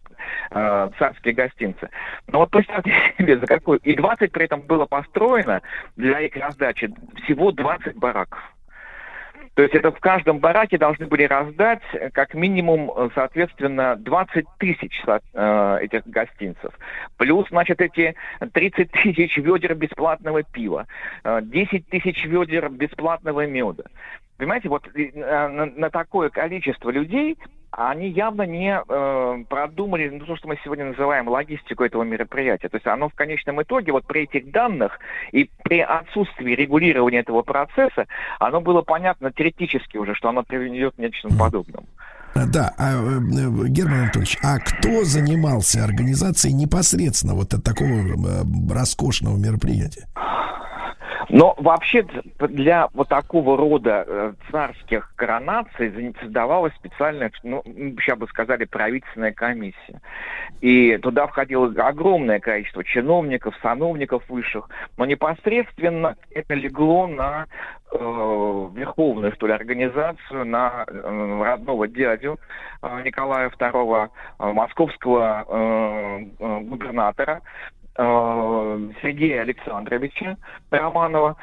э, царские гостинцы. Но вот представьте себе, за какую... И 20 при этом было построено для их раздачи всего 20 бараков. То есть это в каждом бараке должны были раздать э, как минимум, э, соответственно, 20 тысяч э, этих гостинцев. Плюс, значит, эти 30 тысяч ведер бесплатного пива, э, 10 тысяч ведер бесплатного меда. Понимаете, вот на, на такое количество людей они явно не э, продумали ну, то, что мы сегодня называем логистику этого мероприятия. То есть оно в конечном итоге, вот при этих данных и при отсутствии регулирования этого процесса, оно было понятно теоретически уже, что оно приведет к нечему подобному. А, Да, а, э, э, Герман Анатольевич, а кто занимался организацией непосредственно вот от такого э, роскошного мероприятия? Но вообще для вот такого рода э, царских коронаций создавалась специальная, ну, сейчас бы сказали, правительственная комиссия. И туда входило огромное количество чиновников, сановников высших, но непосредственно это легло на э, верховную, что ли, организацию, на э, родного дядю э, Николая II, э, московского э, э, губернатора, Сергея Александровича Романова.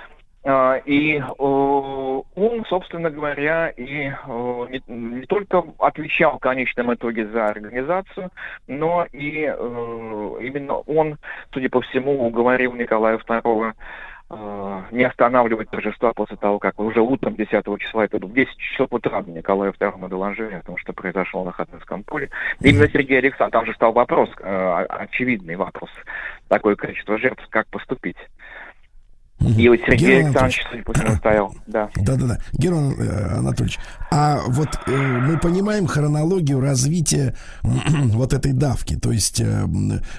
Э, И э, он, собственно говоря, и э, не, только отвечал в конечном итоге за организацию, но и э, именно он, судя по всему, уговорил Николая II э, не останавливать торжества после того, как уже утром 10 числа, это в 10 часов утра Николаю II доложили о том, что произошло на Хатынском поле. Именно Сергей Александрович, там же стал вопрос, э, очевидный вопрос, такое количество жертв, как поступить. И вот Сергей Герман Александрович, судя по всему, стоял, да. Да-да-да. Герман э, Анатольевич, а вот э, мы понимаем хронологию развития вот этой давки. То есть э,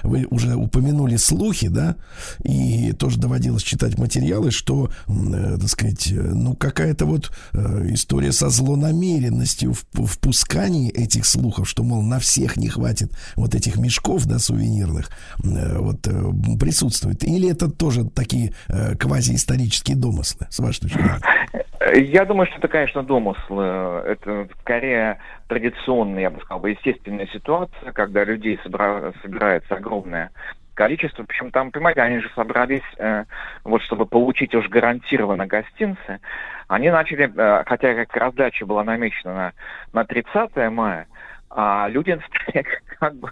вы уже упомянули слухи, да, и тоже доводилось читать материалы, что, э, так сказать, э, ну какая-то вот э, история со злонамеренностью в впускании этих слухов, что, мол, на всех не хватит вот этих мешков, да, сувенирных, э, вот э, присутствует. Или это тоже такие э, квазиисторические домыслы, с вашей точки зрения? Я думаю, что это, конечно, домыслы. Это скорее традиционная, я бы сказал, естественная ситуация, когда людей собра- собирается огромное количество. Причем там, понимаете, они же собрались, э, вот чтобы получить уж гарантированно гостинцы. Они начали, э, хотя как раздача была намечена на, на 30 мая, а люди как бы,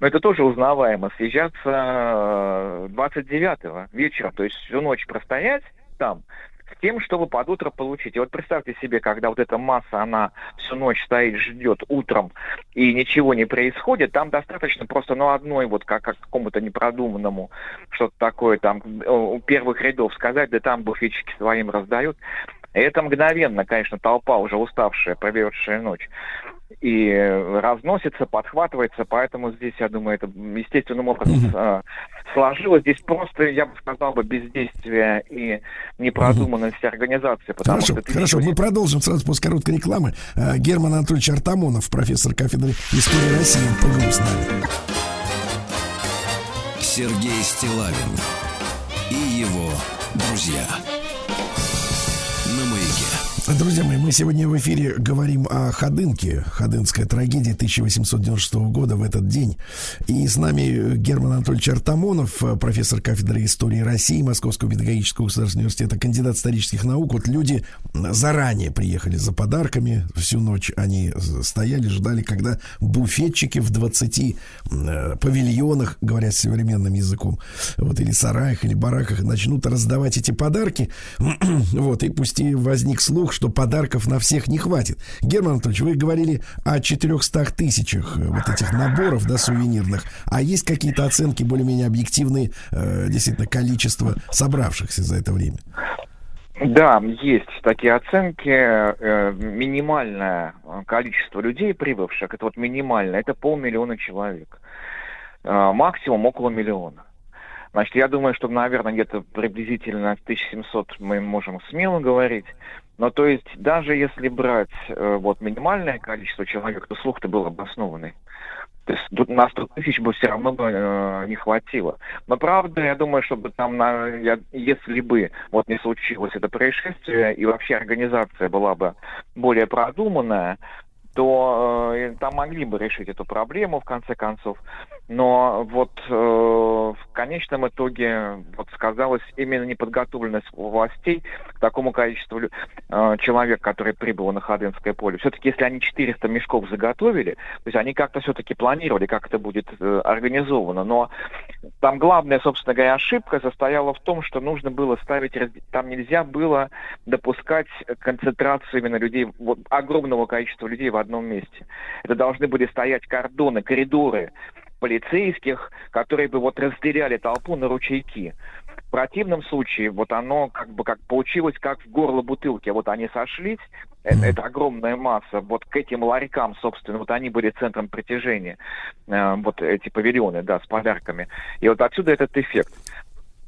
ну это тоже узнаваемо, съезжаться э, 29 вечером, то есть всю ночь простоять там, с тем, чтобы под утро получить. И вот представьте себе, когда вот эта масса, она всю ночь стоит, ждет утром, и ничего не происходит, там достаточно просто, ну, одной вот как, как какому-то непродуманному что-то такое там э, у первых рядов сказать, да там буфетчики своим раздают. И это мгновенно, конечно, толпа уже уставшая, проведшая ночь, и разносится, подхватывается, поэтому здесь, я думаю, это естественным образом э, сложилось. Здесь просто, я бы сказал, бы бездействие и непродуманность организации. Потому Хорошо, что хорошо, мы продолжим сразу после короткой рекламы. Э, Герман Анатольевич Артамонов, профессор кафедры истории России, в ПГУ с нами. Сергей Стилавин и его друзья. Друзья мои, мы сегодня в эфире говорим о Ходынке, Ходынская трагедия 1896 года в этот день. И с нами Герман Анатольевич Артамонов, профессор кафедры истории России Московского педагогического государственного университета, кандидат исторических наук. Вот люди заранее приехали за подарками, всю ночь они стояли, ждали, когда буфетчики в 20 э, павильонах, говоря современным языком, вот или сараях, или бараках, начнут раздавать эти подарки. вот, и пусть и возник слух, что подарков на всех не хватит. Герман Анатольевич, вы говорили о 400 тысячах э, вот этих наборов, да, сувенирных. А есть какие-то оценки более-менее объективные, э, действительно, количество собравшихся за это время? Да, есть такие оценки. Э, Минимальное количество людей, прибывших, это вот минимальное, это полмиллиона человек. Максимум около миллиона. Значит, я думаю, что, наверное, где-то приблизительно 1700 мы можем смело говорить. Но то есть даже если брать э, вот минимальное количество человек, то слух-то был обоснованный. То есть тут на 100 тысяч бы все равно бы э, не хватило. Но правда, я думаю, чтобы там, на, я- если бы вот не случилось это происшествие, и вообще организация была бы более продуманная, то э, там могли бы решить эту проблему в конце концов. Но вот э, в конечном итоге вот сказалась именно неподготовленность властей к такому количеству э, человек, который прибыл на Ходынское поле. Все-таки если они 400 мешков заготовили, то есть они как-то все-таки планировали, как это будет э, организовано. Но там главная, собственно говоря, ошибка состояла в том, что нужно было ставить, там нельзя было допускать концентрацию именно людей, огромного количества людей в одном месте. Это должны были стоять кордоны, коридоры полицейских, которые бы вот разделяли толпу на ручейки. В противном случае вот оно как бы как получилось как в горло бутылки. Вот они сошлись, э, это, огромная масса, вот к этим ларькам, собственно, вот они были центром притяжения, э, вот эти павильоны, да, с подарками. И вот отсюда этот эффект.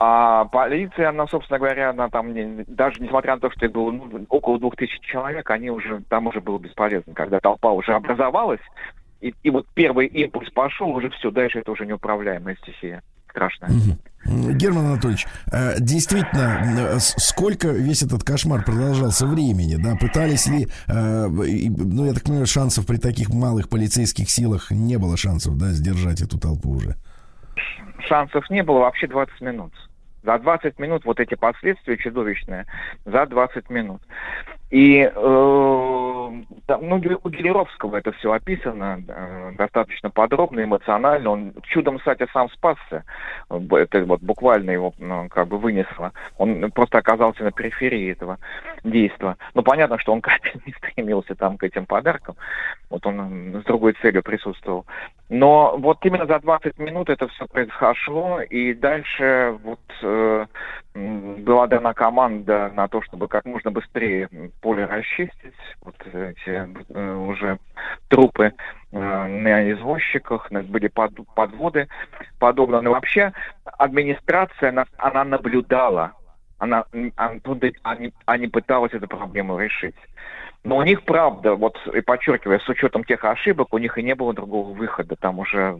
А полиция, она, собственно говоря, она там, не- даже несмотря на то, что их было ну, около двух тысяч человек, они уже, там уже было бесполезно. Когда толпа уже образовалась, и, и вот первый импульс пошел, уже все, дальше это уже неуправляемая стихия. Страшная. Герман Анатольевич, э, действительно, э, сколько весь этот кошмар продолжался времени, да? Пытались ли, э, ну, я так понимаю, шансов при таких малых полицейских силах не было шансов, да, сдержать эту толпу уже? Шансов не было вообще 20 минут. За 20 минут вот эти последствия чудовищные, за 20 минут. И э, ну, у Гелеровского это все описано э, достаточно подробно, эмоционально. Он чудом, кстати, сам спасся. Это вот буквально его ну, как бы вынесло. Он просто оказался на периферии этого действия. Ну, понятно, что он как не стремился там к этим подаркам. Вот он с другой целью присутствовал. Но вот именно за 20 минут это все произошло, и дальше вот э, была дана команда на то, чтобы как можно быстрее поле расчистить, вот эти э, уже трупы э, на извозчиках, на- были под- подводы подобно. вообще администрация, она, она наблюдала, она, они, они пыталась эту проблему решить. Но у них, правда, вот и подчеркивая, с учетом тех ошибок, у них и не было другого выхода. Там уже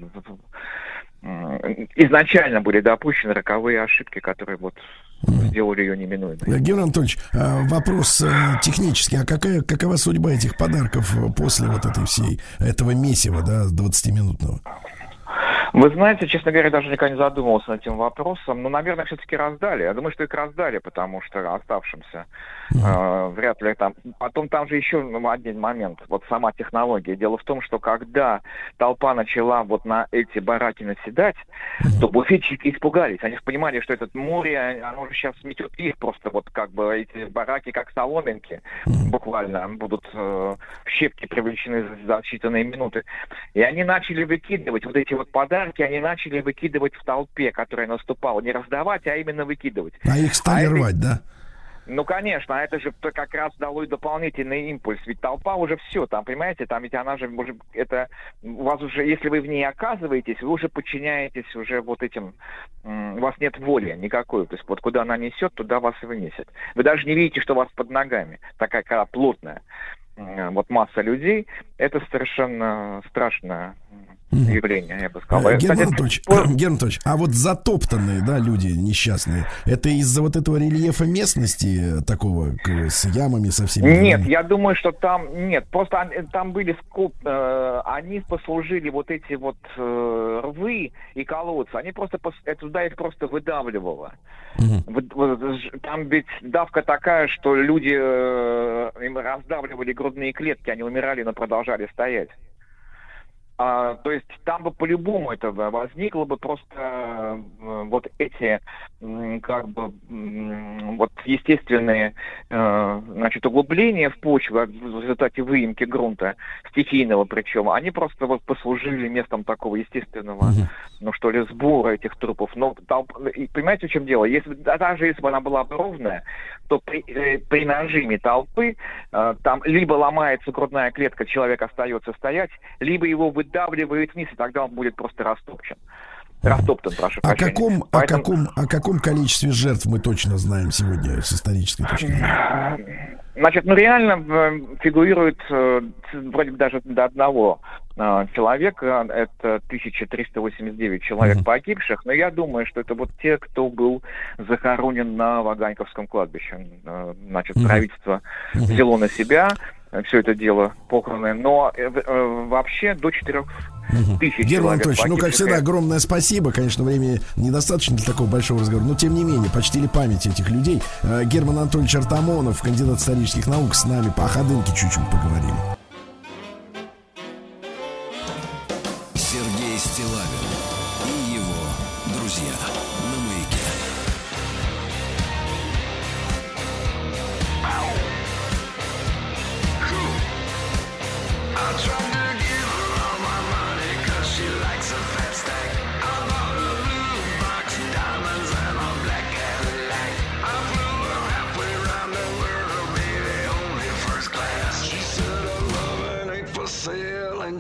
изначально были допущены роковые ошибки, которые вот сделали ее неминуемой. Э, Герман Анатольевич, э, вопрос э, технический. А какая, какова судьба этих подарков после вот этой всей, этого месива, да, 20-минутного? Вы знаете, честно говоря, даже никогда не задумывался над этим вопросом. Но, наверное, все-таки раздали. Я думаю, что их раздали, потому что оставшимся э, вряд ли там. Потом там же еще ну, один момент. Вот сама технология. Дело в том, что когда толпа начала вот на эти бараки наседать, то буфетчики испугались. Они понимали, что это море, оно же сейчас сметет их просто вот как бы эти бараки как соломинки буквально будут э, в щепки привлечены за считанные минуты. И они начали выкидывать вот эти вот подарки, они начали выкидывать в толпе, которая наступала. Не раздавать, а именно выкидывать. А их стали это- рвать, да? Ну, конечно, а это же как раз дало и дополнительный импульс. Ведь толпа уже все, там, понимаете, там ведь она же уже, это, у вас уже, если вы в ней оказываетесь, вы уже подчиняетесь уже вот этим, у вас нет воли никакой. То есть вот куда она несет, туда вас и вынесет. Вы даже не видите, что у вас под ногами. Такая какая плотная вот масса людей. Это совершенно страшное явление, я бы сказал. Э, Герман кстати, Анатольевич, по- Герман Анатольевич, а вот затоптанные, да, люди несчастные, это из-за вот этого рельефа местности э, такого с ямами со всеми? Нет, я думаю, что там нет. Просто там были скоп, э, они послужили вот эти вот э, рвы и колодцы. Они просто пос- это туда их просто выдавливало. Ж- Там ведь давка такая, что люди э, им раздавливали грудные клетки, они умирали, но продолжали стоять. А, то есть там бы по-любому это возникло бы просто э, вот эти как бы вот естественные э, значит углубления в почву в результате выемки грунта стихийного причем они просто вот послужили местом такого естественного ну что ли сбора этих трупов. Но и понимаете в чем дело? Если да- даже если бы она была бы ровная то при, э, при нажиме толпы там либо ломается грудная клетка человек остается стоять либо его выдавливает вниз и тогда он будет просто растопчен растоптан прошу О прощения. каком, о, Поэтому- каком, о каком количестве жертв мы точно знаем сегодня с исторической точки зрения? Значит, ну реально э, фигурирует э, вроде бы даже до одного э, человека, это 1389 человек погибших, но я думаю, что это вот те, кто был захоронен на Ваганьковском кладбище. Значит, Мгм. правительство взяло на себя все это дело похороны, но э, э, вообще до 4 тысяч Герман Анатольевич, ну, как всегда, огромное спасибо. Конечно, времени недостаточно для такого большого разговора, но, тем не менее, почтили память этих людей. Э, Герман Анатольевич Артамонов, кандидат исторических наук, с нами по Ходынке чуть-чуть поговорим.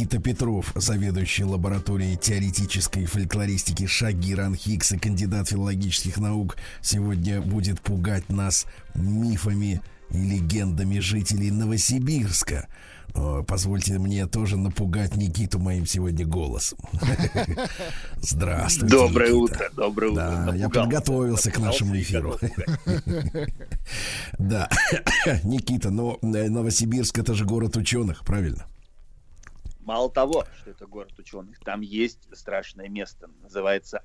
Никита Петров, заведующий лабораторией теоретической фольклористики Шагиран Хикс и кандидат филологических наук, сегодня будет пугать нас мифами и легендами жителей Новосибирска. Но позвольте мне тоже напугать Никиту моим сегодня голосом. Здравствуйте. Доброе утро, доброе утро. Да, я подготовился к нашему эфиру. Да, Никита, но Новосибирск это же город ученых, правильно? Мало того, что это город ученых, там есть страшное место, называется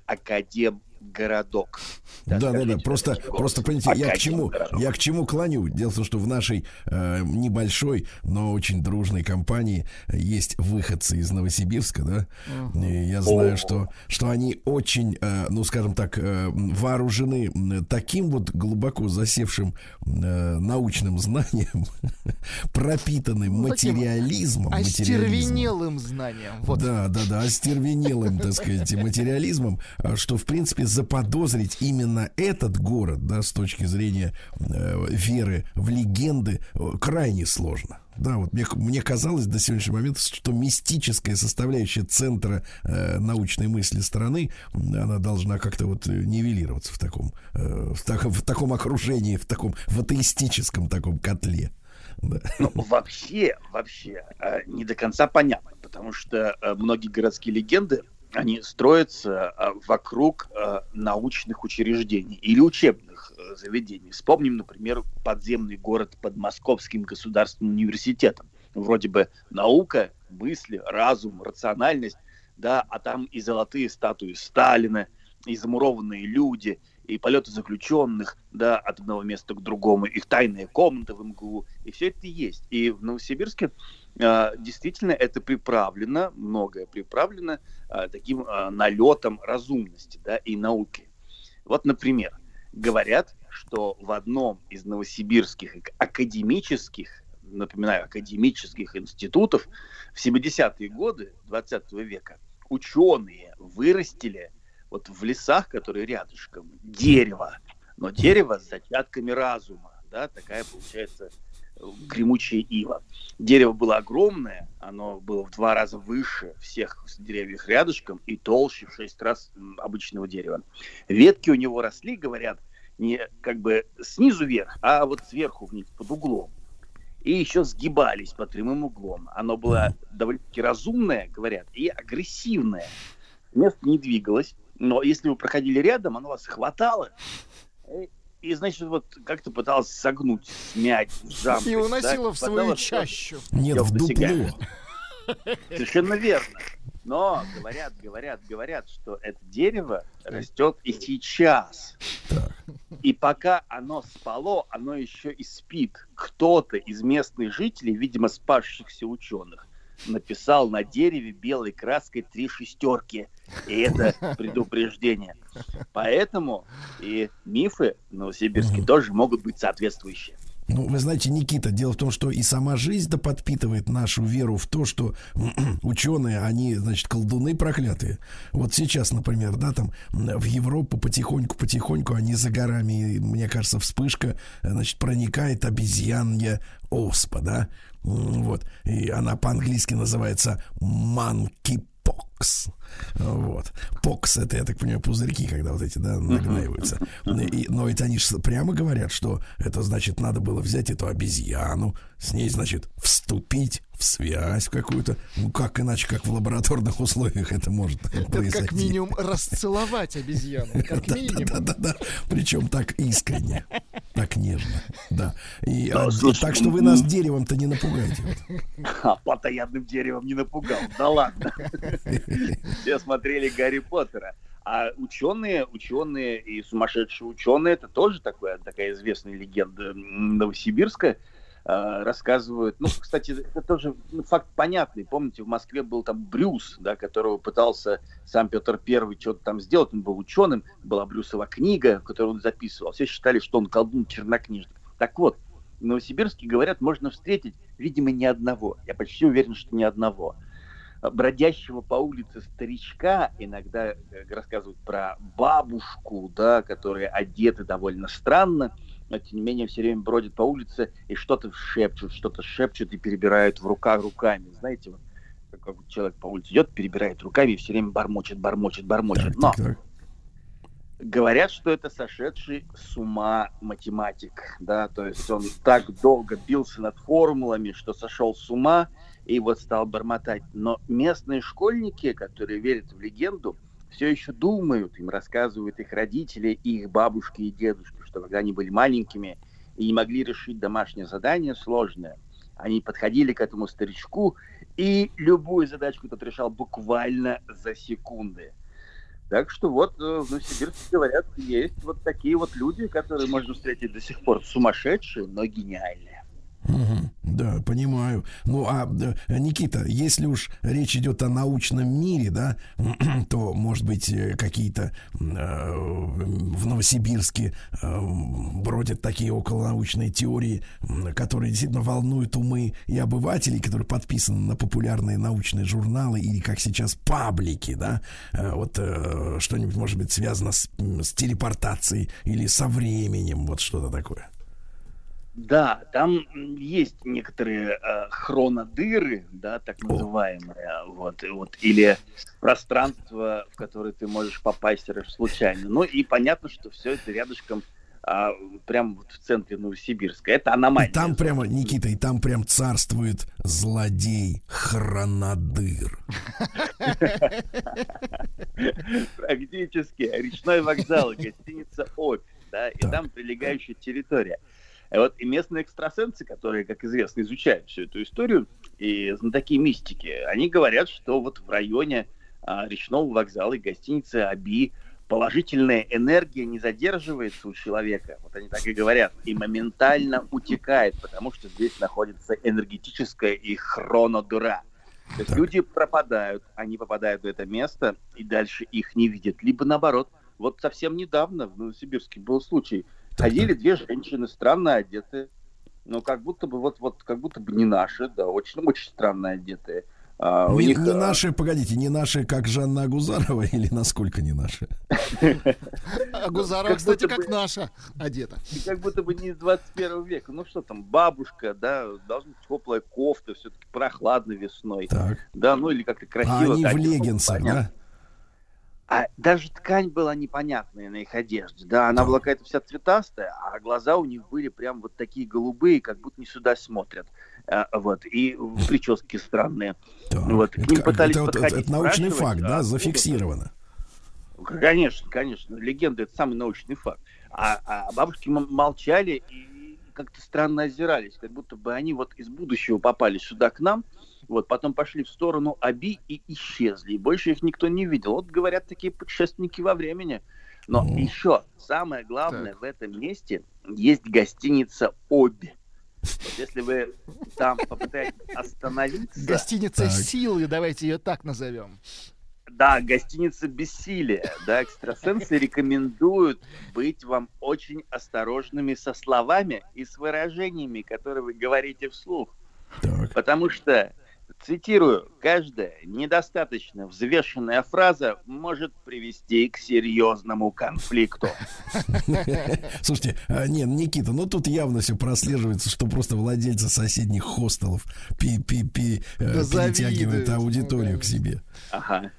Академгородок. Да, да, да. скажите, Просто, просто понимаете, я к чему, Академгородок. я к чему клоню. Дело в том, что в нашей э, небольшой, но очень дружной компании есть выходцы из Новосибирска, да. И я знаю, О. что, что они очень, э, ну, скажем так, э, вооружены таким вот глубоко засевшим э, научным знанием, пропитанным Ну, материализмом. Остервенелым знанием. Вот. Да, да, да, остервенелым, так сказать, материализмом, а, что, в принципе, заподозрить именно этот город, да, с точки зрения э, веры в легенды, э, крайне сложно. Да, вот мне, мне казалось до сегодняшнего момента, что мистическая составляющая центра э, научной мысли страны, она должна как-то вот э, нивелироваться в таком, э, в, так- в таком окружении, в таком, в атеистическом таком котле. Да. Ну, вообще, вообще, э, не до конца понятно, потому что э, многие городские легенды, они строятся э, вокруг э, научных учреждений или учебных э, заведений. Вспомним, например, подземный город под Московским государственным университетом. Вроде бы наука, мысли, разум, рациональность, да, а там и золотые статуи Сталина, и замурованные люди, и полеты заключенных, да, от одного места к другому, их тайная комната в МГУ, и все это есть. И в Новосибирске э, действительно это приправлено, многое приправлено э, таким э, налетом разумности, да, и науки. Вот, например, говорят, что в одном из новосибирских ак- академических, напоминаю, академических институтов в 70-е годы 20 века ученые вырастили вот в лесах, которые рядышком, дерево, но дерево с зачатками разума, да, такая получается э, гремучая ива. Дерево было огромное, оно было в два раза выше всех деревьев рядышком и толще в шесть раз обычного дерева. Ветки у него росли, говорят, не как бы снизу вверх, а вот сверху вниз, под углом. И еще сгибались под прямым углом. Оно было довольно-таки разумное, говорят, и агрессивное. Место не двигалось, но если вы проходили рядом, оно вас хватало и- значит, вот как-то пыталась согнуть, смять, сжать. И уносила в свою чащу. Нет, в дупло. Совершенно верно. Но говорят, говорят, говорят, что это дерево растет и сейчас. И пока оно спало, оно еще и спит. Кто-то из местных жителей, видимо, спасшихся ученых, написал на дереве белой краской три шестерки. И это предупреждение. Поэтому и мифы в Новосибирске тоже могут быть соответствующие. Ну, вы знаете, Никита, дело в том, что и сама жизнь-то подпитывает нашу веру в то, что ученые, они, значит, колдуны проклятые. Вот сейчас, например, да, там в Европу потихоньку-потихоньку они за горами, и, мне кажется, вспышка, значит, проникает обезьянья оспа, да, вот. И она по-английски называется monkeypox. Вот. Покс это, я так понимаю, пузырьки, когда вот эти, да, нагнаиваются. И- но ведь они же прямо говорят, что это значит, надо было взять эту обезьяну, с ней, значит, вступить в связь какую-то. Ну, как иначе, как в лабораторных условиях это может Это произойти. как минимум расцеловать обезьяну. Как минимум. Да-да-да. Причем так искренне, так нежно. Да. И, Да, а, слушай, так что вы нас м. деревом-то не напугаете. А плотоядным деревом не напугал. Да ладно. Все смотрели Гарри Поттера. А ученые, ученые и сумасшедшие ученые, это тоже такое, такая известная легенда м, Новосибирска. э, рассказывают. Ну, кстати, это тоже ну, факт понятный. Помните, в Москве был там Брюс, да, которого пытался сам Петр Первый что-то там сделать. Он был ученым, была Брюсова книга, которую он записывал. Все считали, что он колдун чернокнижник. Так вот, в Новосибирске, говорят, можно встретить, видимо, ни одного. Я почти уверен, что ни одного. Бродящего по улице старичка, иногда э, рассказывают про бабушку, да, которые одеты довольно странно, но тем не менее все время бродят по улице и что-то шепчут, что-то шепчут и перебирают в руках руками. Знаете, вот как- вот человек по улице идет, перебирает руками и все время бормочет, бормочет, бормочет. Но Говорят, что это сошедший с ума математик, да, то есть он так долго бился над формулами, что сошел с ума и вот стал бормотать. Но местные школьники, которые верят в легенду, все еще думают, им рассказывают их родители, и их бабушки и дедушки, что когда они были маленькими и не могли решить домашнее задание сложное, они подходили к этому старичку и любую задачку тот решал буквально за секунды. Так что вот э, в Новосибирске, говорят, есть вот такие вот люди, которые можно встретить до сих пор сумасшедшие, но гениальные. Мгм. Да, понимаю. Ну, а, э, Никита, если уж речь идет о научном мире, да, то, может быть, э, какие-то э, в Новосибирске э, бродят такие околонаучные теории, которые действительно волнуют умы и обывателей, которые подписаны на популярные научные журналы или, как сейчас, паблики, да, Э, вот э, что-нибудь, может быть, связано с, с телепортацией или со временем, вот что-то такое. Да, там есть некоторые э, хронодыры, да, так называемые, вот, и вот, или пространство, в которое ты можешь попасть случайно. Ну и понятно, что все это рядышком, а, прямо вот в центре Новосибирска. Это И аномалия. там прямо, Никита, и там прям царствует злодей Хронодыр. Практически. Речной вокзал, гостиница «Обь», да, и там прилегающая территория. А вот и местные экстрасенсы, которые, как известно, изучают всю эту историю, и знатоки мистики, они говорят, что вот в районе а, речного вокзала и гостиницы «Аби» положительная энергия не задерживается у человека, вот они так и говорят, и моментально утекает, потому что здесь находится энергетическая и хронодыра. То есть люди пропадают, они попадают в это место и дальше их не видят. Либо наоборот, вот совсем недавно в Новосибирске был случай. Ходили две женщины, странно одетые, но как будто бы вот, вот как будто бы не наши, да, очень, очень странно одетые. А, у не, них, не а, наши, погодите, не наши, как Жанна Агузарова, или насколько не наши? А Гузарова, Как кстати, как наша одета. Как будто бы не из 21 века. Ну что там, бабушка, да, должна быть теплая кофта, все-таки прохладно весной. Да, ну или как-то красиво. А они в леггинсах, да? А даже ткань была непонятная на их одежде. Да, она была какая-то вся цветастая, а глаза у них были прям вот такие голубые, как будто не сюда смотрят. А, вот. И прически странные. Вот. К ним Это, пытались это подходить, это научный спрашивать, факт, а да, откуда зафиксировано. Конечно, конечно. Легенда это самый научный факт. А, а бабушки молчали и как-то странно озирались, как будто бы они вот из будущего попали сюда к нам, вот потом пошли в сторону Аби и исчезли. И больше их никто не видел. Вот говорят такие путешественники во времени. Но еще самое главное в этом месте есть гостиница Оби. Вот если вы там попытаетесь остановиться... Гостиница силы, давайте ее так назовем. Да, гостиница бессилия. Да, экстрасенсы рекомендуют быть вам очень осторожными со словами и с выражениями, которые вы говорите вслух. Потому что, цитирую, каждая недостаточно взвешенная фраза может привести к серьезному конфликту. Слушайте, а, нет, Никита, ну тут явно все прослеживается, что просто владельцы соседних хостелов пи пи пи э, Да перетягивают аудиторию к себе. Ага.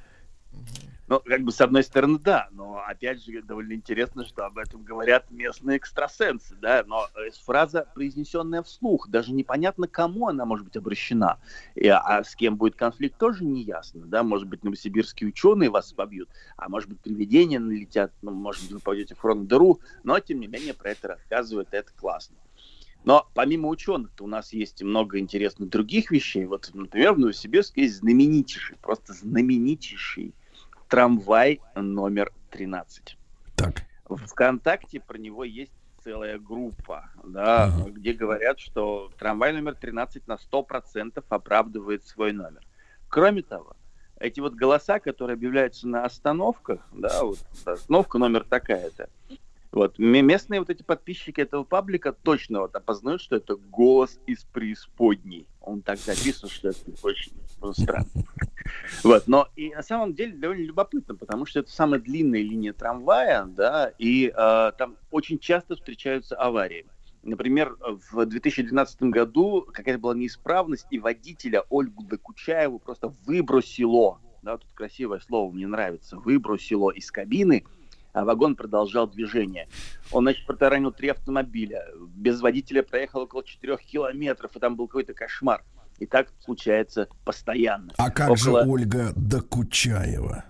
Ну, как бы с одной стороны, да, но опять же довольно интересно, что об этом говорят местные экстрасенсы, да, но э, фраза, произнесенная вслух, даже непонятно, кому она может быть обращена, и, а с кем будет конфликт, тоже не ясно, да, может быть, новосибирские ученые вас побьют, а может быть, привидения налетят, ну, может быть, вы пойдете в фронт-дыру, но, тем не менее, про это рассказывают, это классно. Но помимо ученых-то у нас есть много интересных других вещей. Вот, например, в Новосибирске есть знаменитейший, просто знаменитейший трамвай номер 13. Так. ВКонтакте про него есть целая группа, да, где говорят, что трамвай номер 13 на 100% оправдывает свой номер. Кроме того, эти вот голоса, которые объявляются на остановках, да, вот остановка номер такая-то, вот, местные вот эти подписчики этого паблика точно вот опознают, что это голос из преисподней. Он так записан, что это очень странно. Вот, но и на самом деле довольно любопытно, потому что это самая длинная линия трамвая, да, и э, там очень часто встречаются аварии. Например, в 2012 году какая-то была неисправность, и водителя Ольгу Докучаеву просто выбросило, да, тут красивое слово, мне нравится, выбросило из кабины, а вагон продолжал движение. Он, значит, протаранил три автомобиля. Без водителя проехал около 4 километров, и там был какой-то кошмар. И так случается постоянно. А как Около- же Ольга Докучаева?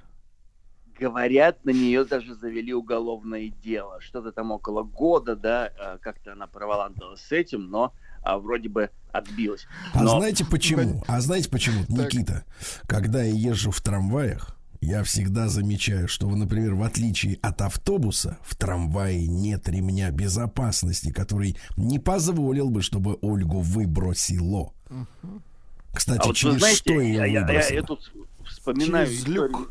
Говорят, на нее даже завели уголовное дело. Что-то там около года, да, а, как-то она проволандалась с этим, но а, вроде бы отбилась. А Но- знаете почему? А знаете почему, Никита? Когда я езжу в трамваях, я всегда замечаю, что, например, в отличие от автобуса, в трамвае нет ремня безопасности, который не позволил бы, чтобы Ольгу выбросило. Кстати, А вот через знаете, что ее я, я- я- я тут вспоминаю Через историю, люк.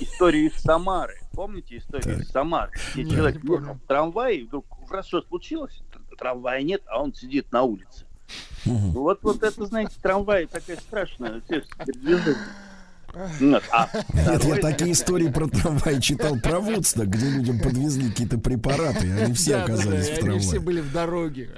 Историю из Самары. Помните историю из Самары? Где Нет, человек ехал в трамвае, и вдруг раз что случилось, трамвая нет, а он сидит на улице. Ну, Вот, вот это, знаете, трамвай такая страшная. Нет, а Нет, я такие истории про трамвай читал про Вудсток, где людям подвезли какие-то препараты, и они все Да, да, да, оказались в Они трамвае. все были в дороге.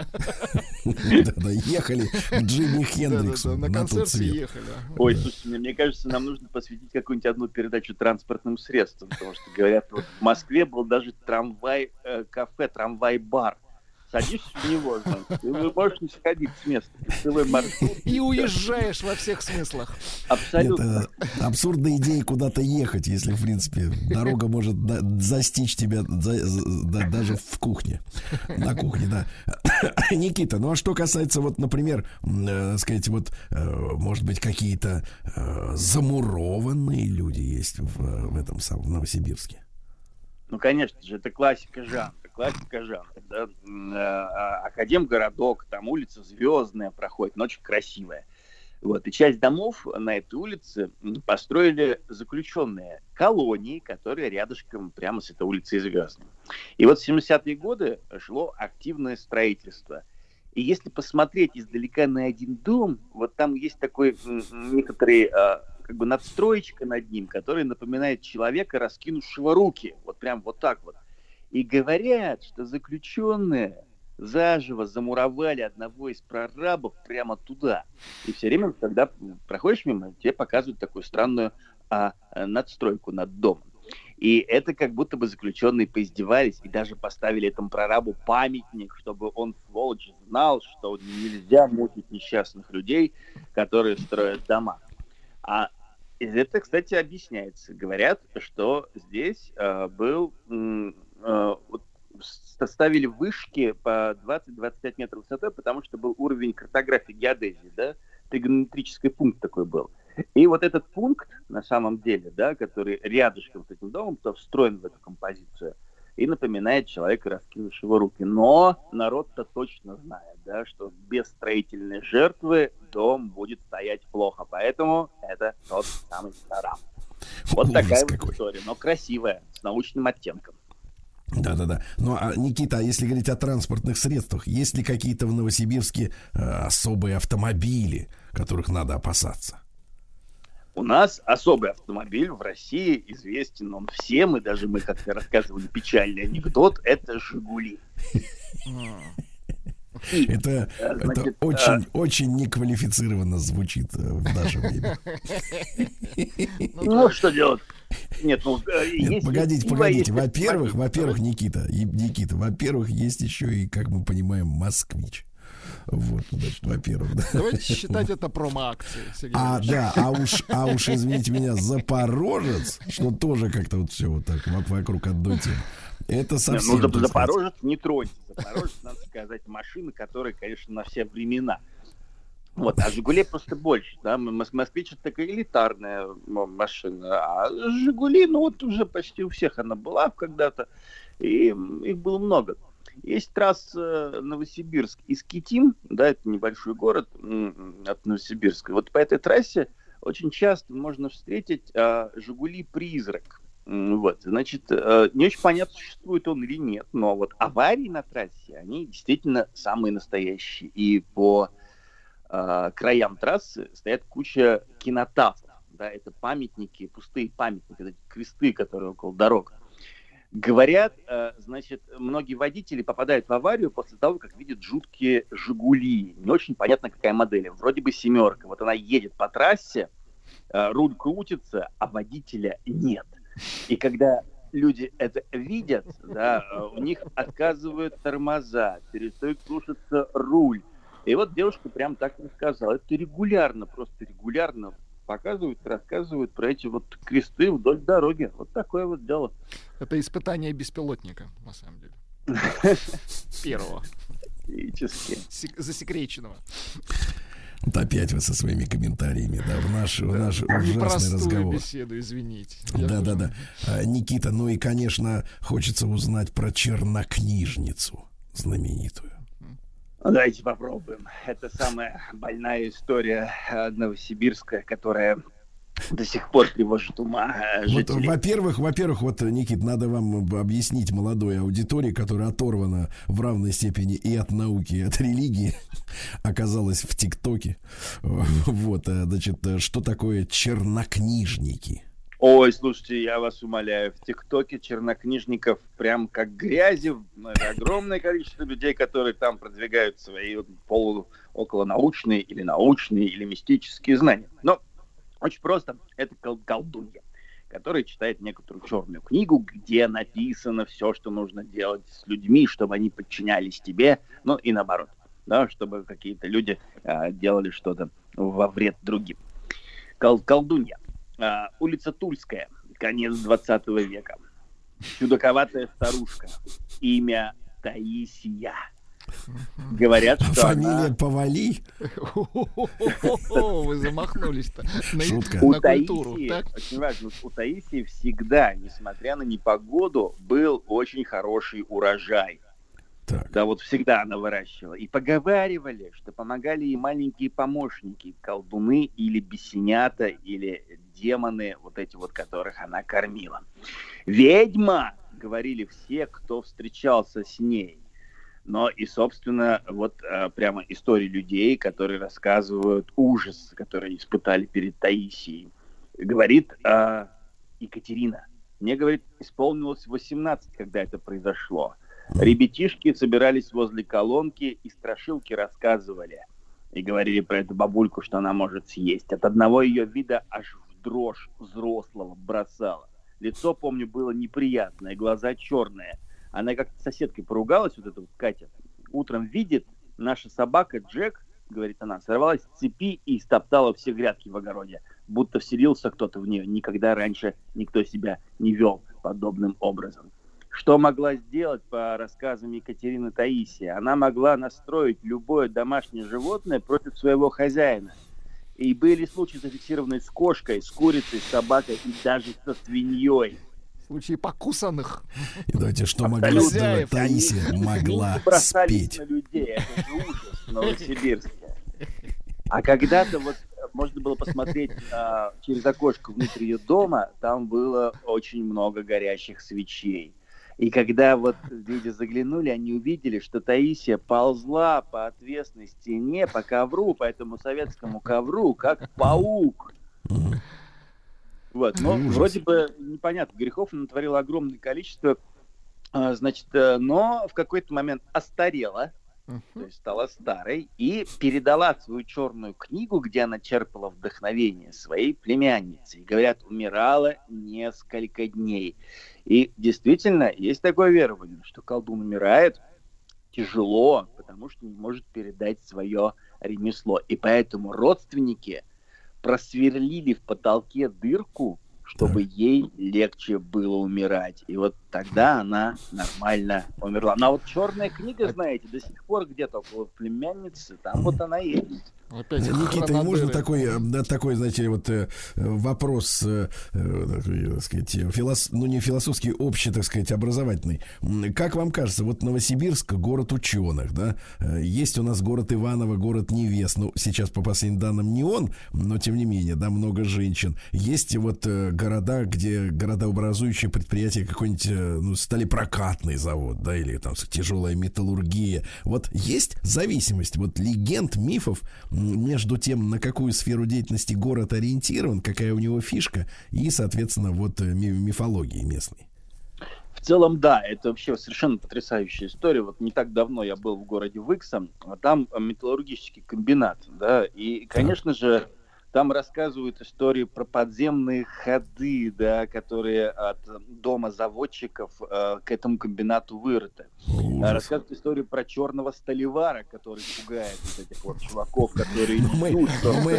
Да-да, ехали к Джимми Хендриксу на свет. ехали. Ой, слушайте, мне, мне кажется, нам нужно посвятить какую-нибудь одну передачу транспортным средствам, потому что, говорят, вот в Москве был даже трамвай-кафе, трамвай-бар. Садишься в него, значит, и вы можешь не сходить с места. Маршрут. И уезжаешь во всех смыслах. Абсолютно. Это абсурдная идея куда-то ехать, если, в принципе, дорога может застичь тебя даже в кухне. На кухне, да. Никита, ну а что касается, вот, например, э, сказать, вот, э, может быть, какие-то э, замурованные люди есть в, в этом самом в Новосибирске? Ну, конечно же, это классика жанра. Классика жанра. Да? Э, а, Академгородок, там улица Звездная проходит, очень красивая. Вот. И часть домов на этой улице построили заключенные колонии, которые рядышком прямо с этой улицей Звездной. И вот в 70-е годы шло активное строительство. И если посмотреть издалека на один дом, вот там есть такой некоторый а, как бы надстроечка над ним, который напоминает человека, раскинувшего руки. Вот прям вот так вот. И говорят, что заключенные заживо замуровали одного из прорабов прямо туда. И все время, когда проходишь мимо, тебе показывают такую странную а, а, надстройку над домом. И это как будто бы заключенные поиздевались и даже поставили этому прорабу памятник, чтобы он, сволочь, знал, что нельзя мучить несчастных людей, которые строят дома. А это, кстати, объясняется. Говорят, что здесь э, был э, вот с- ставили вышки по 20-25 метров высотой, потому что был уровень картографии геодезии, да, тригонометрический пункт такой был. И вот этот пункт, на самом деле, да, который рядышком с этим домом, то встроен в эту композицию и напоминает человека, раскинувшего руки. Но народ-то точно знает, да, что без строительной жертвы дом будет стоять плохо. Поэтому это тот самый таран. Вот Ужас такая вот какой. история, но красивая, с научным оттенком. Да-да-да. Ну, а, Никита, а если говорить о транспортных средствах, есть ли какие-то в Новосибирске э, особые автомобили, которых надо опасаться? У нас особый автомобиль в России известен он всем, и даже мы как-то рассказывали печальный анекдот, это «Жигули». И, Это, э, это значит, э, очень, очень неквалифицированно звучит э, в наше время. Ну, что делать? Нет, ну, э, Нет, погодите, погодите. Во-первых, во-первых, Никита, Никита, во-первых, есть еще и, как мы понимаем, москвич. Вот, значит, во-первых, да. Давайте считать это промо-акцией, Сергей А, да, а уж, а уж, извините меня, Запорожец, что тоже как-то вот все вот так во- вокруг одной темы. Это Не, совсем... ну, Запорожец не троньте. Запорожец, надо сказать, машина, которая, конечно, на все времена. Вот, а «Жигулей» просто больше, да, «Москвич» это такая элитарная машина, а «Жигули», ну вот уже почти у всех она была когда-то, и их было много. Есть трасса Новосибирск из Китим, да, это небольшой город от Новосибирска. Вот по этой трассе очень часто можно встретить а, «Жигули Призрак». М, Вот, значит, э, не очень понятно, существует он или нет, но вот аварии на трассе, они действительно самые настоящие. И по э, краям трассы стоят куча кинотафов. Да, это памятники, пустые памятники, это кресты, которые около дорог. Говорят, э, значит, многие водители попадают в аварию после того, как видят жуткие «Жигули». Не очень понятно, какая модель. Вроде бы «семерка». Вот она едет по трассе, э, руль крутится, а водителя нет. И когда люди это видят, да, э, у них отказывают тормоза, перестают слушаться руль. И вот девушка прям так рассказала. Это регулярно, просто регулярно показывают, рассказывают про эти вот кресты вдоль дороги. Вот такое вот дело. Это испытание беспилотника, на самом деле. Первого. Физически. Сек- засекреченного. Вот опять вы со своими комментариями, да, в наш, в наш ужасный разговор. беседу, извините. Да, да, да. А, Никита, ну и, конечно, хочется узнать про чернокнижницу знаменитую. Давайте попробуем. Это самая больная история э, новосибирская, которая до сих пор тревожит ума э, Вот, жителей. во-первых, во-первых, вот, Никит, надо вам об- объяснить молодой аудитории, которая оторвана в равной степени и от науки, и от религии, оказалась в ТикТоке. Вот, э, значит, что такое чернокнижники? Ой, слушайте, я вас умоляю, в ТикТоке чернокнижников прям как грязи, огромное количество людей, которые там продвигают свои полу около научные или научные или мистические знания. Но очень просто, это кол- колдунья, которая читает некоторую черную книгу, где написано все, что нужно делать с людьми, чтобы они подчинялись тебе, ну и наоборот, да, чтобы какие-то люди а, делали что-то во вред другим. Кол- колдунья. А, улица Тульская, конец 20 века. Чудаковатая старушка. Имя Таисия. Говорят, что Фамилия она... Повали? О, Вы замахнулись-то на, Шутка. У на культуру. Таисии, Так, очень важно, у Таисии всегда, несмотря на непогоду, был очень хороший урожай. Так. Да, вот всегда она выращивала. И поговаривали, что помогали ей маленькие помощники, колдуны или бесенята, или демоны, вот эти вот, которых она кормила. Ведьма, говорили все, кто встречался с ней. Но и, собственно, вот э, прямо истории людей, которые рассказывают ужас, который испытали перед Таисией. Говорит э, Екатерина. Мне, говорит, исполнилось 18, когда это произошло. Ребятишки собирались возле колонки и страшилки рассказывали. И говорили про эту бабульку, что она может съесть. От одного ее вида аж в дрожь взрослого бросала. Лицо, помню, было неприятное, глаза черные. Она как-то с соседкой поругалась, вот эта вот Катя. Утром видит, наша собака Джек, говорит она, сорвалась с цепи и стоптала все грядки в огороде. будто вселился кто-то в нее. Никогда раньше никто себя не вел подобным образом. Что могла сделать по рассказам Екатерины Таисии? Она могла настроить любое домашнее животное против своего хозяина. И были случаи зафиксированы с кошкой, с курицей, с собакой и даже со свиньей. В случае покусанных. И давайте, что могла Абсолютно. сделать Таисия? Они Могла бросались спеть. на людей. Это же ужас в Новосибирске. А когда-то вот можно было посмотреть а, через окошко внутрь ее дома, там было очень много горящих свечей. И когда вот люди заглянули, они увидели, что Таисия ползла по отвесной стене, по ковру, по этому советскому ковру, как паук. Вот, но Ужас. вроде бы непонятно, грехов натворила огромное количество, а, значит, э, но в какой-то момент остарела, то есть стала старой, и передала свою черную книгу, где она черпала вдохновение своей племяннице. И, говорят, умирала несколько дней. И действительно, есть такое верование, что колдун умирает тяжело, потому что не может передать свое ремесло. И поэтому родственники просверлили в потолке дырку, чтобы ей легче было умирать. И вот тогда она нормально умерла. Ну а вот черная книга, знаете, до сих пор где-то около племянницы, там вот она есть. Опять Никита, и можно такой, э, такой, знаете, вот э, э, вопрос, э, э, так сказать, э, филос- ну не философский, общий, так сказать, образовательный. Как вам кажется, вот Новосибирск город ученых, да? Э, Есть у нас город Иваново, город невест. Ну, сейчас по последним данным не он, но тем не менее, да, много женщин. Есть и вот э, города, где городообразующие предприятия, какой-нибудь, э, ну, сталепрокатный завод, да, или там тяжелая металлургия. Вот есть зависимость, вот легенд, мифов между тем, на какую сферу деятельности город ориентирован, какая у него фишка, и, соответственно, вот э, ми- мифологии местной. В целом, да, это вообще совершенно потрясающая история. Вот не так давно я был в городе Выксом, а там металлургический комбинат, да, и, конечно же, там рассказывают истории про подземные ходы, да, которые от дома заводчиков э, к этому комбинату вырыты. А Рассказывают историю про черного столевара, который пугает вот этих вот чуваков, которые Мы, что- мы,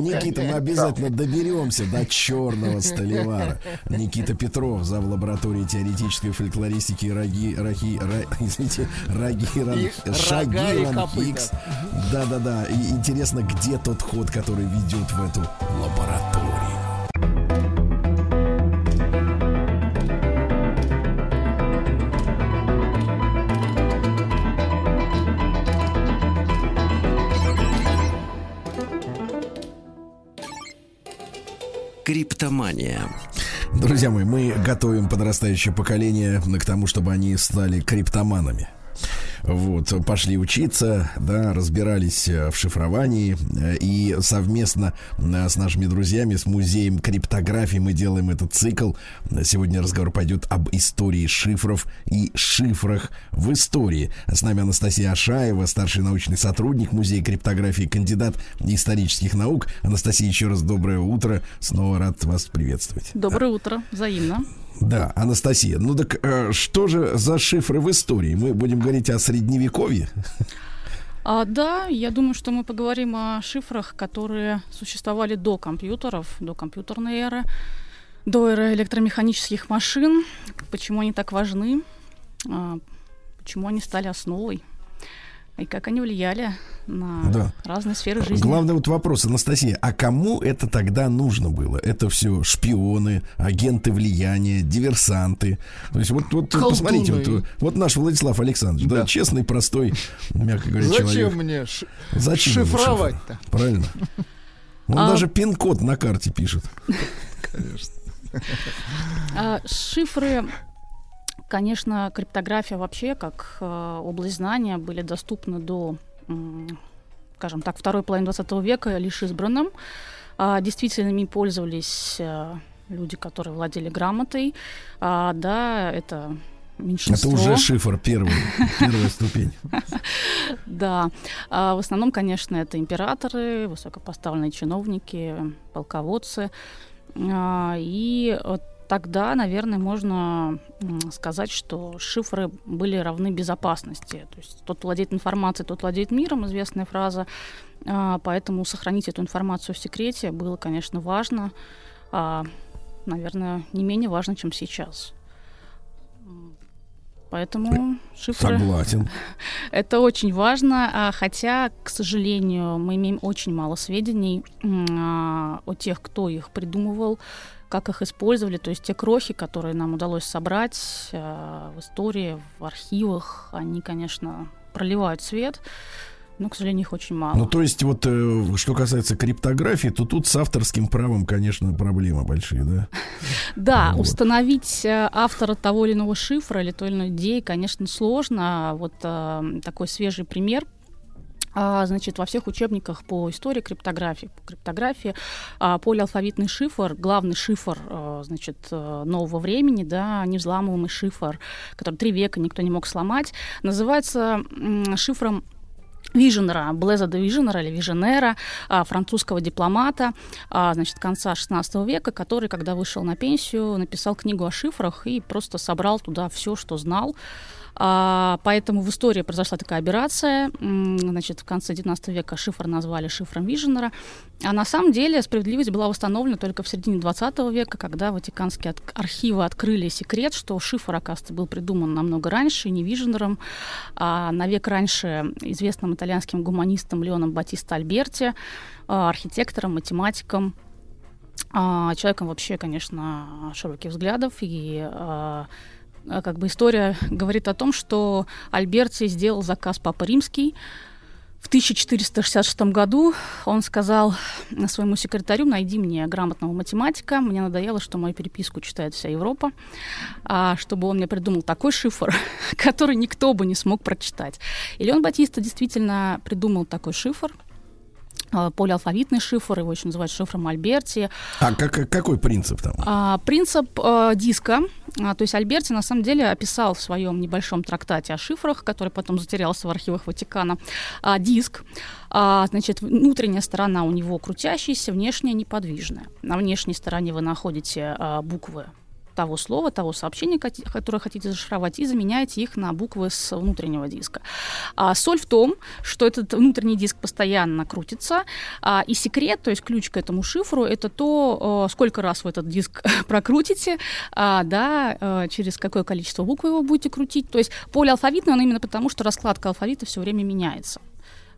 Никита, мы обязательно доберемся до черного столевара. Никита Петров, зав. лаборатории теоретической фольклористики Раги, Рахи, Ра- извините, Рагиран, И рога, и Шагиран копыта. Икс. Да-да-да. И интересно, где тот ход, который ведет в эту лабораторию. Криптомания. Друзья мои, мы готовим подрастающее поколение к тому, чтобы они стали криптоманами. Вот, пошли учиться, да, разбирались э, в шифровании э, и совместно э, с нашими друзьями, с музеем криптографии мы делаем этот цикл. Сегодня разговор пойдет об истории шифров и шифрах в истории. С нами Анастасия Ашаева, старший научный сотрудник музея криптографии, кандидат исторических наук. Анастасия, еще раз доброе утро. Снова рад вас приветствовать. Доброе утро, взаимно. Да, Анастасия, ну так э, что же за шифры в истории? Мы будем говорить о средневековье. А, да, я думаю, что мы поговорим о шифрах, которые существовали до компьютеров, до компьютерной эры, до эры электромеханических машин. Почему они так важны? а, почему они стали основой? И как они влияли на Да. разные сферы жизни. Главный вот вопрос, Анастасия, а кому это тогда нужно было? Это все шпионы, агенты влияния, диверсанты. То есть вот, вот Колдуны. посмотрите, вот, вот наш Владислав Александрович, да. Да. честный, простой, мягко говоря, Зачем человек. мне ш- Зачем ему шифровать-то? шифр? Правильно. Он А- даже пин-код на карте пишет. А, шифры, конечно, криптография вообще, как э, область знания, были доступны до, м, скажем так, второй половины 20 века лишь избранным. А, действительно, ими пользовались э, люди, которые владели грамотой. А, да, это Это меньшинство. уже шифр первый, первая ступень. Да. А в основном, конечно, это императоры, высокопоставленные чиновники, полководцы. А, И э, тогда, наверное, можно сказать, что шифры были равны безопасности. То есть тот владеет информацией, тот владеет миром, известная фраза. А, Поэтому сохранить эту информацию в секрете было, конечно, важно. А, Наверное, не менее важно, чем сейчас. Поэтому шифры... Согласен. Это очень важно, а, хотя, к сожалению, мы имеем очень мало сведений о тех, кто их придумывал, как их использовали. То есть те крохи, которые нам удалось собрать а, в истории, в архивах, они, конечно, проливают свет, но, к сожалению, их очень мало. Ну, то есть, вот э, что касается криптографии, то тут с авторским правом, конечно, проблемы большие, да? Да, установить э, автора того или иного шифра или той или иной идеи, конечно, сложно. Вот э, такой свежий пример. А, значит, во всех учебниках по истории криптографии, по криптографии а, полиалфавитный шифр, главный шифр, э, значит, э, нового времени, да, невзламываемый шифр, который три века никто не мог сломать, называется шифром Виженера, Блеза де Виженера или Виженера, а, французского дипломата, а, значит, конца 16 века, который, когда вышел на пенсию, написал книгу о шифрах и просто собрал туда все, что знал. А, поэтому в истории произошла такая операция. Значит, в конце 19 века шифр назвали шифром Виженера. А на самом деле справедливость была восстановлена только в середине 20 века, когда ватиканские от- архивы открыли секрет, что шифр, оказывается, был придуман намного раньше, не Виженером, а на век раньше известным итальянским гуманистом Леоном Батиста Альберти, а, архитектором, математиком, а, человеком вообще, конечно, широких взглядов и а, как бы история говорит о том, что Альберти сделал заказ Папа Римский. В 1466 году он сказал своему секретарю, найди мне грамотного математика, мне надоело, что мою переписку читает вся Европа, а, чтобы он мне придумал такой шифр, который никто бы не смог прочитать. И Леон Батиста действительно придумал такой шифр, полиалфавитный шифр, его еще называют шифром Альберти. А как, какой принцип там? А, принцип э, диска, а, то есть Альберти на самом деле описал в своем небольшом трактате о шифрах, который потом затерялся в архивах Ватикана, а, диск. А, значит, внутренняя сторона у него крутящаяся, внешняя неподвижная. На внешней стороне вы находите а, буквы того слова, того сообщения, которое хотите зашифровать, и заменяете их на буквы с внутреннего диска. А соль в том, что этот внутренний диск постоянно крутится, а, и секрет, то есть ключ к этому шифру, это то, сколько раз вы этот диск прокрутите, а, да, э, через какое количество букв вы его будете крутить. То есть полиалфавитный он именно потому, что раскладка алфавита все время меняется.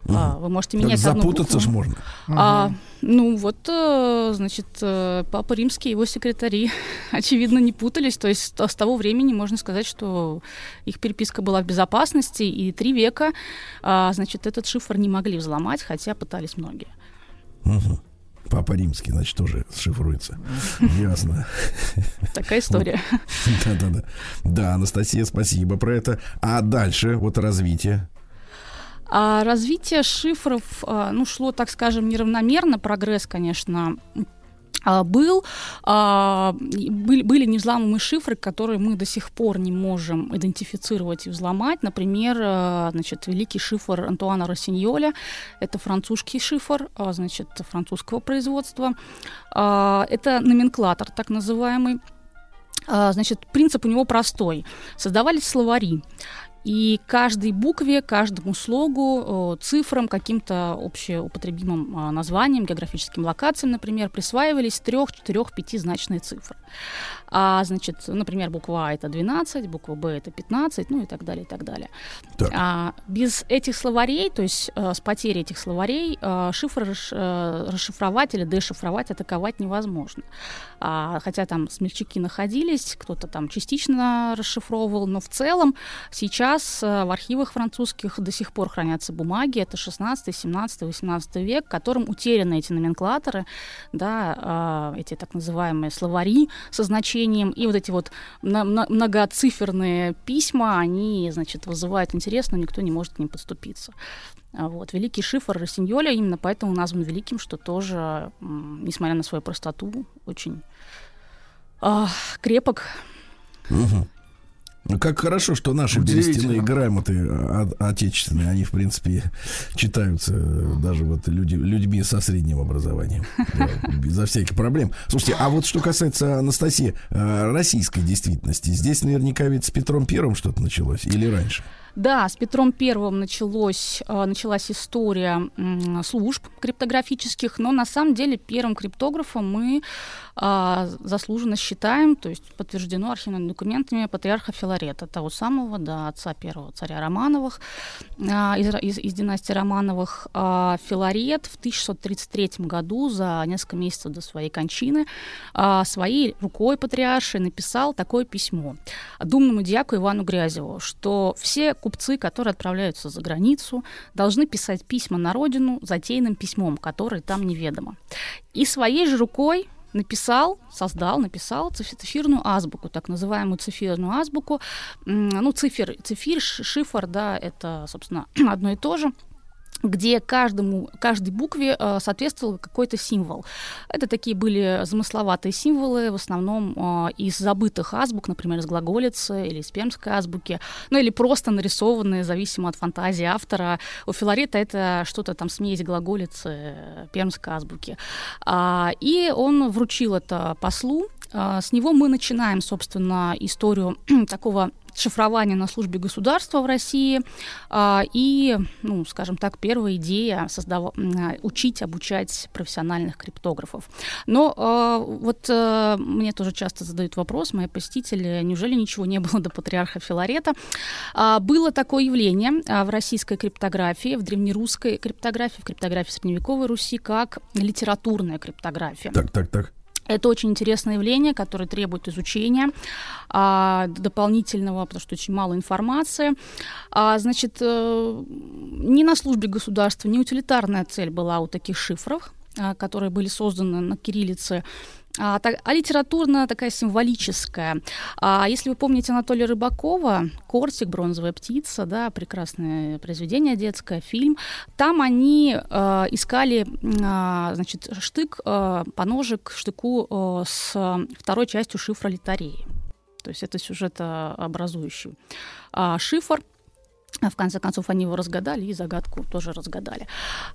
А, Вы можете Так менять одну запутаться букву. ж можно. А, ну вот, э, значит, э, Папа Римский и его секретари, очевидно, не путались. То есть с того времени можно сказать, что их переписка была в безопасности, и три века, а, значит, этот шифр не могли взломать, хотя пытались многие. Мгм. Папа римский, значит, тоже шифруется. Ясно. Такая история. Да-да-да. Да, Анастасия, спасибо про это. А дальше, вот развитие. А развитие шифров, а, ну, шло, так скажем, неравномерно. Прогресс, конечно, а, был. А, были, были невзламываемые шифры, которые мы до сих пор не можем идентифицировать и взломать. Например, значит, великий шифр Антуана Рассиньоля. Это французский шифр, значит, французского производства. Это номенклатор, так называемый. Значит, принцип у него простой. Создавались словари. И каждой букве, каждому слогу, э, цифрам, каким-то общеупотребимым а, названиям, географическим локациям, например, присваивались трех, четырех, пятизначные цифры. А, значит, например, буква А это 12, буква Б это 15, ну и так далее, и так далее. Так. А, без этих словарей, то есть э, с потерей этих словарей, э, шифр э, расшифровать или дешифровать, атаковать невозможно. А, хотя там смельчаки находились, кто-то там частично расшифровывал, но в целом сейчас в архивах французских до сих пор хранятся бумаги, это 16, 17, 18 век, которым утеряны эти номенклаторы, да, эти так называемые словари со значением, и вот эти вот мно- мно- многоциферные письма, они, значит, вызывают интерес, но никто не может к ним подступиться. А Вот. Великий шифр Рассиньоля именно поэтому назван великим, что тоже, несмотря на свою простоту, очень а, крепок. Мгм. Ну, как хорошо, что наши берестяные грамоты а, отечественные, они, в принципе, читаются э, даже вот люди, людьми со средним образованием. Да, Безо всяких проблем. Слушайте, а вот что касается Анастасии, э, российской действительности, здесь наверняка ведь с Петром Первым что-то началось или раньше? Да, с Петром Первым началось, э, началась история служб криптографических, но на самом деле первым криптографом мы а, заслуженно считаем, то есть подтверждено архивными документами патриарха Филарета, того самого, да, отца первого царя Романовых, а, из, из- из династии Романовых. А, Филарет в 1633 году, за несколько месяцев до своей кончины, а, своей рукой патриаршей написал такое письмо думному дьяку Ивану Грязеву, что все купцы, которые отправляются за границу, должны писать письма на родину затейным письмом, которое там неведомо. И своей же рукой написал, создал, написал циф- цифирную азбуку, так называемую цифирную азбуку. Ну, цифер, цифир, шифр, да, это, собственно, одно и то же где каждому, каждой букве э, соответствовал какой-то символ. Это такие были замысловатые символы, в основном э, из забытых азбук, например, из глаголицы или из пермской азбуки, ну или просто нарисованные, зависимо от фантазии автора. У Филарета это что-то там смесь глаголицы, пермской азбуки. А, и он вручил это послу. А, с него мы начинаем, собственно, историю такого шифрования на службе государства в России. А, И, ну, скажем так, первая идея м, а, учить, обучать профессиональных криптографов. Но а, вот а, мне тоже часто задают вопрос, мои посетители, неужели ничего не было до патриарха Филарета? Было такое явление в российской криптографии, в древнерусской криптографии, в криптографии средневековой Руси, как литературная криптография. Так, так, так. Это очень интересное явление, которое требует изучения а, дополнительного, потому что очень мало информации. А, значит, э, не на службе государства, не утилитарная цель была у таких шифров, а, которые были созданы на кириллице, а, так- а литературно такая символическая. А, если вы помните Анатолия Рыбакова, «Кортик», «Бронзовая птица», да, прекрасное произведение детское, фильм, там они э, искали а, значит, штык, э, поножик штыку э, с второй частью шифра литареи. То есть это сюжетообразующий а, шифр. А В конце концов, они его разгадали и загадку тоже разгадали.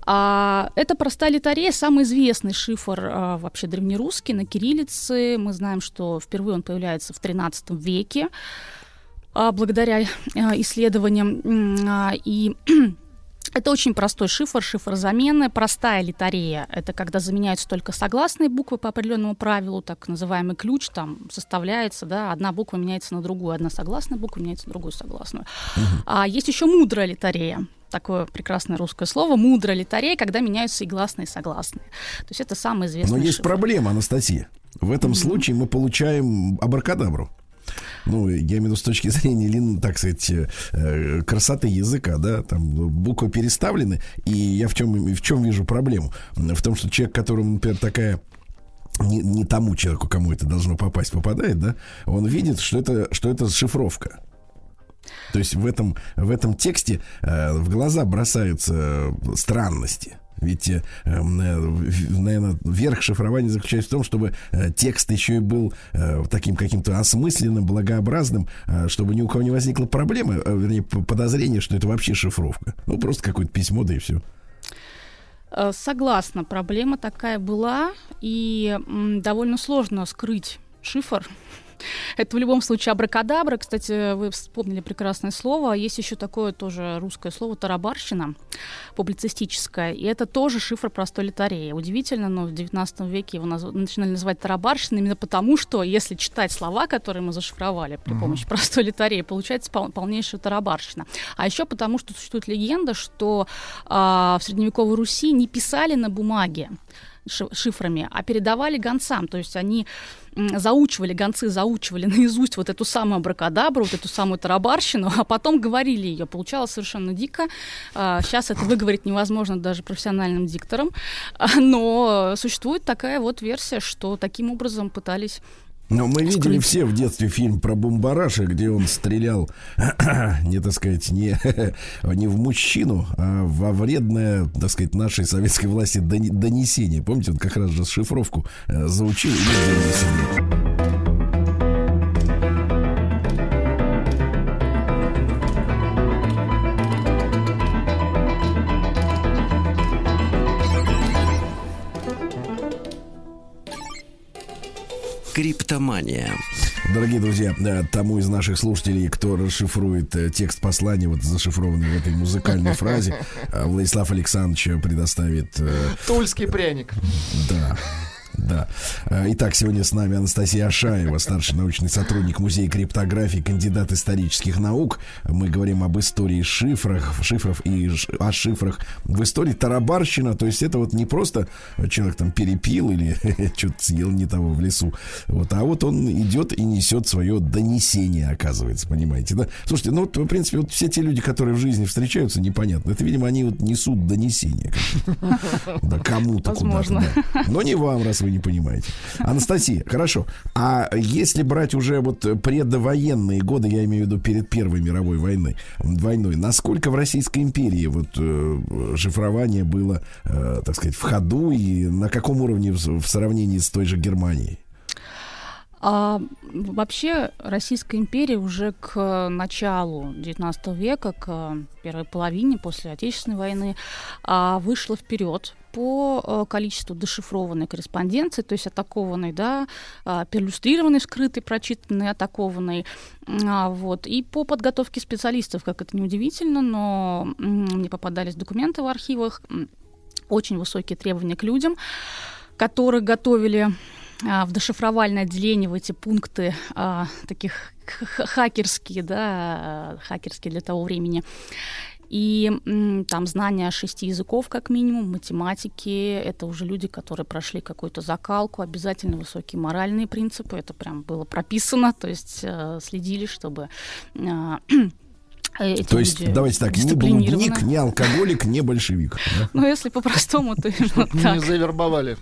А, это простая литарея, самый известный шифр а, вообще древнерусский на кириллице. Мы знаем, что впервые он появляется в XIII веке а, благодаря а, исследованиям. А, И это очень простой шифр, шифр замены. Простая литарея — это когда заменяются только согласные буквы по определенному правилу, так называемый ключ там составляется, да, одна буква меняется на другую, одна согласная буква меняется на другую согласную. А есть еще мудрая литарея. Такое прекрасное русское слово. Мудрая литарея, когда меняются и гласные, и согласные. То есть это самый известный Но есть шифр. проблема, Анастасия. В этом случае мы получаем абракадабру. Ну, я имею в виду с точки зрения, лин- так сказать, э, э, красоты языка, да, там буквы переставлены, и я в чем, в чем вижу проблему? В том, что человек, которому, например, такая не, не тому человеку, кому это должно попасть, попадает, да, он видит, что это, что это шифровка. То есть в этом, в этом тексте э, в глаза бросаются странности. Ведь, э, наверное, верх шифрования заключается в том, чтобы э, текст еще и был э, таким каким-то осмысленным, благообразным, э, чтобы ни у кого не возникло проблемы, э, вернее, подозрения, что это вообще шифровка. Ну, просто какое-то письмо, да и все. Э, Согласна, проблема такая была, и довольно сложно скрыть шифр. Это в любом случае абракадабра. Кстати, вы вспомнили прекрасное слово. Есть еще такое тоже русское слово тарабарщина, публицистическое. И это тоже шифр простой литареи. Удивительно, но в 19 веке его наз- начинали называть тарабарщиной именно потому, что если читать слова, которые мы зашифровали при помощи простой литареи, получается пол- полнейшая тарабарщина. А еще потому, что существует легенда, что а, в средневековой Руси не писали на бумаге шифрами, а передавали гонцам. То есть они заучивали, гонцы заучивали наизусть вот эту самую абракадабру, вот эту самую тарабарщину, а потом говорили ее. Получалось совершенно дико. А, Сейчас это выговорить невозможно даже профессиональным диктором, А, но существует такая вот версия, что таким образом пытались Но мы видели все в детстве фильм про Бумбараша, где он стрелял, не, так сказать, не, не в мужчину, а во вредное, так сказать, нашей советской власти донесение. Помните, он как раз же шифровку э, заучил и Криптомания. Дорогие друзья, э, тому из наших слушателей, кто расшифрует э, текст послания, вот зашифрованный в этой музыкальной фразе, э, Владислав Александрович предоставит... э, Тульский пряник. Да. Да. Э, Итак, сегодня с нами Анастасия Ашаева, старший научный сотрудник Музея криптографии, кандидат исторических наук. Мы говорим об истории шифрах, шифров и о шифрах в истории тарабарщина. То есть это вот не просто человек там перепил или что-то съел не того в лесу. Вот, а вот он идет и несет свое донесение, оказывается, понимаете, да? Слушайте, ну вот, в принципе, вот все те люди, которые в жизни встречаются, непонятно. Это, видимо, они вот несут донесение. Да, кому-то куда-то. Да. Но не вам, раз вы не понимаете. Анастасия, хорошо. А если брать уже вот предвоенные годы, я имею в виду перед Первой мировой войной, войной, насколько в Российской империи вот э, шифрование было, э, так сказать, в ходу и на каком уровне в, в сравнении с той же Германией? А, вообще Российская империя уже к началу XIX века, к первой половине после Отечественной войны, а, вышла вперед по э, количеству дешифрованной корреспонденции, то есть атакованной, да, а, перлюстрированной, вскрытой, прочитанной, атакованной, а, вот, и по подготовке специалистов, как это неудивительно, но мне попадались документы в архивах, очень высокие требования к людям, которые готовили а, в дешифровальное отделение в эти пункты а, таких хакерские, да, а, хакерские для того времени. И там знания шести языков, как минимум, математики. Это уже люди, которые прошли какую-то закалку, обязательно высокие моральные принципы. Это прям было прописано, то есть э, следили, чтобы а, эти То есть, люди давайте так, ни дисциплинированы. блудник, ни алкоголик, ни большевик. да? Ну, если по-простому, то Не завербовали.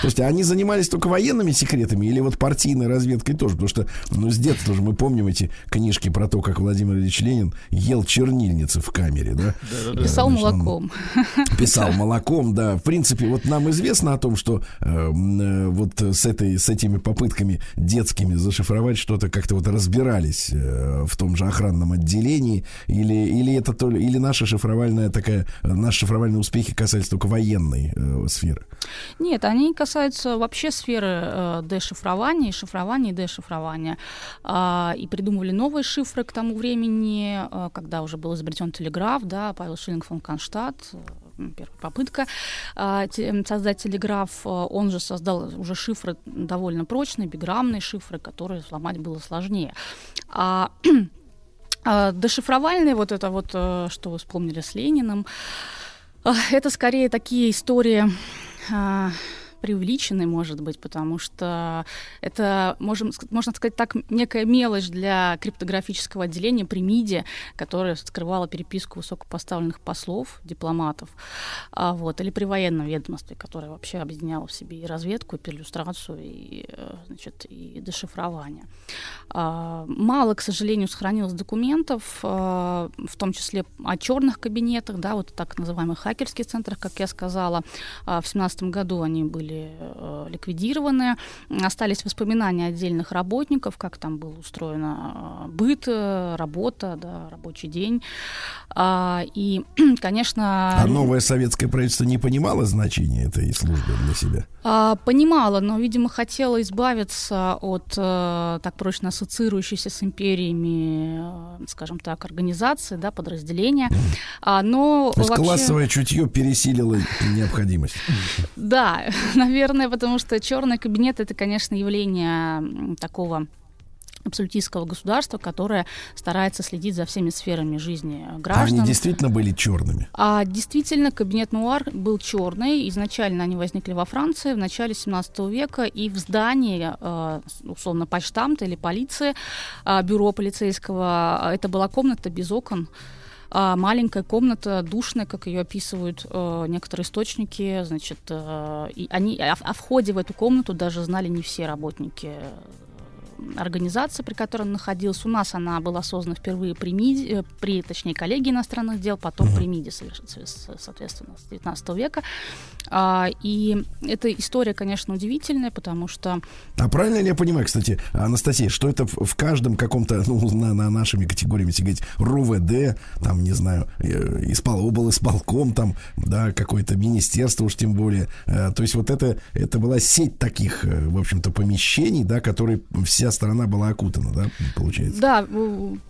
То есть они занимались только военными секретами или вот партийной разведкой тоже? Потому что ну, с детства же мы помним эти книжки про то, как Владимир Ильич Ленин ел чернильницы в камере, да? Писал молоком. Писал молоком, да. В принципе, вот нам известно о том, что э, э, вот с, этой, с этими попытками детскими зашифровать что-то как-то вот разбирались э, в том же охранном отделении или, или это то, ли- или наша шифровальная такая, э, наши шифровальные успехи касались только военной э, сферы. Нет, они касаются вообще сферы э, дешифрования, шифрования и дешифрования. А, и придумывали новые шифры к тому времени, э, когда уже был изобретен телеграф, да, Павел Шиллинг фон Конштадт, э, м, первая попытка а, создать телеграф. э, Он же создал уже шифры довольно прочные, биграммные шифры, которые сломать было сложнее. А а, Дешифровальные, вот это вот, э, что вы вспомнили с Лениным, а, это скорее такие истории преувеличенные, может быть, потому что это, можем, можно сказать так, некая мелочь для криптографического отделения при МИДе, которое скрывало переписку высокопоставленных послов, дипломатов, а, вот, или при военном ведомстве, которое вообще объединяло в себе и разведку, и перлюстрацию, и, э, значит, и дешифрование. А, Мало, к сожалению, сохранилось документов, а, в том числе о черных кабинетах, да, вот так называемых хакерских центрах, как я сказала. А, В 2017 году они были э, ликвидированы. Остались воспоминания отдельных работников, как там было устроено э, быт, э, работа, да, рабочий день. А, И, конечно... А новое советское правительство не понимало значения этой службы для себя? А, понимала, но, видимо, хотела избавиться от э, так прочно ассоциирующейся с империями, э, скажем так, организации, да, подразделения. А, но То есть вообще, классовое чутье пересилило необходимость. да, наверное, потому что черный кабинет это, конечно, явление такого абсолютистского государства, которое старается следить за всеми сферами жизни А граждан. они действительно были черными. А действительно, кабинет Нуар был черный. Изначально они возникли во Франции в начале 17 века, и в здании, э, условно, почтамта или полиции, э, бюро полицейского, э, это была комната без окон. А, маленькая комната, душная, как ее описывают э, некоторые источники, значит, э, и они о, о входе в эту комнату даже знали не все работники э, организация, при которой он находился. У нас она была создана впервые при МИДе, э, при, точнее, коллегии иностранных дел, потом при МИДе, соответственно, с 19 века. А, и эта история, конечно, удивительная, потому что А правильно ли я понимаю, кстати, Анастасия, что это в, каждом каком-то, ну, на, на нашими категориями, если говорить, РУВД, там, не знаю, э, испол, обл. исполком, там, да, какое-то министерство уж тем более. Э, то есть вот это, это была сеть таких, в общем-то, помещений, да, которой вся страна была окутана, да, получается? Да,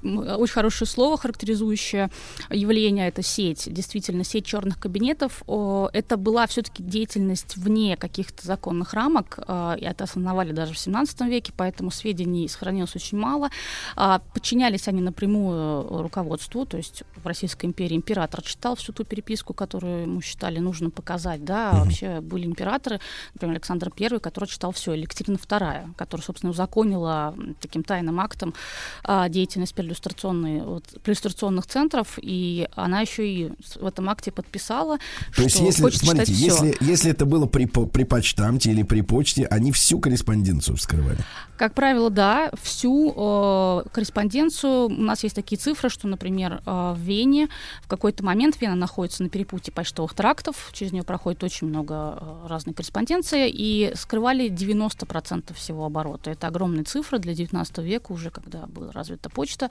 очень хорошее слово, характеризующее явление, это сеть. Действительно, сеть черных кабинетов. Это была все-таки деятельность вне каких-то законных рамок. а, И это основали даже в 17 веке, поэтому сведений сохранилось очень мало. А, Подчинялись они напрямую руководству, то есть в Российской империи император читал всю ту переписку, которую ему считали нужно показать. Да, а вообще были императоры, например, Александр I, который читал все, Екатерина II, которая, собственно, узаконила м, таким тайным актом а, деятельность преиллюстрационной, вот, преиллюстрационных центров, и она еще и в этом акте подписала, То есть, что если, хочет смотрите, читать если, если это было при, при почтамте или при почте, они всю корреспонденцию вскрывали. Как правило, да, всю э, корреспонденцию. У нас есть такие цифры, что, например, э, в Вене в какой-то момент Вена находится на перепутье почтовых трактов, через нее проходит очень много э, разной корреспонденции, и скрывали 90% всего оборота. Это огромные цифры для 19 века, уже когда была развита почта.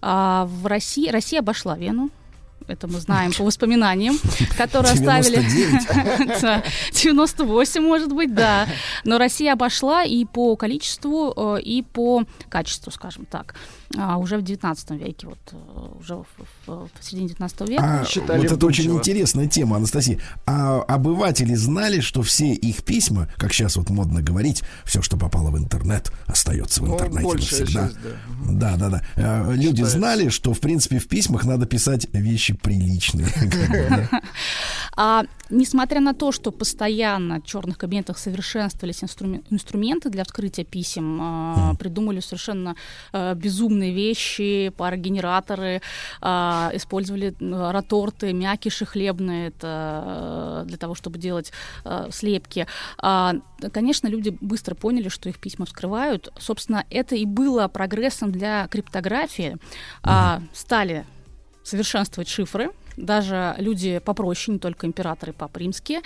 А в России, Россия обошла Вену, это мы знаем по воспоминаниям, которые оставили... 99. Да, 98, может быть, да. Но Россия обошла и по количеству, э, и по качеству, скажем так. А уже в 19 веке, вот э, уже в, в- в середине 19 века. А, вот это очень интересная тема, Анастасия. А обыватели знали, что все их письма, как сейчас вот модно говорить, все, что попало в интернет, остается в Ну, интернете большая навсегда. часть, да. Да, да, да. А, Люди знали, что в принципе в письмах надо писать вещи приличные. А несмотря на то, что постоянно в черных кабинетах совершенствовались инструмен- инструменты для вскрытия писем, а, придумали совершенно а, безумные вещи, парогенераторы, а, использовали роторты, мякиши хлебные это, а, для того, чтобы делать а, слепки. А, Конечно, люди быстро поняли, что их письма вскрывают. Собственно, это и было прогрессом для криптографии. А, Стали совершенствовать шифры. Даже люди попроще, не только императоры, папы римские.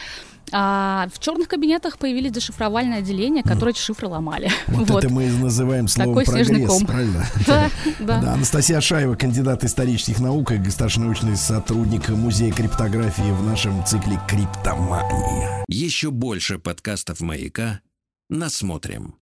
А в черных кабинетах появились дешифровальные отделения, которые эти шифры ломали. Вот, это мы называем словом Такой прогресс, ком. правильно? Да, да. Анастасия Шаева, кандидат исторических наук и старший научный сотрудник Музея криптографии в нашем цикле «Криптомания». Еще больше подкастов «Маяка» насмотрим.